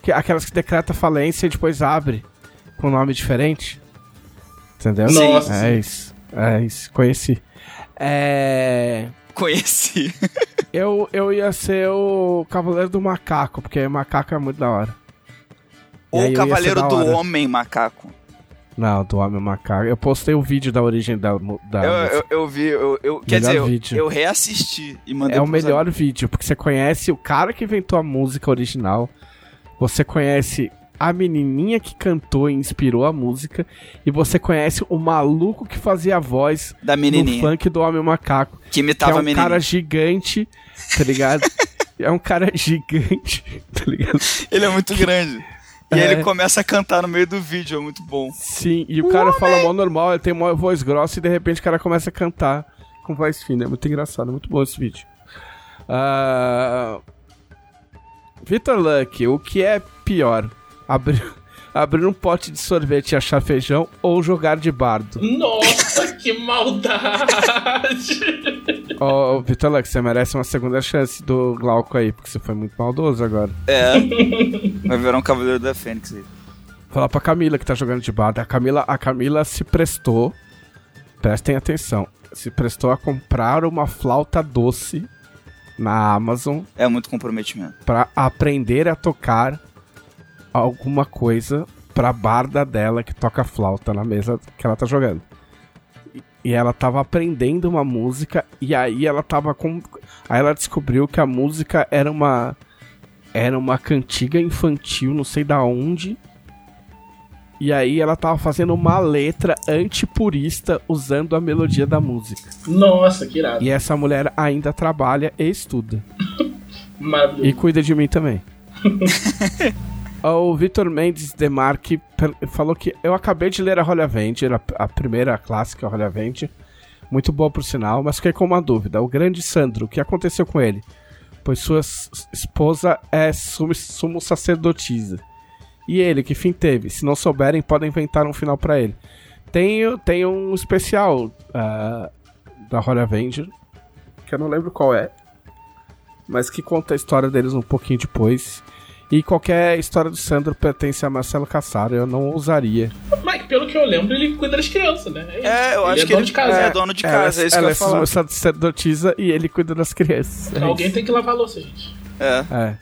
que, aquelas que decreta falência e depois abre com nome diferente. Entendeu? Nossa. É isso. É isso. Conheci. É. Conheci. Eu, eu ia ser o Cavaleiro do Macaco, porque macaco é muito da hora. Ou eu ser Cavaleiro do hora. Homem Macaco. Não, do Homem Macaco. Eu postei o vídeo da origem da. da Eu, eu, eu vi, eu, eu- quer dizer, eu, vídeo. eu reassisti e mandei É o melhor vídeo, porque você conhece o cara que inventou a música original, você conhece a menininha que cantou e inspirou a música, e você conhece o maluco que fazia a voz Da menininha. funk do Homem Macaco, Que que é imitava um a menininha. cara gigante, tá ligado? é um cara gigante, tá ligado? Ele é muito grande. E É. ele começa a cantar no meio do vídeo, é muito bom. Sim, e o cara fala mó normal, ele tem uma voz grossa e de repente o cara começa a cantar com voz fina. É muito engraçado, é muito bom esse vídeo. Ah, Vitor Luck, o que é pior? Abrir, abrir um pote de sorvete e achar feijão ou jogar de bardo? Nossa, que maldade! Ó, Vitor Luck, você merece uma segunda chance do Glauco aí, porque você foi muito maldoso agora. É. Vai virar um Cavaleiro da Fênix aí. Falar pra Camila que tá jogando de bardo. A Camila, a Camila se prestou, prestem atenção, se prestou a comprar uma flauta doce na Amazon É muito comprometimento. pra aprender a tocar alguma coisa pra barda dela que toca flauta na mesa que ela tá jogando. E- ela tava aprendendo uma música e aí ela tava com aí ela descobriu que a música era uma era uma cantiga infantil, não sei da onde. E aí ela tava fazendo uma letra antipurista usando a melodia da música. Nossa, que irado. E essa mulher ainda trabalha e estuda. Maravilhoso. E cuida de mim também. o Vitor Mendes Demarque per- falou que eu acabei de ler a Rolha Avenger, a, a primeira clássica Rolha Avenger. Muito boa por sinal, mas fiquei com uma dúvida. O grande Sandro, o que aconteceu com ele? Pois sua esposa é sumo, sumo sacerdotisa. E ele, que fim teve? Se não souberem, podem inventar um final pra ele. Tem, tem um especial ah, da Rolha Avenger, que eu não lembro qual é, mas que conta a história deles um pouquinho depois. E qualquer história do Sandro pertence a Marcelo Cassaro, eu não ousaria. Mas pelo que eu lembro, ele cuida das crianças, né? É, eu ele acho é que dono ele de casa. é dono de casa, é isso que eu ela é sacerdotisa e ele cuida das crianças. É Alguém isso. tem que lavar a louça, gente. É. É.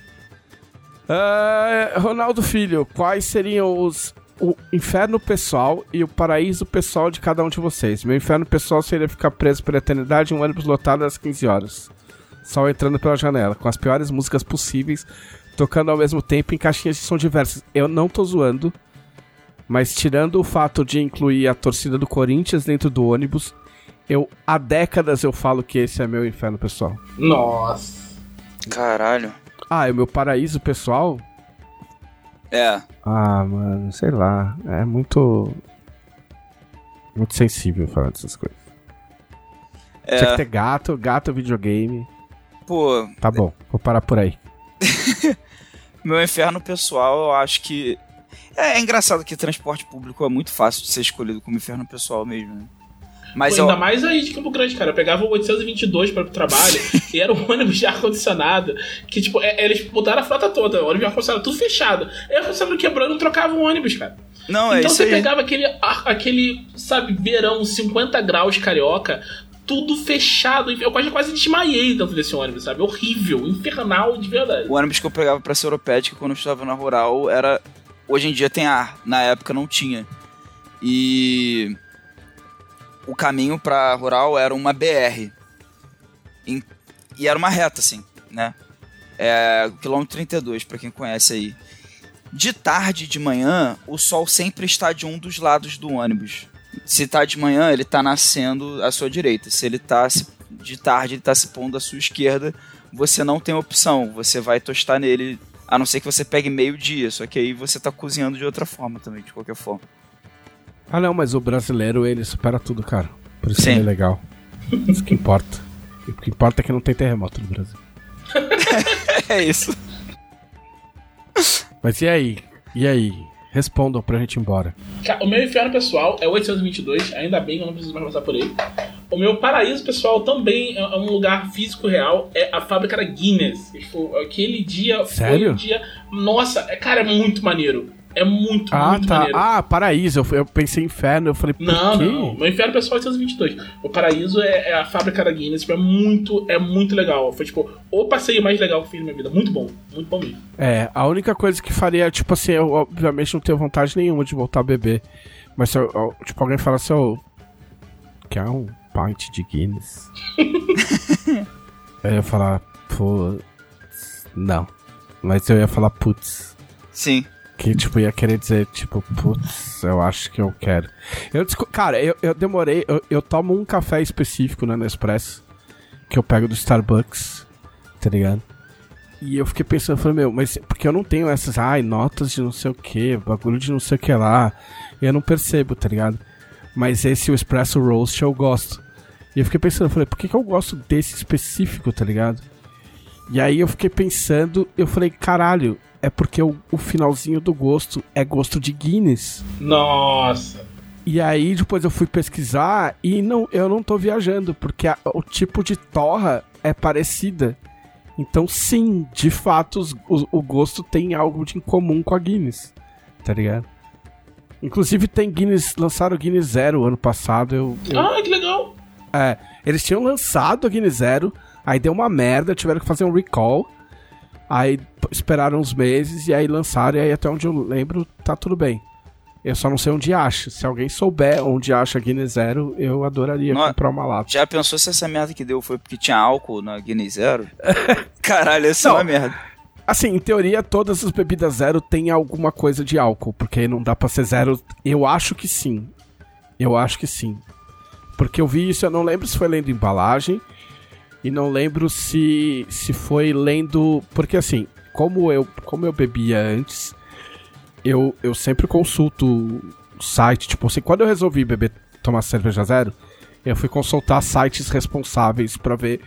Ah, Ronaldo Filho, quais seriam os o inferno pessoal e o paraíso pessoal de cada um de vocês? Meu inferno pessoal seria ficar preso pela eternidade em um ônibus lotado às 15 horas. Sol entrando pela janela, com as piores músicas possíveis, tocando ao mesmo tempo em caixinhas de som diversas. Eu não tô zoando, mas tirando o fato de incluir a torcida do Corinthians dentro do ônibus, eu há décadas eu falo que esse é meu inferno pessoal. Nossa. Caralho. Ah, e o meu paraíso pessoal? É. Ah, mano, sei lá. É muito. Muito sensível falar dessas coisas. Tinha que É. ter gato, gato, videogame. Pô, Tá bom, vou parar por aí. meu inferno pessoal, eu acho que. É, é engraçado que transporte público é muito fácil de ser escolhido como inferno pessoal mesmo, né? Mas Pô, eu. Ainda mais aí de Campo Grande, cara. Eu pegava o 822 para o trabalho e era um ônibus de ar-condicionado. Que, tipo, é- eles mudaram a frota toda. O ônibus de ar-condicionado tudo fechado. Aí o ar-condicionado quebrou e não trocava o ônibus, cara. Não, é então isso você aí. pegava aquele, aquele, sabe, verão, 50 graus carioca, tudo fechado. Eu quase, quase desmaiei dentro desse ônibus, sabe? Horrível, infernal de verdade. O ônibus que eu pegava pra ser Europédica quando eu estava na rural era. Hoje em dia tem ar, na época não tinha. E. O caminho pra rural era uma BR. E era uma reta, assim, né? É. Quilômetro 32, pra quem conhece aí. De tarde e de manhã, o sol sempre está de um dos lados do ônibus. Se tá de manhã, ele tá nascendo à sua direita. Se ele tá se- de tarde, ele tá se pondo à sua esquerda você não tem opção. Você vai tostar nele, a não ser que você pegue meio dia. Só que aí você tá cozinhando de outra forma também, de qualquer forma. Ah, não, mas o brasileiro, ele supera tudo, cara. Por isso Sim. é legal. Isso que importa. O que importa é que não tem terremoto no Brasil. É isso. Mas e aí? E aí? Respondam pra gente ir embora. O meu inferno pessoal é o 822, ainda bem que eu não preciso mais passar por ele. O meu paraíso pessoal também é um lugar físico real, é a fábrica da Guinness. Tipo, aquele dia Sério? foi um dia. Nossa, é, cara, é muito maneiro. É muito, Ah, muito tá. maneiro. Ah, paraíso. Eu, eu pensei em inferno. Eu falei, por Não, quê? não. Meu inferno pessoal é 822. O paraíso é, é a fábrica da Guinness. Tipo, é muito, é muito legal. Foi tipo o passeio mais legal que eu fiz na minha vida. Muito bom. Muito bom mesmo. É, a única coisa que faria, tipo assim, eu obviamente não tenho vontade nenhuma de voltar a beber. Mas se eu- eu- tipo, alguém fala assim, ô. Quer um pint de Guinness? Eu ia falar, pô. Não. Mas eu ia falar, putz. Sim. Que, tipo, ia querer dizer, tipo, putz, eu acho que eu quero. Eu, cara, eu, eu demorei. Eu, eu tomo um café específico na Nespresso. Que eu pego do Starbucks. Tá ligado? E eu fiquei pensando, falei, meu, mas porque eu não tenho essas, ai, notas de não sei o que, bagulho de não sei o que lá. Eu não percebo, tá ligado? Mas esse, o Espresso Roast, eu gosto. E eu fiquei pensando, falei, por que, que eu gosto desse específico, tá ligado? E aí eu fiquei pensando, eu falei, caralho, é porque o, o finalzinho do gosto é gosto de Guinness. Nossa. E aí depois eu fui pesquisar e não, eu não tô viajando, porque a- o tipo de torra é parecida. Então sim, de fato os- o, o gosto tem algo de em comum com a Guinness, tá ligado? Inclusive tem Guinness, lançaram o Guinness Zero ano passado, eu, eu Ah, que legal. é, eles tinham lançado a Guinness Zero, aí deu uma merda, tiveram que fazer um recall. Aí esperaram uns meses e aí lançaram, e aí até onde eu lembro, tá tudo bem. Eu só não sei onde acha. Se alguém souber onde acha a Guinness Zero, eu adoraria Não- comprar uma lata. Já pensou se essa merda que deu foi porque tinha álcool na Guinness Zero? Caralho, essa é Não. uma merda. Assim, em teoria, todas as bebidas zero têm alguma coisa de álcool, porque não dá pra ser zero. Eu acho que sim. Eu acho que sim. Porque eu vi isso, eu não lembro se foi lendo embalagem e não lembro se se foi lendo, porque assim, como eu como eu bebia antes, eu, eu sempre consulto o site, tipo assim, quando eu resolvi beber tomar cerveja zero, eu fui consultar sites responsáveis pra ver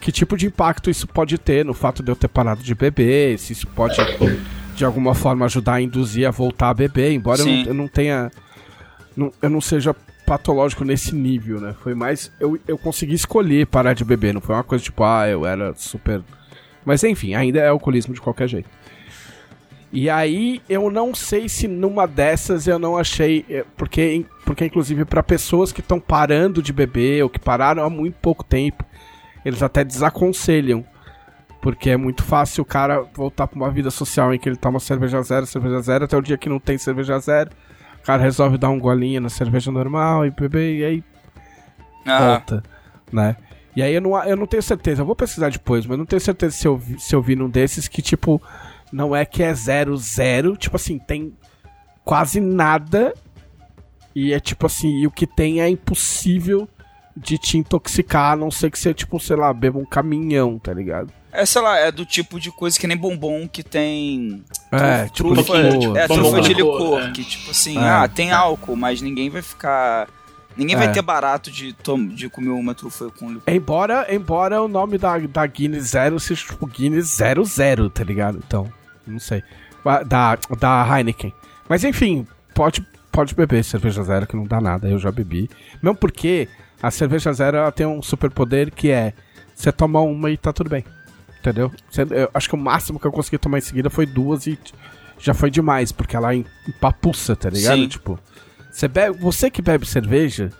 que tipo de impacto isso pode ter no fato de eu ter parado de beber, se isso pode de alguma forma ajudar a induzir a voltar a beber, embora eu não, eu não tenha. não- eu não seja patológico nesse nível, né? Foi mais. Eu, eu consegui escolher parar de beber, não foi uma coisa tipo, ah, eu era super. Mas enfim, ainda é alcoolismo de qualquer jeito. E aí eu não sei se numa dessas eu não achei. é, Porque, porque inclusive, para pessoas que estão parando de beber ou que pararam há muito pouco tempo, eles até desaconselham. Porque é muito fácil o cara voltar pra uma vida social em que ele toma cerveja zero, cerveja zero, até o dia que não tem cerveja zero. O cara resolve dar um golinho na cerveja normal e beber, e aí Ah, volta, né? E aí eu não, eu não tenho certeza, eu vou pesquisar depois, mas eu não tenho certeza se eu, vi, se eu vi num desses que, tipo, não é que é zero, zero, tipo assim, tem quase nada, e é tipo assim, e o que tem é impossível de te intoxicar, a não ser que você, tipo, sei lá, beba um caminhão, tá ligado? É, sei lá, é do tipo de coisa que nem bombom que tem. É, tipo, trufa, licor. É, Bombom trufa de licor, é. que tipo assim, É, ah, tem é. álcool, mas ninguém vai ficar. Ninguém É. vai ter barato de, de comer uma trufa com licor. Embora, embora o nome da, da Guinness Zero seja tipo Guinness 00, tá ligado? Então, não sei. Da, da Heineken. Mas enfim, pode, pode beber cerveja zero que não dá nada, eu já bebi. Mesmo porque a cerveja zero ela tem um superpoder que é você toma uma e tá tudo bem. Entendeu? Eu acho que o máximo que eu consegui tomar em seguida foi duas e já foi demais, porque ela em- empapuça, tá ligado? Sim. Tipo, você, bebe, você que bebe cerveja,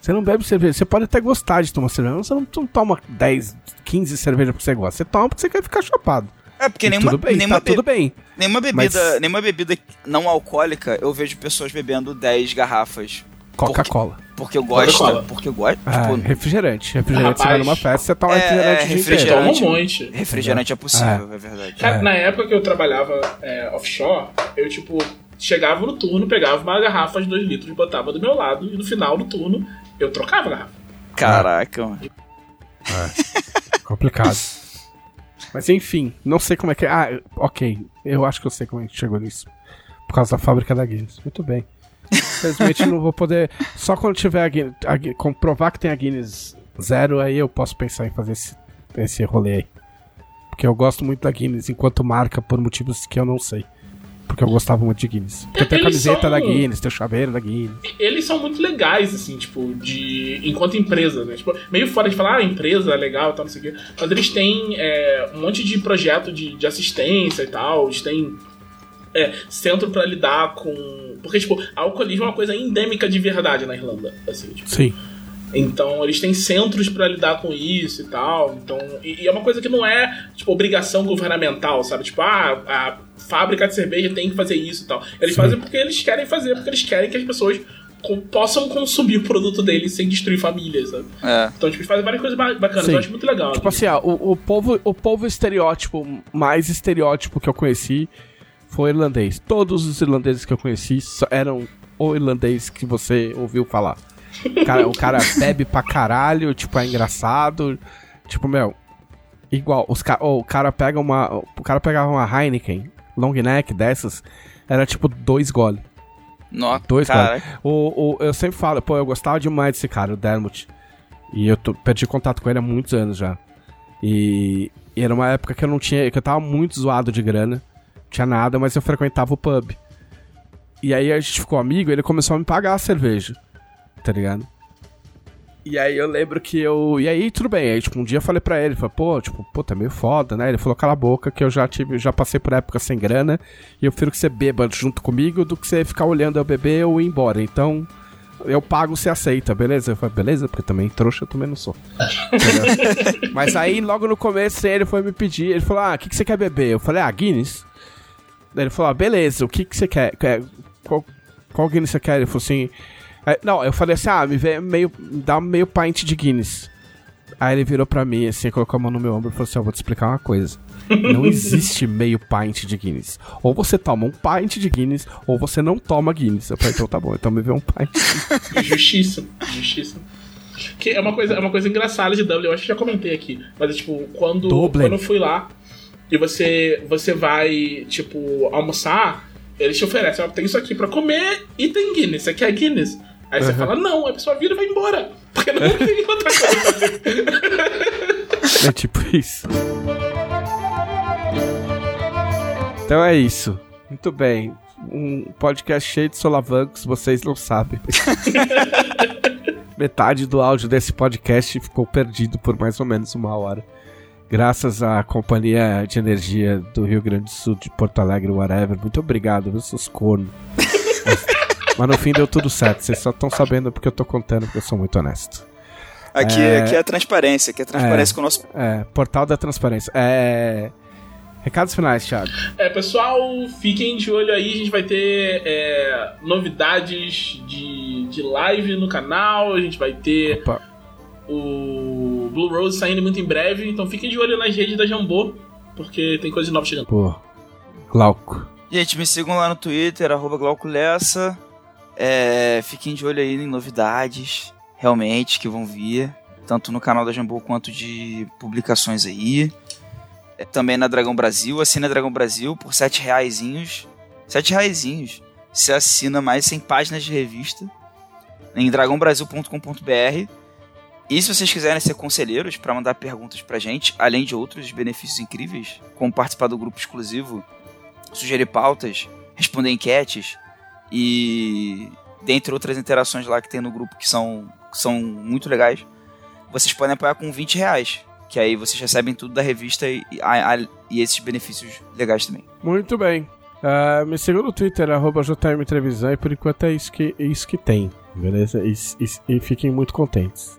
você não bebe cerveja. Você pode até gostar de tomar cerveja, mas você não, não toma 10, 15 cervejas porque você gosta. Você toma porque você quer ficar chapado. É, porque E nenhuma, tudo bem, nenhuma, tá tudo bem. nenhuma, bebida, mas- nenhuma bebida não alcoólica eu vejo pessoas bebendo 10 garrafas. Coca-Cola. Porque eu gosto. Porque eu gosto. Ah, tipo, refrigerante. Refrigerante, você vai Rapaz. numa festa, você toma É, refrigerante o dia refrigerante. Toma um monte. refrigerante é possível, é, verdade. Cara, É. na época que eu trabalhava é, offshore, eu, tipo, chegava no turno, pegava uma garrafa de 2 litros, botava do meu lado, e no final do turno, eu trocava a garrafa. Caraca, mano. Complicado. Mas enfim, não sei como é que é. Ah, ok. Eu acho que eu sei como a gente chegou nisso. Por causa da fábrica da Guinness. Muito bem. Infelizmente não vou poder. Só quando tiver a Guinness. a Gui- comprovar que tem a Guinness zero, aí eu posso pensar em fazer esse, esse rolê aí. Porque eu gosto muito da Guinness enquanto marca por motivos que eu não sei. porque eu gostava muito de Guinness. Porque tem a Eles camiseta são- da Guinness, tem o chaveiro da Guinness. Eles são muito legais, assim, tipo, de. enquanto empresa, né? Tipo, meio fora de falar, ah, empresa é legal e tal, não sei o quê. Mas eles têm é, um monte de projeto de, de assistência e tal. Eles têm é, centro pra lidar com. Porque, tipo, alcoolismo é uma coisa endêmica de verdade na Irlanda. Assim, tipo, Sim. Então, eles têm centros pra lidar com isso e tal. Então, e, e é uma coisa que não é, tipo, obrigação governamental, sabe? Tipo, ah, a fábrica de cerveja tem que fazer isso e tal. Eles Sim. fazem porque eles querem fazer, porque eles querem que as pessoas com- possam consumir o produto deles sem destruir famílias, sabe? É. Então, tipo, eles fazem várias coisas ba- bacanas. Sim. Eu acho muito legal. Tipo assim, ó, o, o povo, o povo estereótipo, mais estereótipo que eu conheci foi irlandês. Todos os irlandeses que eu conheci só eram o irlandês que você ouviu falar. O cara, o cara bebe pra caralho, tipo, é engraçado. Tipo, meu, igual, os ca oh, o cara pega uma. O cara pegava uma Heineken, long neck dessas, era tipo dois gole. Nó, Dois, cara. O, o, eu sempre falo, pô, eu gostava demais desse cara, o Dermot. E eu tô- perdi contato com ele há muitos anos já. E, e era uma época que eu não tinha. que eu tava muito zoado de grana. Tinha nada, mas eu frequentava o pub. E aí a gente ficou amigo e ele começou a me pagar a cerveja. Tá ligado? E aí eu lembro que eu. E aí, tudo bem. Aí, tipo, um dia eu falei pra ele, falei, pô, tipo, pô, tá meio foda, né? Ele falou, cala a boca, que eu já tive, já passei por época sem grana. E eu prefiro que você beba junto comigo do que você ficar olhando eu beber ou ir embora. Então, eu pago, você aceita, beleza? Eu falei, beleza, porque também trouxa eu também não sou. Mas aí, logo no começo, ele foi me pedir, ele falou, ah, o que, que você quer beber? Eu falei, ah, Guinness. Ele falou, ah, beleza, o que, que você quer? Quer- Qual, qual Guinness você quer? Ele falou assim. aí- não, eu falei assim, ah, me vê meio. me dá meio pint de Guinness. Aí ele virou pra mim, assim, colocou a mão no meu ombro e falou assim: Eu vou te explicar uma coisa. Não existe meio pint de Guinness. Ou você toma um pint de Guinness, ou você não toma Guinness. Eu falei, então tá bom, então me vê um pint. Justiça, justiça. Que é uma coisa, é uma coisa engraçada de Dublin, eu acho que já comentei aqui. Mas é tipo, quando, Dublin. quando eu fui lá e você, você vai, tipo, almoçar, eles te oferecem, ó, tem isso aqui pra comer e tem Guinness. Você quer Guinness? Aí você Uhum. fala, não, a pessoa vira e vai embora. Porque não tem outra coisa. É tipo isso. Então é isso. Muito bem. Um podcast cheio de solavancos, vocês não sabem. Metade do áudio desse podcast ficou perdido por mais ou menos uma hora. Graças à Companhia de Energia do Rio Grande do Sul, de Porto Alegre, whatever. Muito obrigado, viu, seus cornos. Mas, mas no fim deu tudo certo. Vocês só estão sabendo porque eu tô contando, porque eu sou muito honesto. Aqui É. é... aqui é transparência, aqui é transparência com o nosso. É, Portal da Transparência. É. Recados finais, Thiago. É, pessoal, fiquem de olho aí, a gente vai ter é, novidades de, de live no canal, a gente vai ter Opa. O Blue Rose saindo muito em breve, então fiquem de olho nas redes da Jambô, porque tem coisa nova chegando. Pô. Glauco. Gente, me sigam lá no Twitter, arroba Glauco Lessa. É, fiquem de olho aí em novidades, realmente, que vão vir. Tanto no canal da Jambô quanto de publicações aí. É, também na Dragão Brasil. Assina Dragão Brasil por sete reaisinhos. Sete reaisinhos. Você assina mais 100 páginas de revista em dragãobrasil.com.br. E se vocês quiserem ser conselheiros para mandar perguntas pra gente, além de outros benefícios incríveis, como participar do grupo exclusivo sugerir pautas, responder enquetes e dentre outras interações lá que tem no grupo que são, que são muito legais, vocês podem apoiar com 20 reais. Que aí vocês recebem tudo da revista e, a- a- e esses benefícios legais também. Muito bem. Ah, me siga no Twitter, arroba e por enquanto é isso que, isso que tem, beleza? E, e- e fiquem muito contentes.